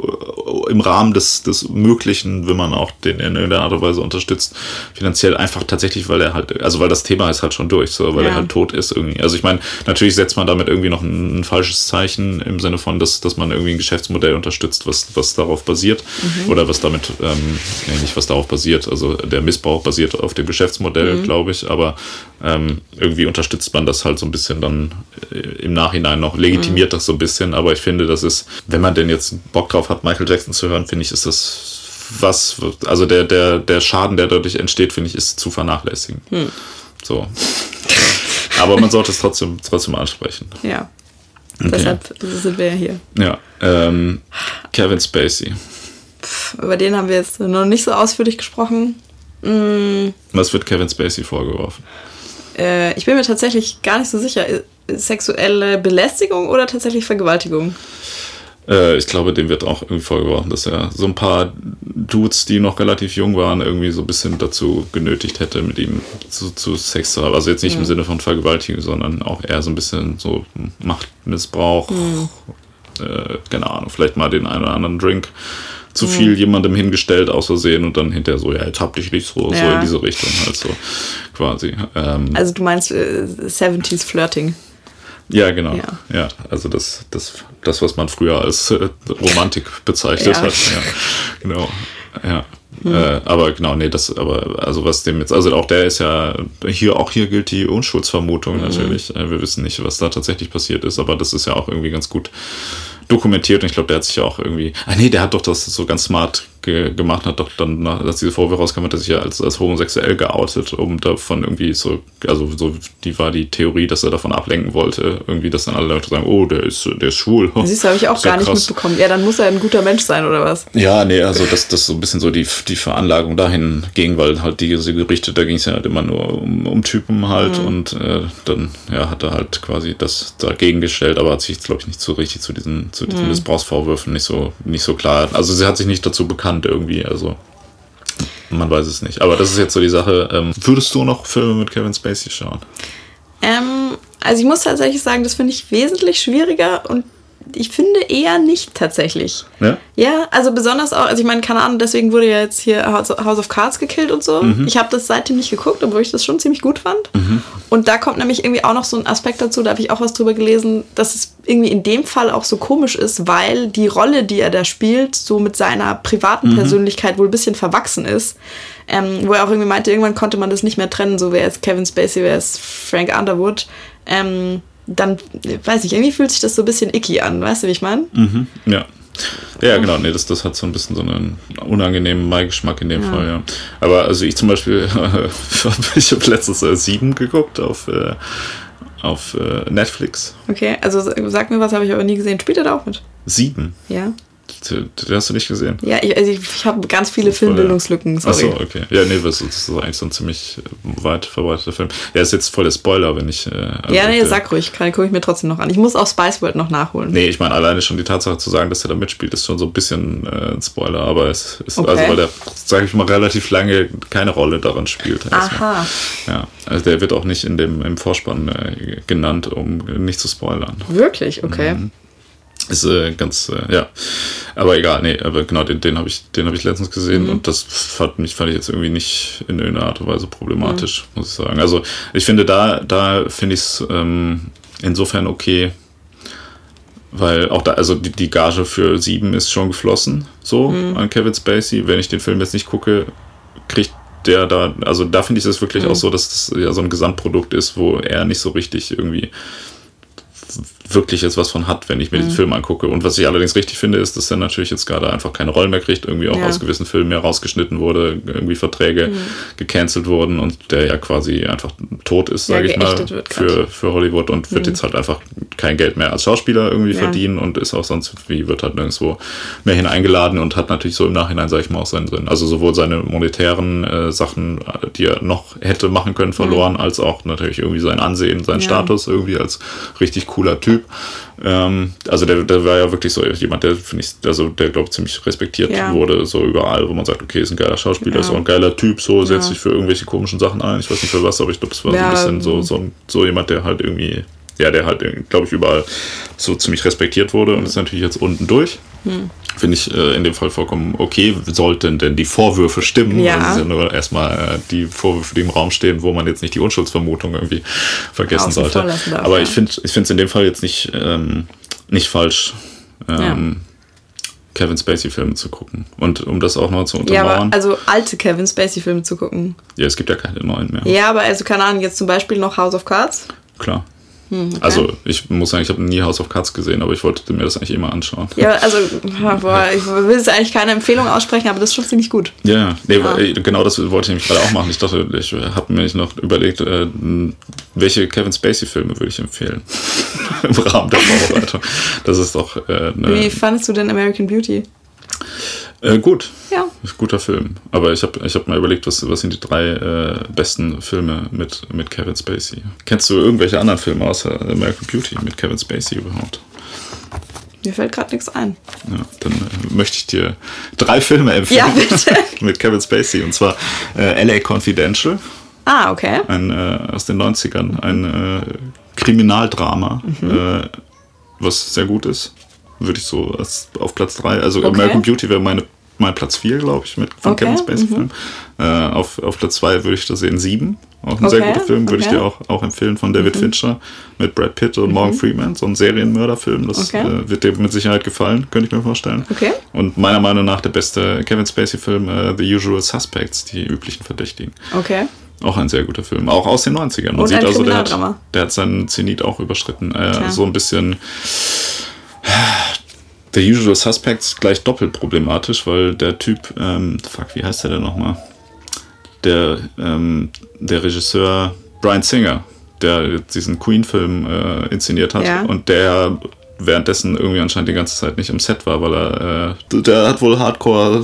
im Rahmen des, des Möglichen, wenn man auch den in irgendeiner Art und Weise unterstützt, finanziell einfach tatsächlich, weil er halt, also weil das Thema ist halt schon durch, so, weil ja. er halt tot ist irgendwie. Also ich meine, natürlich setzt man damit irgendwie noch ein, ein, falsches Zeichen im Sinne von, dass, dass man irgendwie ein Geschäftsmodell unterstützt, was, was darauf basiert mhm. oder was damit, ähm, nicht was darauf basiert, also der Missbrauch basiert auf dem Geschäftsmodell, mhm. glaube ich, aber ähm, irgendwie unterstützt man das halt so ein bisschen dann äh, im Nachhinein noch, legitimiert mhm. das so ein bisschen, aber ich finde, das ist, wenn man denn jetzt Bock drauf hat, Michael Jackson zu hören, finde ich, ist das was, also der, der, der Schaden, der dadurch entsteht, finde ich, ist zu vernachlässigen. Hm. So. aber man sollte es trotzdem, trotzdem ansprechen. Ja. Okay. Deshalb sind wir ja hier. Ja. Ähm, Kevin Spacey. Pff, über den haben wir jetzt noch nicht so ausführlich gesprochen. Mm. Was wird Kevin Spacey vorgeworfen? Äh, ich bin mir tatsächlich gar nicht so sicher. Sexuelle Belästigung oder tatsächlich Vergewaltigung? Äh, ich glaube, dem wird auch irgendwie vorgeworfen, dass er so ein paar Dudes, die noch relativ jung waren, irgendwie so ein bisschen dazu genötigt hätte, mit ihm zu, zu Sex zu haben. Also jetzt nicht ja. im Sinne von Vergewaltigung, sondern auch eher so ein bisschen so Machtmissbrauch. Mhm. Äh, keine Ahnung, vielleicht mal den einen oder anderen Drink zu mhm. viel jemandem hingestellt aus Versehen und dann hinterher so, ja, jetzt hab dich nicht so, ja. so in diese Richtung halt so quasi. Ähm, also du meinst äh, 70s Flirting? Ja, genau. Ja, ja also das, das, das, was man früher als äh, Romantik bezeichnet ja. hat. Ja, genau. Ja. Mhm. Äh, aber genau, nee, das, aber also was dem jetzt, also auch der ist ja, hier, auch hier gilt die Unschuldsvermutung mhm. natürlich. Äh, wir wissen nicht, was da tatsächlich passiert ist, aber das ist ja auch irgendwie ganz gut dokumentiert und ich glaube, der hat sich ja auch irgendwie, ah nee, der hat doch das so ganz smart ge gemacht, hat doch dann, als diese Vorwürfe rauskam, hat er sich ja als, als homosexuell geoutet, um davon irgendwie so, also so, die war die Theorie, dass er davon ablenken wollte, irgendwie, dass dann alle Leute sagen, oh, der ist, der ist schwul. Siehst du, habe ich auch gar nicht krass. mitbekommen. Ja, dann muss er ein guter Mensch sein, oder was? Ja, nee, also das, das so ein bisschen so die, die Veranlagung dahin ging, weil halt diese Gerichte, da ging es ja halt immer nur um, um Typen halt mhm. und äh, dann, ja, hat er halt quasi das dagegen gestellt, aber hat sich, glaube ich, nicht so richtig zu diesen, zu diesen mhm. Missbrauchsvorwürfen nicht so, nicht so klar, also sie hat sich nicht dazu bekannt, bekannt irgendwie. Also man weiß es nicht. Aber das ist jetzt so die Sache. Ähm, würdest du noch Filme mit Kevin Spacey schauen? Ähm, also ich muss tatsächlich sagen, das finde ich wesentlich schwieriger und ich finde eher nicht tatsächlich. Ja? Ja, also besonders auch, also ich meine, keine Ahnung, deswegen wurde ja jetzt hier House of Cards gekillt und so. Mhm. Ich habe das seitdem nicht geguckt, obwohl ich das schon ziemlich gut fand. Mhm. Und da kommt nämlich irgendwie auch noch so ein Aspekt dazu, da habe ich auch was drüber gelesen, dass es irgendwie in dem Fall auch so komisch ist, weil die Rolle, die er da spielt, so mit seiner privaten mhm. Persönlichkeit wohl ein bisschen verwachsen ist. Ähm, wo er auch irgendwie meinte, irgendwann konnte man das nicht mehr trennen, so wer ist Kevin Spacey, wer ist Frank Underwood. Ähm, dann, weiß ich, irgendwie fühlt sich das so ein bisschen icky an, weißt du, wie ich meine? Mhm, ja. Ja, genau, nee, das, das hat so ein bisschen so einen unangenehmen Maigeschmack in dem ja. Fall, ja. Aber also ich zum Beispiel, ich habe letztens äh, sieben geguckt auf, äh, auf äh, Netflix. Okay, also sag mir was, habe ich aber nie gesehen. Spielt er da auch mit? Sieben? Ja. Den hast du nicht gesehen? Ja, ich, also ich, ich habe ganz viele Filmbildungslücken. Achso, okay. Ja, nee, das ist eigentlich so ein ziemlich weit verbreiteter Film. Ja, ist jetzt voll der Spoiler, wenn ich. Äh, also ja, nee, sag ruhig, gucke ich mir trotzdem noch an. Ich muss auch Spice World noch nachholen. Nee, ich meine, alleine schon die Tatsache zu sagen, dass er da mitspielt, ist schon so ein bisschen äh, ein Spoiler, aber es ist, okay. also weil der, sage ich mal, relativ lange keine Rolle daran spielt. Aha. Ja, also der wird auch nicht in dem, im Vorspann äh, genannt, um nicht zu spoilern. Wirklich? Okay. Mhm. Ist äh, ganz, äh, ja. Aber egal, nee, aber genau, den, den habe ich, hab ich letztens gesehen mhm. und das fand, mich, fand ich jetzt irgendwie nicht in irgendeiner Art und Weise problematisch, mhm. muss ich sagen. Also ich finde, da, da finde ich es ähm, insofern okay, weil auch da, also die, die Gage für sieben ist schon geflossen, so mhm. an Kevin Spacey. Wenn ich den Film jetzt nicht gucke, kriegt der da, also da finde ich es wirklich auch mhm. so, dass das ja so ein Gesamtprodukt ist, wo er nicht so richtig irgendwie wirklich jetzt was von hat, wenn ich mir mhm. den Film angucke. Und was ich allerdings richtig finde, ist, dass er natürlich jetzt gerade einfach keine Rollen mehr kriegt, irgendwie auch ja. aus gewissen Filmen mehr rausgeschnitten wurde, irgendwie Verträge mhm. gecancelt wurden und der ja quasi einfach tot ist, sage ja, ich mal, für, für Hollywood und wird mhm. jetzt halt einfach kein Geld mehr als Schauspieler irgendwie ja. verdienen und ist auch sonst wie wird halt nirgendwo mehr hineingeladen und hat natürlich so im Nachhinein, sage ich mal, auch seinen Sinn. Also sowohl seine monetären äh, Sachen, die er noch hätte machen können, verloren, mhm. als auch natürlich irgendwie sein Ansehen, sein Status irgendwie als richtig cooler Typ Typ. Ähm, also der, der war ja wirklich so jemand, der finde ich, also der glaube ich ziemlich respektiert ja. wurde, so überall, wo man sagt, okay, ist ein geiler Schauspieler, ja. ist auch ein geiler Typ, so setzt sich für irgendwelche komischen Sachen ein. Ich weiß nicht für was, aber ich glaube, es war so ein bisschen so, so, so jemand, der halt irgendwie ja, der halt, glaube ich, überall so ziemlich respektiert wurde und ist natürlich jetzt unten durch. Hm. Finde ich äh, in dem Fall vollkommen okay. Sollten denn die Vorwürfe stimmen? Ja. Das ist ja nur erstmal äh, die Vorwürfe, die im Raum stehen, wo man jetzt nicht die Unschuldsvermutung irgendwie vergessen sollte. Darf, Aber ja. ich finde es in dem Fall jetzt nicht, ähm, nicht falsch. Ähm, ja. Kevin Spacey-Filme zu gucken. Und um das auch noch zu untermauern. Ja, aber also alte Kevin Spacey-Filme zu gucken. Ja, es gibt ja keine neuen mehr. Ja, aber also keine Ahnung, jetzt zum Beispiel noch House of Cards. Klar. Hm, okay. Also ich muss sagen, ich habe nie House of Cards gesehen, aber ich wollte mir das eigentlich immer anschauen. Ja, also boah, ich will jetzt eigentlich keine Empfehlung aussprechen, aber das ist schon ziemlich gut. Ja, nee, ah. genau das wollte ich nämlich gerade auch machen. Ich dachte, ich habe mir noch überlegt, äh, welche Kevin Spacey-Filme würde ich empfehlen im Rahmen der Vorbereitung. Das ist doch. Äh, Wie fandest du denn American Beauty? Äh, gut. Ja. Guter Film. Aber ich habe ich hab mal überlegt, was, was sind die drei äh, besten Filme mit, mit Kevin Spacey. Kennst du irgendwelche anderen Filme außer American Beauty mit Kevin Spacey überhaupt? Mir fällt gerade nichts ein. Ja, dann äh, möchte ich dir drei Filme empfehlen. Ja, bitte. mit Kevin Spacey. Und zwar äh, LA Confidential. Ah, okay. Ein, äh, aus den 90ern. Ein äh, Kriminaldrama, mhm. was sehr gut ist würde ich so auf Platz 3. Also okay. American Beauty wäre meine mein Platz 4, glaube ich, mit von okay. Kevin Spacey mhm. Film. Äh, auf, auf Platz 2 würde ich da sehen 7. Auch ein okay. sehr guter Film, würde ich dir auch, auch empfehlen, von David mhm. Fincher mit Brad Pitt und mhm. Morgan Freeman. So ein Serienmörderfilm. Das äh, wird dir mit Sicherheit gefallen, könnte ich mir vorstellen. Okay. Und meiner Meinung nach der beste Kevin Spacey-Film, äh, The Usual Suspects, die üblichen Verdächtigen. Okay. Auch ein sehr guter Film, auch aus den 90ern. Man und sieht also, der hat, der hat seinen Zenit auch überschritten. Äh, so ein bisschen The Usual Suspects gleich doppelt problematisch, weil der Typ, ähm, fuck, wie heißt der denn nochmal? Der, ähm, der Regisseur Brian Singer, der diesen Queen-Film äh, inszeniert hat ja. und der währenddessen irgendwie anscheinend die ganze Zeit nicht im Set war, weil er, äh, der hat wohl Hardcore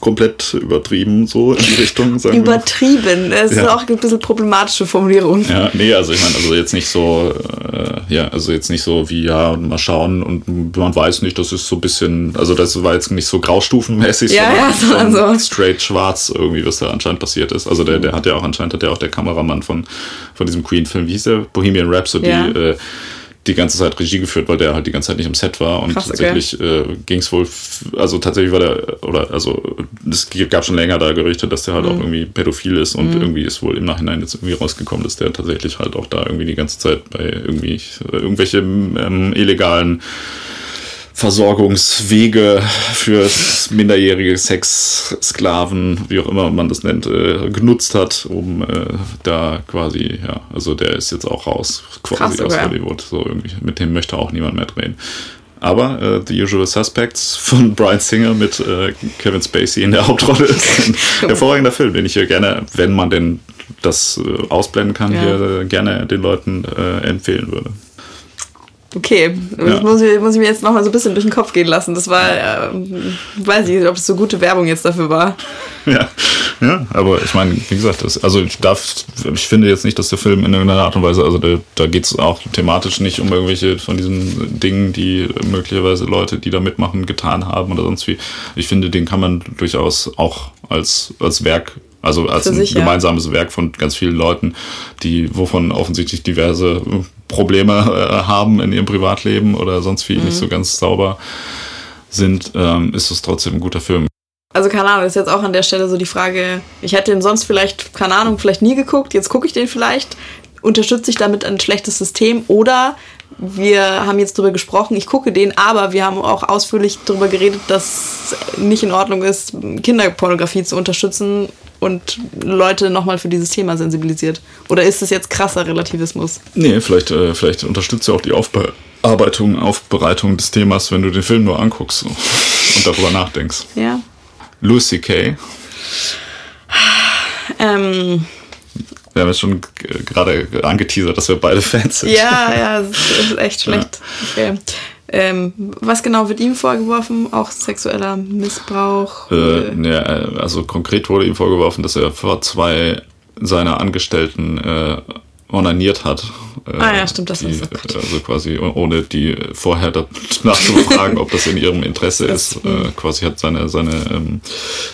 komplett übertrieben, so in die Richtung. Sagen übertrieben, das ja. ist auch ein bisschen problematische Formulierung. Ja, nee, also ich meine, also jetzt nicht so, äh, ja, also jetzt nicht so wie, ja, mal schauen und man weiß nicht, das ist so ein bisschen, also das war jetzt nicht so graustufenmäßig, ja, sondern ja, so. straight schwarz irgendwie, was da anscheinend passiert ist. Also der, der hat ja auch anscheinend, hat ja auch der Kameramann von, von diesem Queen-Film, wie hieß der? Bohemian Rhapsody, ja. äh, die ganze Zeit Regie geführt, weil der halt die ganze Zeit nicht im Set war und Krass, tatsächlich okay. äh, ging es wohl, also tatsächlich war der, oder also es gab schon länger da Gerüchte, dass der halt mhm. auch irgendwie pädophil ist und mhm. irgendwie ist wohl im Nachhinein jetzt irgendwie rausgekommen, dass der tatsächlich halt auch da irgendwie die ganze Zeit bei irgendwie äh, irgendwelche ähm, illegalen Versorgungswege für minderjährige Sexsklaven, wie auch immer man das nennt, äh, genutzt hat, um äh, da quasi, ja, also der ist jetzt auch raus, quasi Krass, aus Hollywood. So irgendwie, mit dem möchte auch niemand mehr drehen. Aber äh, The Usual Suspects von Brian Singer mit äh, Kevin Spacey in der Hauptrolle ist ein hervorragender Film, den ich hier gerne, wenn man denn das äh, ausblenden kann, ja. hier äh, gerne den Leuten empfehlen würde. Okay, ja. muss, ich, muss ich mir jetzt noch mal so ein bisschen durch den Kopf gehen lassen. Das war, äh, weiß ich nicht, ob es so gute Werbung jetzt dafür war. Ja, ja aber ich meine, wie gesagt, das, also ich darf, ich finde jetzt nicht, dass der Film in irgendeiner Art und Weise, also da, da geht es auch thematisch nicht um irgendwelche von diesen Dingen, die möglicherweise Leute, die da mitmachen, getan haben oder sonst wie. Ich finde, den kann man durchaus auch als, als Werk also als ein sich, gemeinsames ja. Werk von ganz vielen Leuten, die, wovon offensichtlich diverse Probleme äh, haben in ihrem Privatleben oder sonst wie mhm. nicht so ganz sauber sind, ähm, ist es trotzdem ein guter Film. Also keine Ahnung, ist jetzt auch an der Stelle so die Frage, ich hätte den sonst vielleicht, keine Ahnung, vielleicht nie geguckt, jetzt gucke ich den vielleicht, unterstütze ich damit ein schlechtes System oder wir haben jetzt darüber gesprochen, ich gucke den, aber wir haben auch ausführlich darüber geredet, dass nicht in Ordnung ist, Kinderpornografie zu unterstützen und Leute nochmal für dieses Thema sensibilisiert? Oder ist es jetzt krasser Relativismus? Nee, vielleicht, äh, vielleicht unterstützt ja auch die Aufbearbeitung, Aufbereitung des Themas, wenn du den Film nur anguckst und darüber nachdenkst. Ja. Louis C.K. Ähm. Wir haben jetzt schon gerade angeteasert, dass wir beide Fans sind. Ja, ja, das ist echt schlecht. Ja. Okay. Ähm, was genau wird ihm vorgeworfen? Auch sexueller Missbrauch? Äh, ja, also konkret wurde ihm vorgeworfen, dass er vor zwei seiner Angestellten äh, onaniert hat. Äh, ah ja, stimmt, das die, ist das Also quasi ohne die vorher nachzufragen, ob das in ihrem Interesse ist. Äh, quasi hat seine, seine, ähm,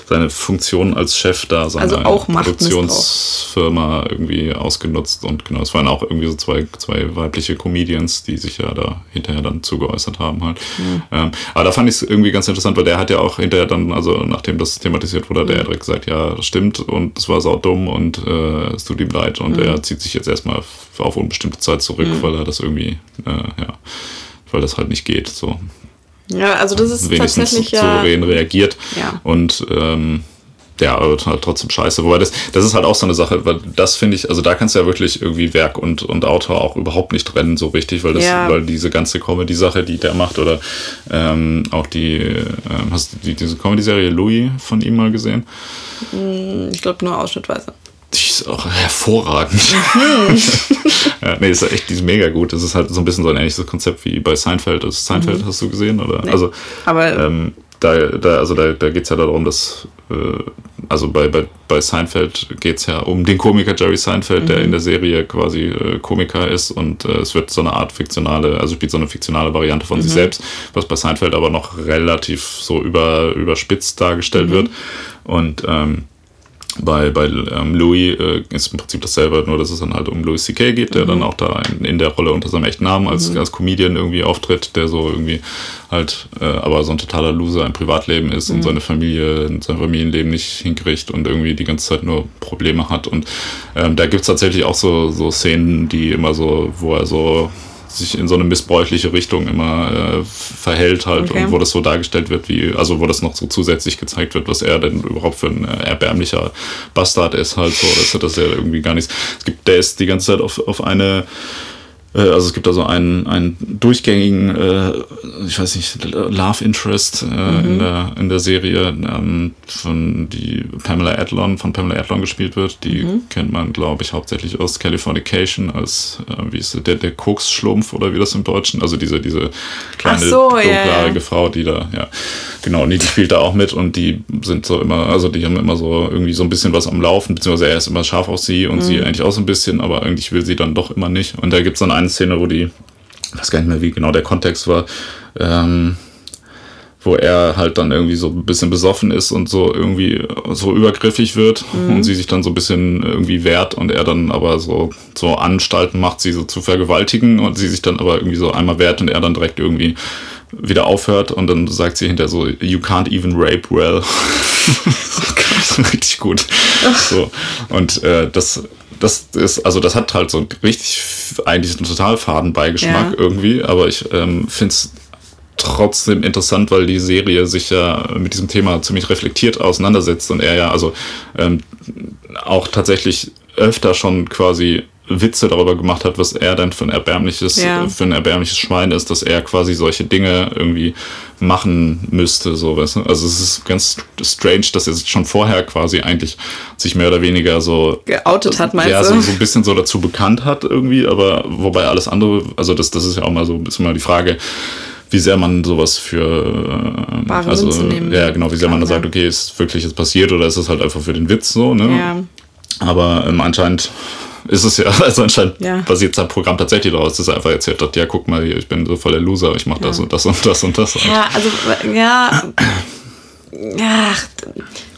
seine Funktion als Chef da seine also Produktionsfirma irgendwie ausgenutzt und genau, es waren auch irgendwie so zwei, zwei weibliche Comedians, die sich ja da hinterher dann zugeäußert haben halt. Mhm. Ähm, aber da fand ich es irgendwie ganz interessant, weil der hat ja auch hinterher dann, also nachdem das thematisiert wurde, mhm. der direkt gesagt, ja, das stimmt und es war saudumm und äh, es tut ihm leid und mhm. er zieht sich jetzt erstmal erstmal auf unbestimmte Zeit zurück, mhm. weil er das irgendwie, äh, ja, weil das halt nicht geht. So. Ja, also das ist wenigstens tatsächlich souverän ja, reagiert. Ja. Und ähm, ja, aber halt trotzdem scheiße. Wobei das, das ist halt auch so eine Sache, weil das finde ich, also da kannst du ja wirklich irgendwie Werk und, und Autor auch überhaupt nicht trennen, so richtig, weil das, ja. weil diese ganze Comedy-Sache, die der macht, oder ähm, auch die, äh, hast du die, diese Comedy-Serie Louis von ihm mal gesehen? Hm, ich glaube nur ausschnittweise. Die ist auch hervorragend. Mhm. ja, nee, ist echt, die ist mega gut. Das ist halt so ein bisschen so ein ähnliches Konzept wie bei Seinfeld. Also Seinfeld mhm. hast du gesehen, oder? Nee, also, aber ähm, da, da, also da, da geht es ja darum, dass, äh, also bei, bei, bei Seinfeld geht es ja um den Komiker Jerry Seinfeld, mhm. der in der Serie quasi äh, Komiker ist und äh, es wird so eine Art fiktionale, also spielt so eine fiktionale Variante von mhm. sich selbst, was bei Seinfeld aber noch relativ so über, überspitzt dargestellt mhm. wird. Und ähm, bei, bei ähm, Louis äh, ist im Prinzip dasselbe, nur dass es dann halt um Louis C.K. geht, der mhm. dann auch da in, in, der Rolle unter seinem echten Namen als, mhm. als Comedian irgendwie auftritt, der so irgendwie halt äh, aber so ein totaler Loser im Privatleben ist mhm. und seine Familie, sein Familienleben nicht hinkriegt und irgendwie die ganze Zeit nur Probleme hat. Und ähm, da gibt's tatsächlich auch so, so Szenen, die immer so, wo er so sich in so eine missbräuchliche Richtung immer äh, verhält halt okay. und wo das so dargestellt wird, wie, also wo das noch so zusätzlich gezeigt wird, was er denn überhaupt für ein erbärmlicher Bastard ist halt so, dass er das ja irgendwie gar nichts. Es gibt, der ist die ganze Zeit auf, auf eine also es gibt also einen, einen durchgängigen, äh, ich weiß nicht, Love Interest äh, mhm. in, der, in der Serie, ähm, von die Pamela Adlon, von Pamela Adlon gespielt wird. Die mhm. kennt man, glaube ich, hauptsächlich aus Californication als, äh, wie ist der, der Koksschlumpf oder wie das im Deutschen, also diese, diese kleine so, dunkelhaarige yeah. Frau, die da, ja, genau, die, die spielt da auch mit und die sind so immer, also die haben immer so irgendwie so ein bisschen was am Laufen, beziehungsweise er ist immer scharf auf sie und mhm. sie eigentlich auch so ein bisschen, aber eigentlich will sie dann doch immer nicht. Und da gibt es dann einen eine Szene, wo die, ich weiß gar nicht mehr, wie genau der Kontext war, ähm, wo er halt dann irgendwie so ein bisschen besoffen ist und so irgendwie so übergriffig wird mhm. und sie sich dann so ein bisschen irgendwie wehrt und er dann aber so, so Anstalten macht, sie so zu vergewaltigen und sie sich dann aber irgendwie so einmal wehrt und er dann direkt irgendwie wieder aufhört und dann sagt sie hinterher so, you can't even rape well. Richtig gut. So. Und äh, das das ist, also das hat halt so richtig eigentlich einen total faden Beigeschmack ja. irgendwie, aber ich ähm, finde es trotzdem interessant, weil die Serie sich ja mit diesem Thema ziemlich reflektiert auseinandersetzt und er ja also ähm, auch tatsächlich öfter schon quasi Witze darüber gemacht hat, was er dann für ein erbärmliches, ja. für ein erbärmliches Schwein ist, dass er quasi solche Dinge irgendwie machen müsste, so weißt du? Also es ist ganz strange, dass er sich schon vorher quasi eigentlich sich mehr oder weniger so geoutet hat, meinst ja, so, so ein bisschen so dazu bekannt hat irgendwie, aber wobei alles andere, also das, das ist ja auch mal so ein bisschen mal die Frage, wie sehr man sowas für äh, also ja genau wie sehr man da sagt okay ist wirklich jetzt passiert oder ist es halt einfach für den Witz so ne ja. aber ähm, anscheinend ist es ja, also anscheinend ja. basiert sein Programm tatsächlich daraus, dass er einfach erzählt hat, ja, guck mal hier, ich bin so voll der Loser, ich mache das ja. und das und das und das. Ja, also, ja, ja,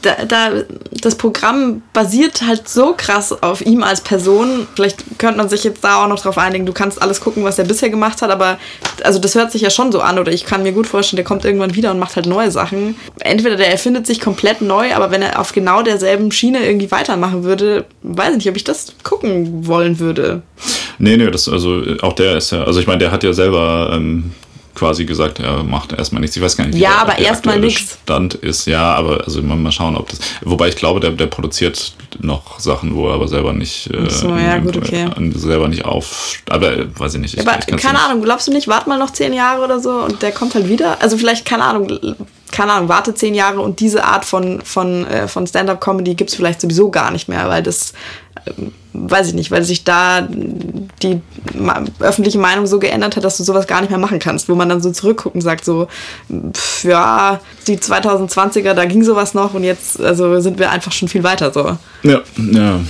da, da, das Programm basiert halt so krass auf ihm als Person. Vielleicht könnte man sich jetzt da auch noch drauf einigen, du kannst alles gucken, was er bisher gemacht hat, aber also das hört sich ja schon so an oder ich kann mir gut vorstellen, der kommt irgendwann wieder und macht halt neue Sachen. Entweder der erfindet sich komplett neu, aber wenn er auf genau derselben Schiene irgendwie weitermachen würde, weiß ich nicht, ob ich das gucken wollen würde. Nee, nee, das, also auch der ist ja, also ich meine, der hat ja selber ähm, quasi gesagt, er macht erstmal nichts. Ich weiß gar nicht, wie ja, der, aber erstmal nichts. Stand ist. Ja, aber also mal schauen, ob das. Wobei ich glaube, der, der produziert noch Sachen, wo er aber selber nicht. Äh, so, ja, gut, okay. Selber nicht auf. Aber weiß ich nicht. Ich, aber ich keine Ahnung, glaubst du nicht, wart mal noch zehn Jahre oder so und der kommt halt wieder? Also vielleicht, keine Ahnung, keine Ahnung, warte zehn Jahre und diese Art von, von, äh, von Stand-up-Comedy gibt es vielleicht sowieso gar nicht mehr, weil das, weiß ich nicht, weil sich da die öffentliche Meinung so geändert hat, dass du sowas gar nicht mehr machen kannst, wo man dann so zurückguckt und sagt so, pff, ja, die 2020er, da ging sowas noch und jetzt also sind wir einfach schon viel weiter so. Ja, ja.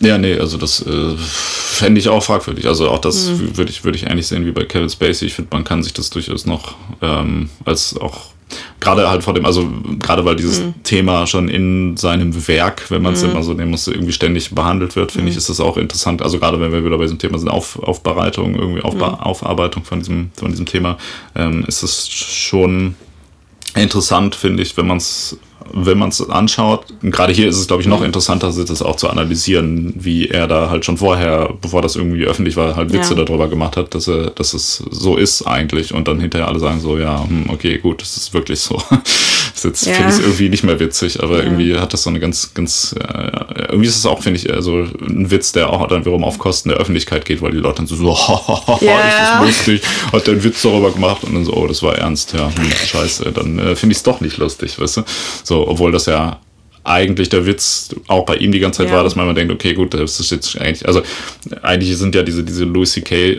Ja, nee, also das äh, fände ich auch fragwürdig. Also auch das mhm. würde ich, würd ich ähnlich sehen wie bei Kevin Spacey. Ich finde, man kann sich das durchaus noch ähm, als auch gerade halt vor dem, also gerade weil dieses mhm. Thema schon in seinem Werk, wenn man es mhm. immer so nehmen muss, irgendwie ständig behandelt wird, finde mhm. ich, ist das auch interessant. Also gerade wenn wir wieder bei diesem Thema sind, Auf, Aufbereitung, irgendwie Aufba mhm. Aufarbeitung von diesem, von diesem Thema, ähm, ist es schon interessant, finde ich, wenn man es wenn man es anschaut, gerade hier ist es, glaube ich, noch mhm. interessanter, das auch zu analysieren, wie er da halt schon vorher, bevor das irgendwie öffentlich war, halt Witze ja. darüber gemacht hat, dass er, dass es so ist eigentlich und dann hinterher alle sagen so, ja, hm, okay, gut, das ist wirklich so. Jetzt ja. finde ich es irgendwie nicht mehr witzig, aber ja. irgendwie hat das so eine ganz, ganz, äh, irgendwie ist es auch, finde ich, also ein Witz, der auch dann wiederum auf Kosten der Öffentlichkeit geht, weil die Leute dann so, so ja. ist das lustig, hat der einen Witz darüber gemacht und dann so, oh, das war ernst, ja, hm, scheiße, dann äh, finde ich es doch nicht lustig, weißt du? So, obwohl das ja eigentlich der Witz auch bei ihm die ganze Zeit ja. war, dass man immer denkt, okay, gut, das ist jetzt eigentlich, also eigentlich sind ja diese, diese Louis C.K. Äh,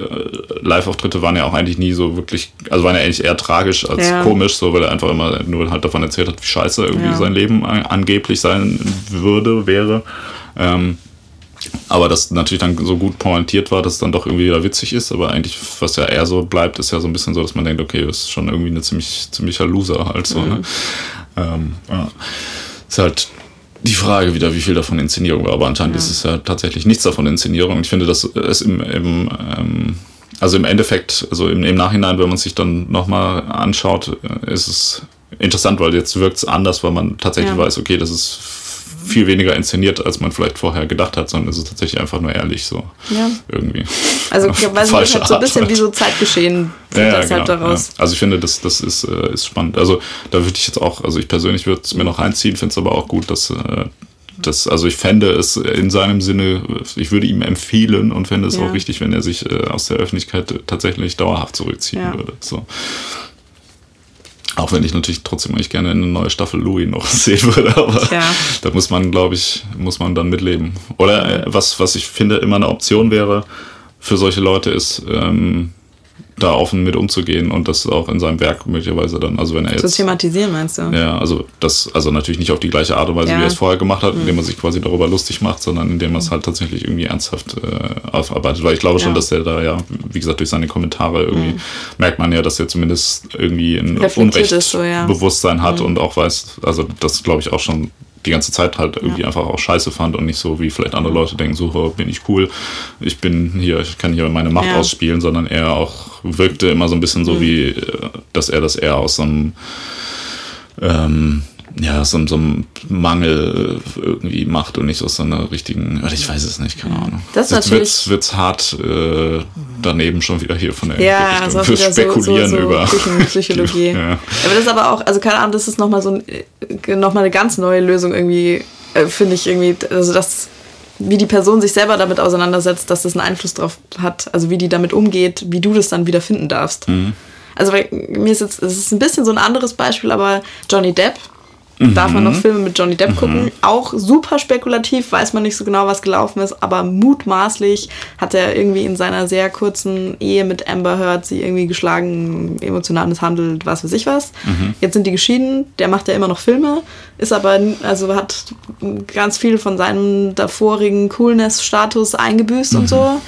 Live-Auftritte waren ja auch eigentlich nie so wirklich, also waren ja eigentlich eher tragisch als ja. komisch, so, weil er einfach immer nur halt davon erzählt hat, wie scheiße irgendwie ja. sein Leben angeblich sein würde, wäre. Ähm, aber das natürlich dann so gut pointiert war, dass es dann doch irgendwie wieder witzig ist. Aber eigentlich, was ja eher so bleibt, ist ja so ein bisschen so, dass man denkt, okay, das ist schon irgendwie ein ziemlich, ziemlicher Loser halt so. Ne? Mhm. Ne? Ähm, ja. Ist halt die Frage wieder, wie viel davon Inszenierung war. Aber anscheinend ja. ist es ja tatsächlich nichts davon Inszenierung. Und ich finde, dass es im, im ähm, also im Endeffekt, also im, im Nachhinein, wenn man sich dann nochmal anschaut, äh, ist es interessant, weil jetzt wirkt es anders, weil man tatsächlich ja. weiß, okay, das ist viel weniger inszeniert, als man vielleicht vorher gedacht hat, sondern es ist tatsächlich einfach nur ehrlich so. Ja. Irgendwie. Also, ich weiß nicht, halt so ein bisschen wie so Zeitgeschehen ja, ja, halt genau, daraus. Ja. Also, ich finde, das, das ist, äh, ist spannend. Also, da würde ich jetzt auch, also ich persönlich würde es mir noch reinziehen, finde es aber auch gut, dass. Äh, das, also ich fände es in seinem Sinne, ich würde ihm empfehlen und fände es ja. auch richtig, wenn er sich äh, aus der Öffentlichkeit tatsächlich dauerhaft zurückziehen ja. würde. So. Auch wenn ich natürlich trotzdem eigentlich gerne eine neue Staffel Louis noch sehen würde, aber ja. da muss man, glaube ich, muss man dann mitleben. Oder äh, was, was ich finde immer eine Option wäre für solche Leute ist, ähm, da offen mit umzugehen und das auch in seinem Werk möglicherweise dann, also wenn er jetzt... Zu thematisieren, meinst du? Ja, also das, also natürlich nicht auf die gleiche Art und Weise, ja. wie er es vorher gemacht hat, mhm. indem man sich quasi darüber lustig macht, sondern indem man es halt tatsächlich irgendwie ernsthaft äh, aufarbeitet, weil ich glaube schon, ja. dass der da ja, wie gesagt, durch seine Kommentare irgendwie mhm. merkt man ja, dass er zumindest irgendwie ein Unrechtsbewusstsein so, ja. hat mhm. und auch weiß, also das glaube ich auch schon die ganze Zeit halt irgendwie ja. einfach auch scheiße fand und nicht so wie vielleicht andere Leute denken, so bin ich cool, ich bin hier, ich kann hier meine Macht ja. ausspielen, sondern er auch wirkte immer so ein bisschen so mhm. wie, äh, dass er das eher aus so einem ähm, ja, so, so einem Mangel irgendwie macht und nicht aus so einer richtigen, ich weiß es nicht, keine Ahnung. Das ist natürlich wird's, hart äh, daneben schon wieder hier von der ja, Richtung. Also wir spekulieren so, so, so über Psychologie. ja. Aber das ist aber auch, also keine Ahnung, das ist nochmal so ein, äh, noch mal eine ganz neue Lösung irgendwie, äh, finde ich irgendwie, also das wie die Person sich selber damit auseinandersetzt, dass das einen Einfluss drauf hat, also wie die damit umgeht, wie du das dann wieder finden darfst. Mhm. Also mir ist jetzt, es ist ein bisschen so ein anderes Beispiel, aber Johnny Depp, Mhm. Darf man noch Filme mit Johnny Depp gucken? Mhm. Auch super spekulativ, weiß man nicht so genau, was gelaufen ist, aber mutmaßlich hat er irgendwie in seiner sehr kurzen Ehe mit Amber Heard sie irgendwie geschlagen, emotional misshandelt, was weiß ich was. Mhm. Jetzt sind die geschieden, der macht ja immer noch Filme, ist aber, also hat ganz viel von seinem davorigen Coolness-Status eingebüßt und mhm. so.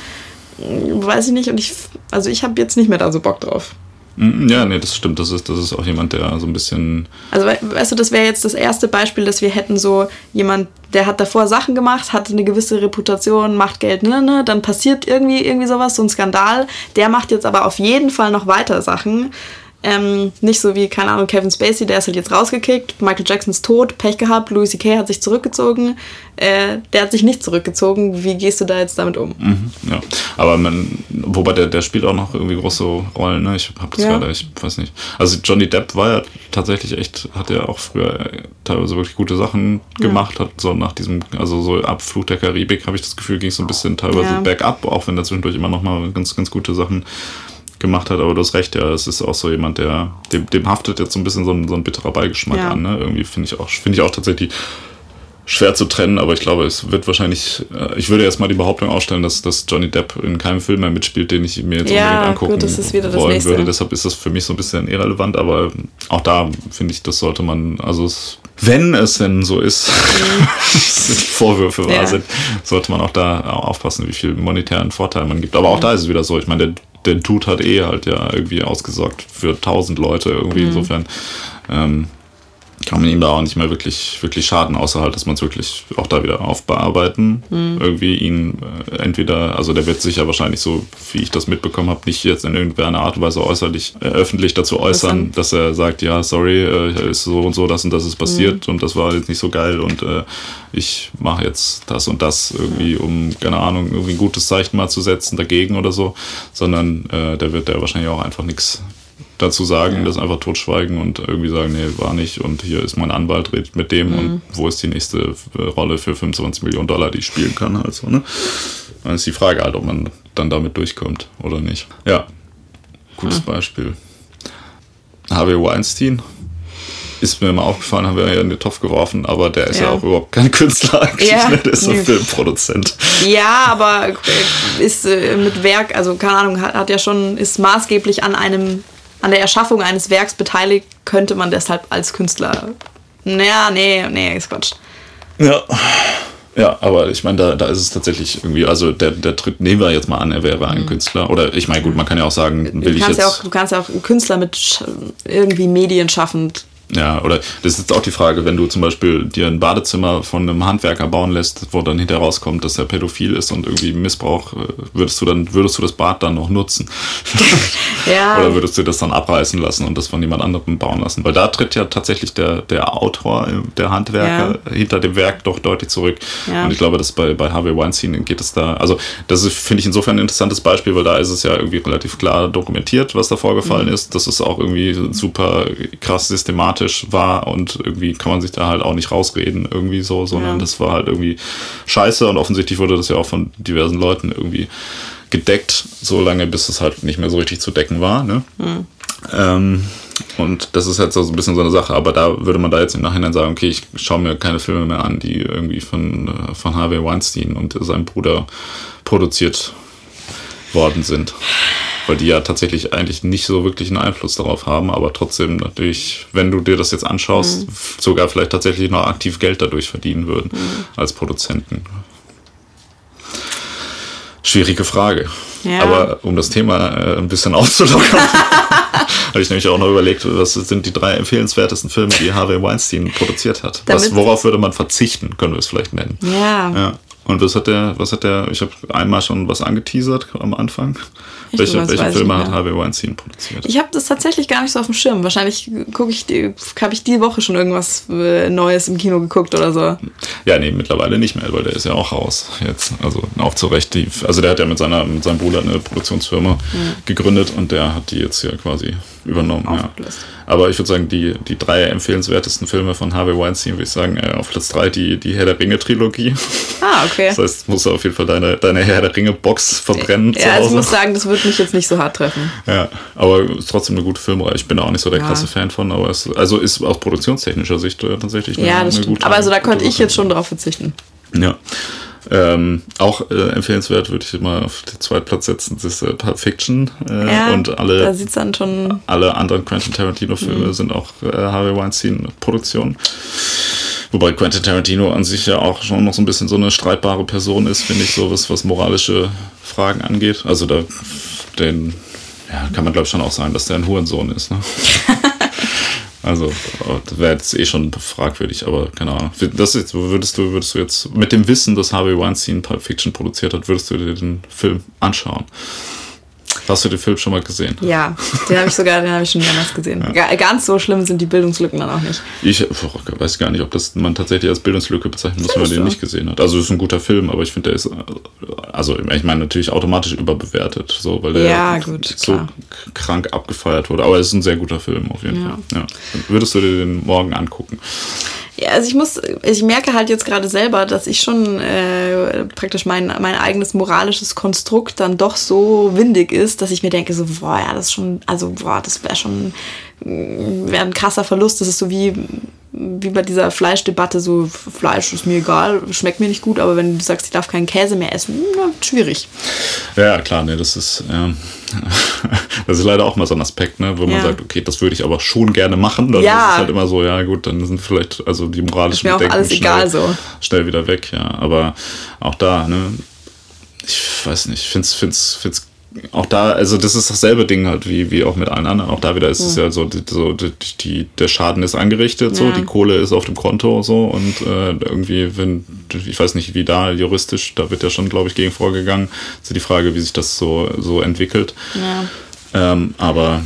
Weiß ich nicht und ich, also ich habe jetzt nicht mehr da so Bock drauf. Mm, ja, nee, das stimmt. Das ist, das ist auch jemand, der so ein bisschen. Also, weißt du, das wäre jetzt das erste Beispiel, dass wir hätten so jemand, der hat davor Sachen gemacht, hatte eine gewisse Reputation, macht Geld, ne, ne, dann passiert irgendwie, irgendwie sowas, so ein Skandal. Der macht jetzt aber auf jeden Fall noch weiter Sachen. Ähm, nicht so wie, keine Ahnung, Kevin Spacey, der ist halt jetzt rausgekickt, Michael Jackson ist tot, Pech gehabt, Louis C.K. hat sich zurückgezogen, äh, der hat sich nicht zurückgezogen. Wie gehst du da jetzt damit um? Mhm, ja, aber man, wobei der, der spielt auch noch irgendwie große Rollen, ne? Ich hab das ja. gerade, ich weiß nicht. Also Johnny Depp war ja tatsächlich echt, hat ja auch früher teilweise wirklich gute Sachen gemacht, ja. hat so nach diesem, also so ab Fluch der Karibik habe ich das Gefühl, ging es so ein bisschen teilweise ja. bergab, auch wenn da zwischendurch immer noch mal ganz, ganz gute Sachen gemacht hat, aber du hast recht, ja, es ist auch so jemand, der, dem, dem haftet jetzt so ein bisschen so ein, so ein bitterer Beigeschmack ja. an, ne? Irgendwie finde ich auch, finde ich auch tatsächlich schwer zu trennen, aber ich glaube, es wird wahrscheinlich, äh, ich würde erstmal die Behauptung aufstellen, dass, dass Johnny Depp in keinem Film mehr mitspielt, den ich mir jetzt ja, unbedingt angucken gut, das ist wieder wollen das würde. Deshalb ist das für mich so ein bisschen irrelevant, aber auch da finde ich, das sollte man, also es, wenn es denn so ist, mhm. die Vorwürfe wahr ja. sind, sollte man auch da aufpassen, wie viel monetären Vorteil man gibt. Aber auch mhm. da ist es wieder so, ich meine, der der Dude hat eh halt ja irgendwie ausgesorgt für tausend Leute irgendwie. Mhm. Insofern ähm, kann man ihm da auch nicht mehr wirklich, wirklich schaden, außer halt, dass man es wirklich auch da wieder aufbearbeiten. Mhm. Irgendwie ihn äh, entweder, also der wird sich ja wahrscheinlich so, wie ich das mitbekommen habe, nicht jetzt in irgendeiner Art und Weise äußerlich äh, öffentlich dazu äußern, dass er sagt, ja, sorry, äh, ist so und so, das und das ist passiert mhm. und das war jetzt nicht so geil und äh, ich mache jetzt das und das irgendwie, um, keine Ahnung, irgendwie ein gutes Zeichen mal zu setzen dagegen oder so, sondern äh, der wird ja wahrscheinlich auch einfach nichts dazu sagen, ja. das einfach totschweigen und irgendwie sagen, nee, war nicht und hier ist mein Anwalt, redet mit dem mhm. und wo ist die nächste äh, Rolle für 25 Millionen Dollar, die ich spielen kann halt so, ne? Dann ist die Frage halt, ob man dann damit durchkommt oder nicht. Ja, gutes mhm. Beispiel. Harvey Weinstein ist mir mal aufgefallen, haben wir ja in den Topf geworfen, aber der ist ja, ja auch überhaupt kein Künstler eigentlich, ja. ne? der ist ein Filmproduzent. Ja, aber ist äh, mit Werk, also keine Ahnung, hat, hat ja schon, ist maßgeblich an einem an der Erschaffung eines Werks beteiligt, könnte man deshalb als Künstler. Naja, nee, nee, ist Quatsch. Ja. Ja, aber ich meine, da, da ist es tatsächlich irgendwie, also der, der tritt, nehmen wir jetzt mal an, er wäre ein mhm. Künstler. Oder ich meine, gut, man kann ja auch sagen, will ich jetzt. Ja auch, du kannst ja auch einen Künstler mit irgendwie medienschaffend ja, oder das ist jetzt auch die Frage, wenn du zum Beispiel dir ein Badezimmer von einem Handwerker bauen lässt, wo dann hinterher rauskommt, dass er pädophil ist und irgendwie Missbrauch, äh, würdest du dann, würdest du das Bad dann noch nutzen? ja. Oder würdest du das dann abreißen lassen und das von jemand anderem bauen lassen? Weil da tritt ja tatsächlich der, der Autor, äh, der Handwerker ja. hinter dem Werk doch deutlich zurück. Ja. Und ich glaube, dass bei, bei Harvey Weinstein geht es da, also das finde ich insofern ein interessantes Beispiel, weil da ist es ja irgendwie relativ klar dokumentiert, was da vorgefallen mhm. ist. Das ist auch irgendwie super krass systematisch dramatisch war und irgendwie kann man sich da halt auch nicht rausreden irgendwie so, sondern ja. das war halt irgendwie scheiße und offensichtlich wurde das ja auch von diversen Leuten irgendwie gedeckt, so lange bis es halt nicht mehr so richtig zu decken war. Ne? Mhm. Ähm, und das ist halt so ein bisschen so eine Sache, aber da würde man da jetzt im Nachhinein sagen, okay, ich schaue mir keine Filme mehr an, die irgendwie von, äh, von Harvey Weinstein und seinem Bruder produziert worden sind weil die ja tatsächlich eigentlich nicht so wirklich einen Einfluss darauf haben, aber trotzdem natürlich, wenn du dir das jetzt anschaust, mhm. sogar vielleicht tatsächlich noch aktiv Geld dadurch verdienen würden mhm. als Produzenten. Schwierige Frage. Ja. Aber um das Thema äh, ein bisschen aufzulockern, habe ich nämlich auch noch überlegt, was sind die drei empfehlenswertesten Filme, die Harvey Weinstein produziert hat. Was, worauf würde man verzichten, können wir es vielleicht nennen. Ja. ja. Und was hat der, was hat der, ich habe einmal schon was angeteasert am Anfang. Echt, welche welche Filme hat Harvey Weinstein produziert? Ich habe das tatsächlich gar nicht so auf dem Schirm. Wahrscheinlich gucke ich die, habe ich die Woche schon irgendwas äh, Neues im Kino geguckt oder so. Ja, nee, mittlerweile nicht mehr, weil der ist ja auch raus jetzt. Also auch zu Recht. Die, also der hat ja mit seiner, mit seinem Bruder eine Produktionsfirma mhm. gegründet und der hat die jetzt ja quasi übernommen. Ja. Aber ich würde sagen, die, die drei empfehlenswertesten Filme von Harvey Weinstein, würde ich sagen, äh, auf Platz drei die, die Herr der Ringe-Trilogie. Ah, okay. Das heißt, musst du auf jeden Fall deine, deine Herr der Ringe-Box verbrennen. Ja, also ich muss sagen, das wird mich jetzt nicht so hart treffen. Ja, aber ist trotzdem eine gute Filmreihe. Ich bin da auch nicht so der Ja. krasse Fan von, aber es also ist aus produktionstechnischer Sicht äh, tatsächlich eine, Ja, das eine stimmt. gute Aber also da konnte gute ich jetzt schon drauf verzichten. Ja. Ähm, auch äh, empfehlenswert würde ich mal auf den zweiten Platz setzen, das ist äh, Pulp Fiction äh, Ja, und da alle, sieht es dann schon. alle anderen Quentin Tarantino-Filme Mhm. sind auch äh, Harvey Weinstein-Produktionen. Wobei Quentin Tarantino an sich ja auch schon noch so ein bisschen so eine streitbare Person ist, finde ich, so was, was moralische Fragen angeht. Also da den, ja, kann man glaube ich schon auch sagen, dass der ein Hurensohn ist. Ne? Also, das wäre jetzt eh schon fragwürdig, aber keine Ahnung. Das jetzt, würdest du, würdest du jetzt mit dem Wissen, dass Harvey Weinstein Pulp Fiction produziert hat, würdest du dir den Film anschauen? Hast du den Film schon mal gesehen? Ja, den habe ich sogar, den habe ich schon mehrmals gesehen. Ga- Ganz so schlimm sind die Bildungslücken dann auch nicht. Ich boah, weiß gar nicht, ob das man tatsächlich als Bildungslücke bezeichnen muss, wenn man den nicht gesehen hat. Also es ist ein guter Film, aber ich finde, der ist, also ich meine natürlich automatisch überbewertet, so, weil der Ja, gut, so klar. krank abgefeiert wurde. Aber es ist ein sehr guter Film auf jeden Ja. Fall. Ja. Würdest du dir den morgen angucken? Also ich muss, ich merke halt jetzt gerade selber, dass ich schon äh, praktisch mein, mein eigenes moralisches Konstrukt dann doch so windig ist, dass ich mir denke, so, boah, ja, das ist schon, also, boah, das wäre schon, wäre ein krasser Verlust. Das ist so wie, wie bei dieser Fleischdebatte, so, Fleisch ist mir egal, schmeckt mir nicht gut, aber wenn du sagst, ich darf keinen Käse mehr essen, na, schwierig. Ja, klar, ne, das ist, ähm, das ist leider auch mal so ein Aspekt, ne, wo man Ja. sagt, okay, das würde ich aber schon gerne machen. Dann Ja. ist es halt immer so, ja gut, dann sind vielleicht, also die moralischen Ist mir auch alles egal so. schnell wieder weg, ja. Aber auch da, ne, ich weiß nicht, ich find's, find's, find's auch da, also das ist dasselbe Ding halt wie, wie auch mit allen anderen. Auch da wieder ist es ja so, die, so die, die, der Schaden ist angerichtet, so, Ja. die Kohle ist auf dem Konto so und äh, irgendwie, wenn, ich weiß nicht, wie da juristisch, da wird ja schon, glaube ich, gegen vorgegangen. Ist ja die Frage, wie sich das so, so entwickelt. Ja. Ähm, aber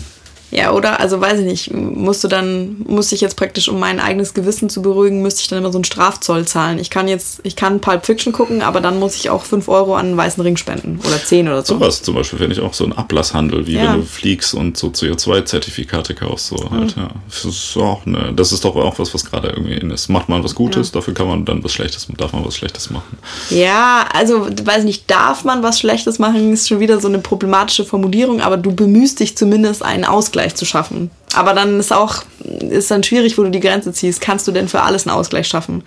Ja, oder? Also weiß ich nicht, musst du dann, muss ich jetzt praktisch, um mein eigenes Gewissen zu beruhigen, müsste ich dann immer so einen Strafzoll zahlen. Ich kann jetzt, ich kann Pulp Fiction gucken, aber dann muss ich auch 5 Euro an einen weißen Ring spenden. Oder 10 oder so. sowas zum Beispiel finde ich auch so ein Ablasshandel, wie Ja. wenn du fliegst und so CO2-Zertifikate kaufst. So halt, ja. Das ist, auch eine, das ist doch auch was, was gerade irgendwie in ist. Macht man was Gutes, dafür kann man dann was Schlechtes, darf man was Schlechtes machen. Ja, also weiß ich nicht, darf man was Schlechtes machen, ist schon wieder so eine problematische Formulierung, aber du bemühst dich zumindest einen Ausgleich zu schaffen. Aber dann ist auch, ist dann schwierig, wo du die Grenze ziehst. Kannst du denn für alles einen Ausgleich schaffen?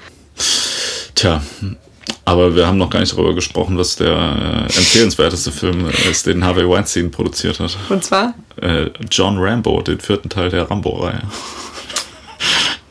Tja, aber wir haben noch gar nicht darüber gesprochen, was der äh, empfehlenswerteste Film ist, den Harvey Weinstein produziert hat. Und zwar? Äh, John Rambo, den vierten Teil der Rambo-Reihe.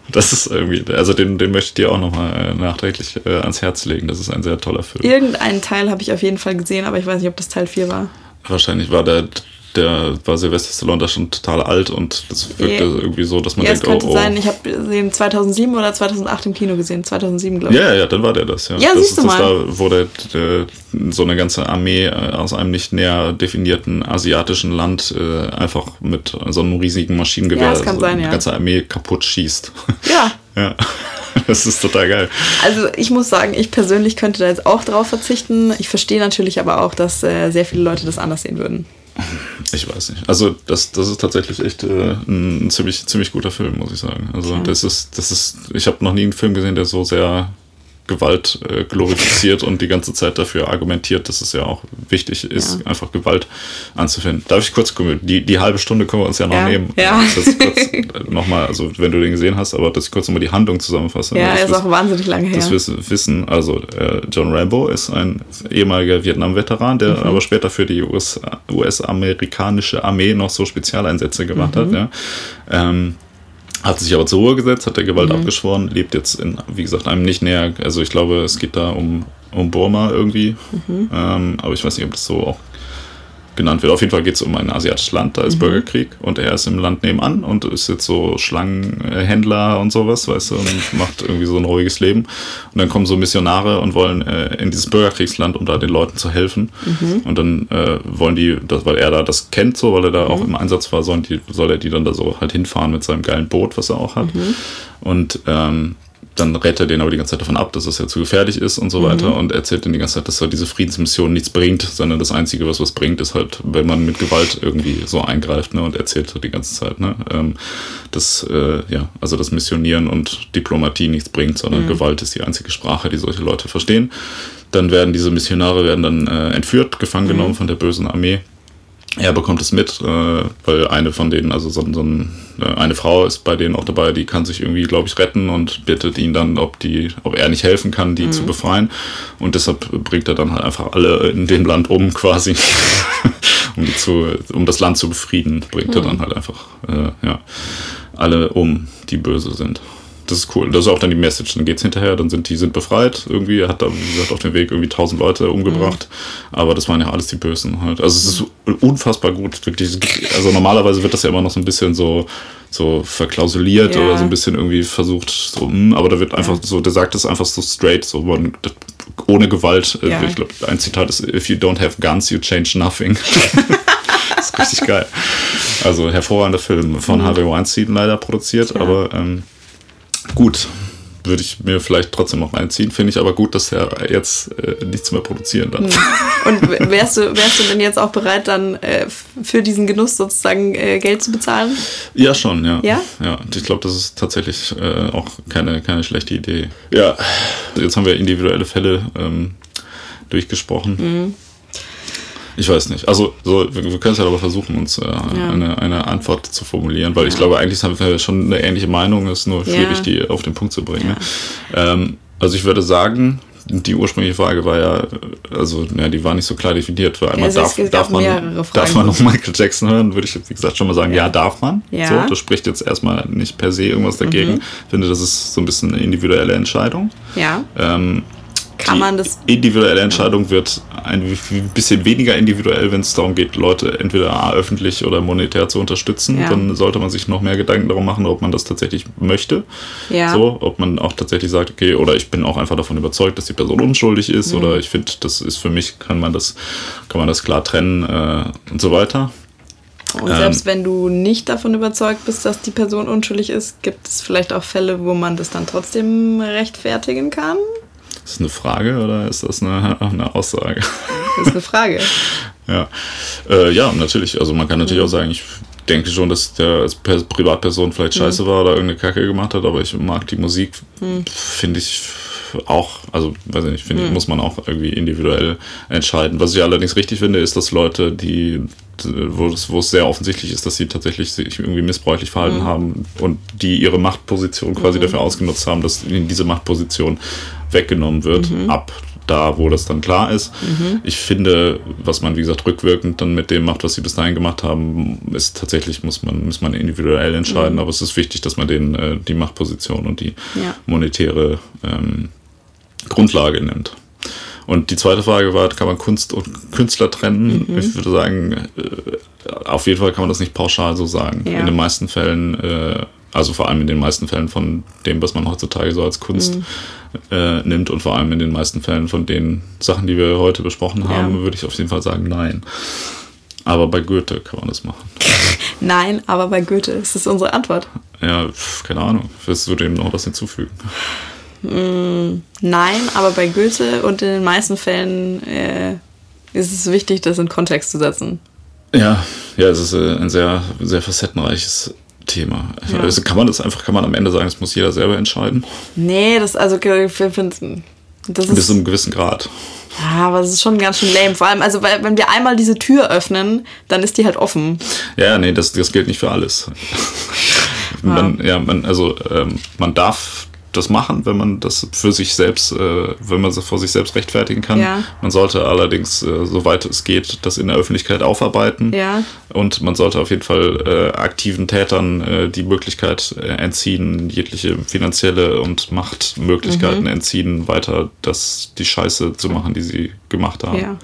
Das ist irgendwie, also den, den möchte ich dir auch nochmal äh, nachträglich äh, ans Herz legen. Das ist ein sehr toller Film. Irgendeinen Teil habe ich auf jeden Fall gesehen, aber ich weiß nicht, ob das Teil 4 war. Wahrscheinlich war der, der war Sylvester Stallone da schon total alt und das wirkte Ja. irgendwie so, dass man Ja, es denkt, könnte oh, oh. sein, ich habe den 2007 oder 2008 im Kino gesehen. 2007, glaube ich. Ja, ja, dann war der das, ja. Ja, das siehst ist du das mal. da, wo der, der, so eine ganze Armee äh, aus einem nicht näher definierten asiatischen Land äh, einfach mit so einem riesigen Maschinengewehr Ja, das kann so sein, die ja. ganze Armee kaputt schießt. Ja. ja. Das ist total geil. Also ich muss sagen, ich persönlich könnte da jetzt auch drauf verzichten. Ich verstehe natürlich aber auch, dass äh, sehr viele Leute das anders sehen würden. Ich weiß nicht. Also das, das ist tatsächlich echt äh, ein ziemlich, ziemlich guter Film, muss ich sagen. Also das ist, das ist, ich habe noch nie einen Film gesehen, der so sehr Gewalt äh, glorifiziert und die ganze Zeit dafür argumentiert, dass es ja auch wichtig ist, Ja. einfach Gewalt anzufinden. Darf ich kurz die, die halbe Stunde können wir uns ja noch Ja. nehmen. Ja. Ist kurz nochmal, also wenn du den gesehen hast, aber dass ich kurz nochmal die Handlung zusammenfasse. Ja, Das er ist auch wahnsinnig lange her. das wissen, wissen also äh, John Rambo ist ein ehemaliger Vietnam-Veteran, der Mhm. aber später für die US US-amerikanische Armee noch so Spezialeinsätze gemacht Mhm. hat. Ja. Ähm, hat sich aber zur Ruhe gesetzt, hat der Gewalt Mhm. abgeschworen, lebt jetzt in, wie gesagt, einem nicht näher, also ich glaube, es geht da um, um Burma irgendwie, Mhm. ähm, aber ich weiß nicht, ob das so auch genannt wird. Auf jeden Fall geht es um ein asiatisches Land, da ist Bürgerkrieg und er ist im Land nebenan und ist jetzt so Schlangenhändler und sowas, weißt du, und macht irgendwie so ein ruhiges Leben. Und dann kommen so Missionare und wollen äh, in dieses Bürgerkriegsland, um da den Leuten zu helfen. Und dann äh, wollen die, das, weil er da das kennt, so, weil er da auch im Einsatz war, sollen die, soll er die dann da so halt hinfahren mit seinem geilen Boot, was er auch hat. Und ähm, dann rät er den aber die ganze Zeit davon ab, dass es ja zu gefährlich ist und so weiter und erzählt dann die ganze Zeit, dass halt diese Friedensmission nichts bringt, sondern das Einzige, was was bringt, ist halt, wenn man mit Gewalt irgendwie so eingreift ne, und erzählt halt die ganze Zeit, ne, ähm, dass, äh, ja, also das Missionieren und Diplomatie nichts bringt, sondern mhm. Gewalt ist die einzige Sprache, die solche Leute verstehen. Dann werden diese Missionare werden dann äh, entführt, gefangen genommen mhm. von der bösen Armee. Er bekommt es mit, äh, weil eine von denen, also so, so ein, äh, eine Frau ist bei denen auch dabei, die kann sich irgendwie, glaube ich, retten und bittet ihn dann, ob die, ob er nicht helfen kann, die mhm. zu befreien. Und deshalb bringt er dann halt einfach alle in dem Land um, quasi, um, die zu, um das Land zu befrieden, bringt mhm. er dann halt einfach, äh, ja, alle um, die böse sind das ist cool. Das ist auch dann die Message. Dann geht's hinterher, dann sind die sind befreit. Irgendwie hat er, wie gesagt, auf dem Weg irgendwie tausend Leute umgebracht. Mhm. Aber das waren ja alles die Bösen halt. Also es ist unfassbar gut. Wirklich. Also normalerweise wird das ja immer noch so ein bisschen so, so verklausuliert ja. oder so ein bisschen irgendwie versucht, so, hm, aber da wird einfach so, der sagt das einfach so straight, so man, ohne Gewalt. Äh, ja. Ich glaube, ein Zitat ist, if you don't have guns, you change nothing. das ist richtig geil. Also hervorragender Film von mhm. Harvey Weinstein leider produziert, ja. aber ähm, Gut, würde ich mir vielleicht trotzdem noch reinziehen. Finde ich aber gut, dass er jetzt äh, nichts mehr produzieren darf. Hm. Und wärst du, wärst du denn jetzt auch bereit, dann äh, für diesen Genuss sozusagen äh, Geld zu bezahlen? Ja, schon, ja. Ja? Ja, ich glaube, das ist tatsächlich äh, auch keine, keine schlechte Idee. Ja, jetzt haben wir individuelle Fälle ähm, durchgesprochen. Mhm. Ich weiß nicht. Also, so, wir, wir können es ja aber versuchen, uns äh, ja. eine, eine Antwort zu formulieren, weil ja. ich glaube, eigentlich haben wir schon eine ähnliche Meinung, es ist nur schwierig, ja. die auf den Punkt zu bringen. Ähm, also, ich würde sagen, die ursprüngliche Frage war ja, also, ja, die war nicht so klar definiert. Weil einmal darf, darf, man, darf man noch Michael Jackson hören, würde ich, wie gesagt, schon mal sagen, ja, darf man. Ja. So, das spricht jetzt erstmal nicht per se irgendwas dagegen. Mhm. Ich finde, das ist so ein bisschen eine individuelle Entscheidung. Ja. Ähm, kann man das. Individuelle Entscheidung wird ein bisschen weniger individuell, wenn es darum geht, Leute entweder öffentlich oder monetär zu unterstützen. Ja. Dann sollte man sich noch mehr Gedanken darum machen, ob man das tatsächlich möchte. Ja. So, ob man auch tatsächlich sagt, okay, oder ich bin auch einfach davon überzeugt, dass die Person unschuldig ist, mhm. oder ich finde, das ist für mich, kann man das, kann man das klar trennen äh, und so weiter. Und ähm, selbst wenn du nicht davon überzeugt bist, dass die Person unschuldig ist, gibt es vielleicht auch Fälle, wo man das dann trotzdem rechtfertigen kann? Ist das eine Frage oder ist das eine, eine Aussage? Das ist eine Frage. ja. Äh, ja, natürlich. Also man kann natürlich mhm. auch sagen, ich denke schon, dass der als Privatperson vielleicht mhm. scheiße mhm. war oder irgendeine Kacke gemacht hat, aber ich mag die Musik, mhm. finde ich auch, also weiß ich nicht, finde ich, mhm. muss man auch irgendwie individuell entscheiden. Was ich allerdings richtig finde, ist, dass Leute, die wo es, wo es sehr offensichtlich ist, dass sie tatsächlich sich irgendwie missbräuchlich verhalten mhm. haben und die ihre Machtposition quasi dafür ausgenutzt haben, dass ihnen diese Machtposition weggenommen wird, mhm. ab da, wo das dann klar ist. Mhm. Ich finde, was man, wie gesagt, rückwirkend dann mit dem macht, was sie bis dahin gemacht haben, ist tatsächlich, muss man, muss man individuell entscheiden, mhm. aber es ist wichtig, dass man denen äh, die Machtposition und die ja. monetäre ähm, Grundlage nimmt. Und die zweite Frage war, kann man Kunst und Künstler trennen? Mhm. Ich würde sagen, äh, auf jeden Fall kann man das nicht pauschal so sagen. Ja. In den meisten Fällen, äh, also vor allem in den meisten Fällen von dem, was man heutzutage so als Kunst mhm. äh, nimmt und vor allem in den meisten Fällen von den Sachen, die wir heute besprochen haben, ja. würde ich auf jeden Fall sagen, nein. Aber bei Goethe kann man das machen. Nein, aber bei Goethe ist das unsere Antwort. Ja, keine Ahnung. Willst du dem noch was hinzufügen? Mm, nein, aber bei Goethe und in den meisten Fällen äh, ist es wichtig, das in Kontext zu setzen. Ja, ja, es ist äh, ein sehr, sehr facettenreiches Thema. Ja. Also kann man das einfach, kann man am Ende sagen, das muss jeder selber entscheiden? Nee, das also ich finde das ist bis zu einem gewissen Grad. Ja, aber es ist schon ganz schön lame. Vor allem, also weil, wenn wir einmal diese Tür öffnen, dann ist die halt offen. Ja, nee, das, das gilt nicht für alles. man, ja, man, also ähm, man darf das machen, wenn man das für sich selbst, äh, wenn man es vor sich selbst rechtfertigen kann. Ja. Man sollte allerdings, äh, soweit es geht, das in der Öffentlichkeit aufarbeiten. Ja. Und man sollte auf jeden Fall äh, aktiven Tätern äh, die Möglichkeit äh, entziehen, jegliche finanzielle und Machtmöglichkeiten mhm. entziehen, weiter das, die Scheiße zu machen, die sie gemacht haben. Ja.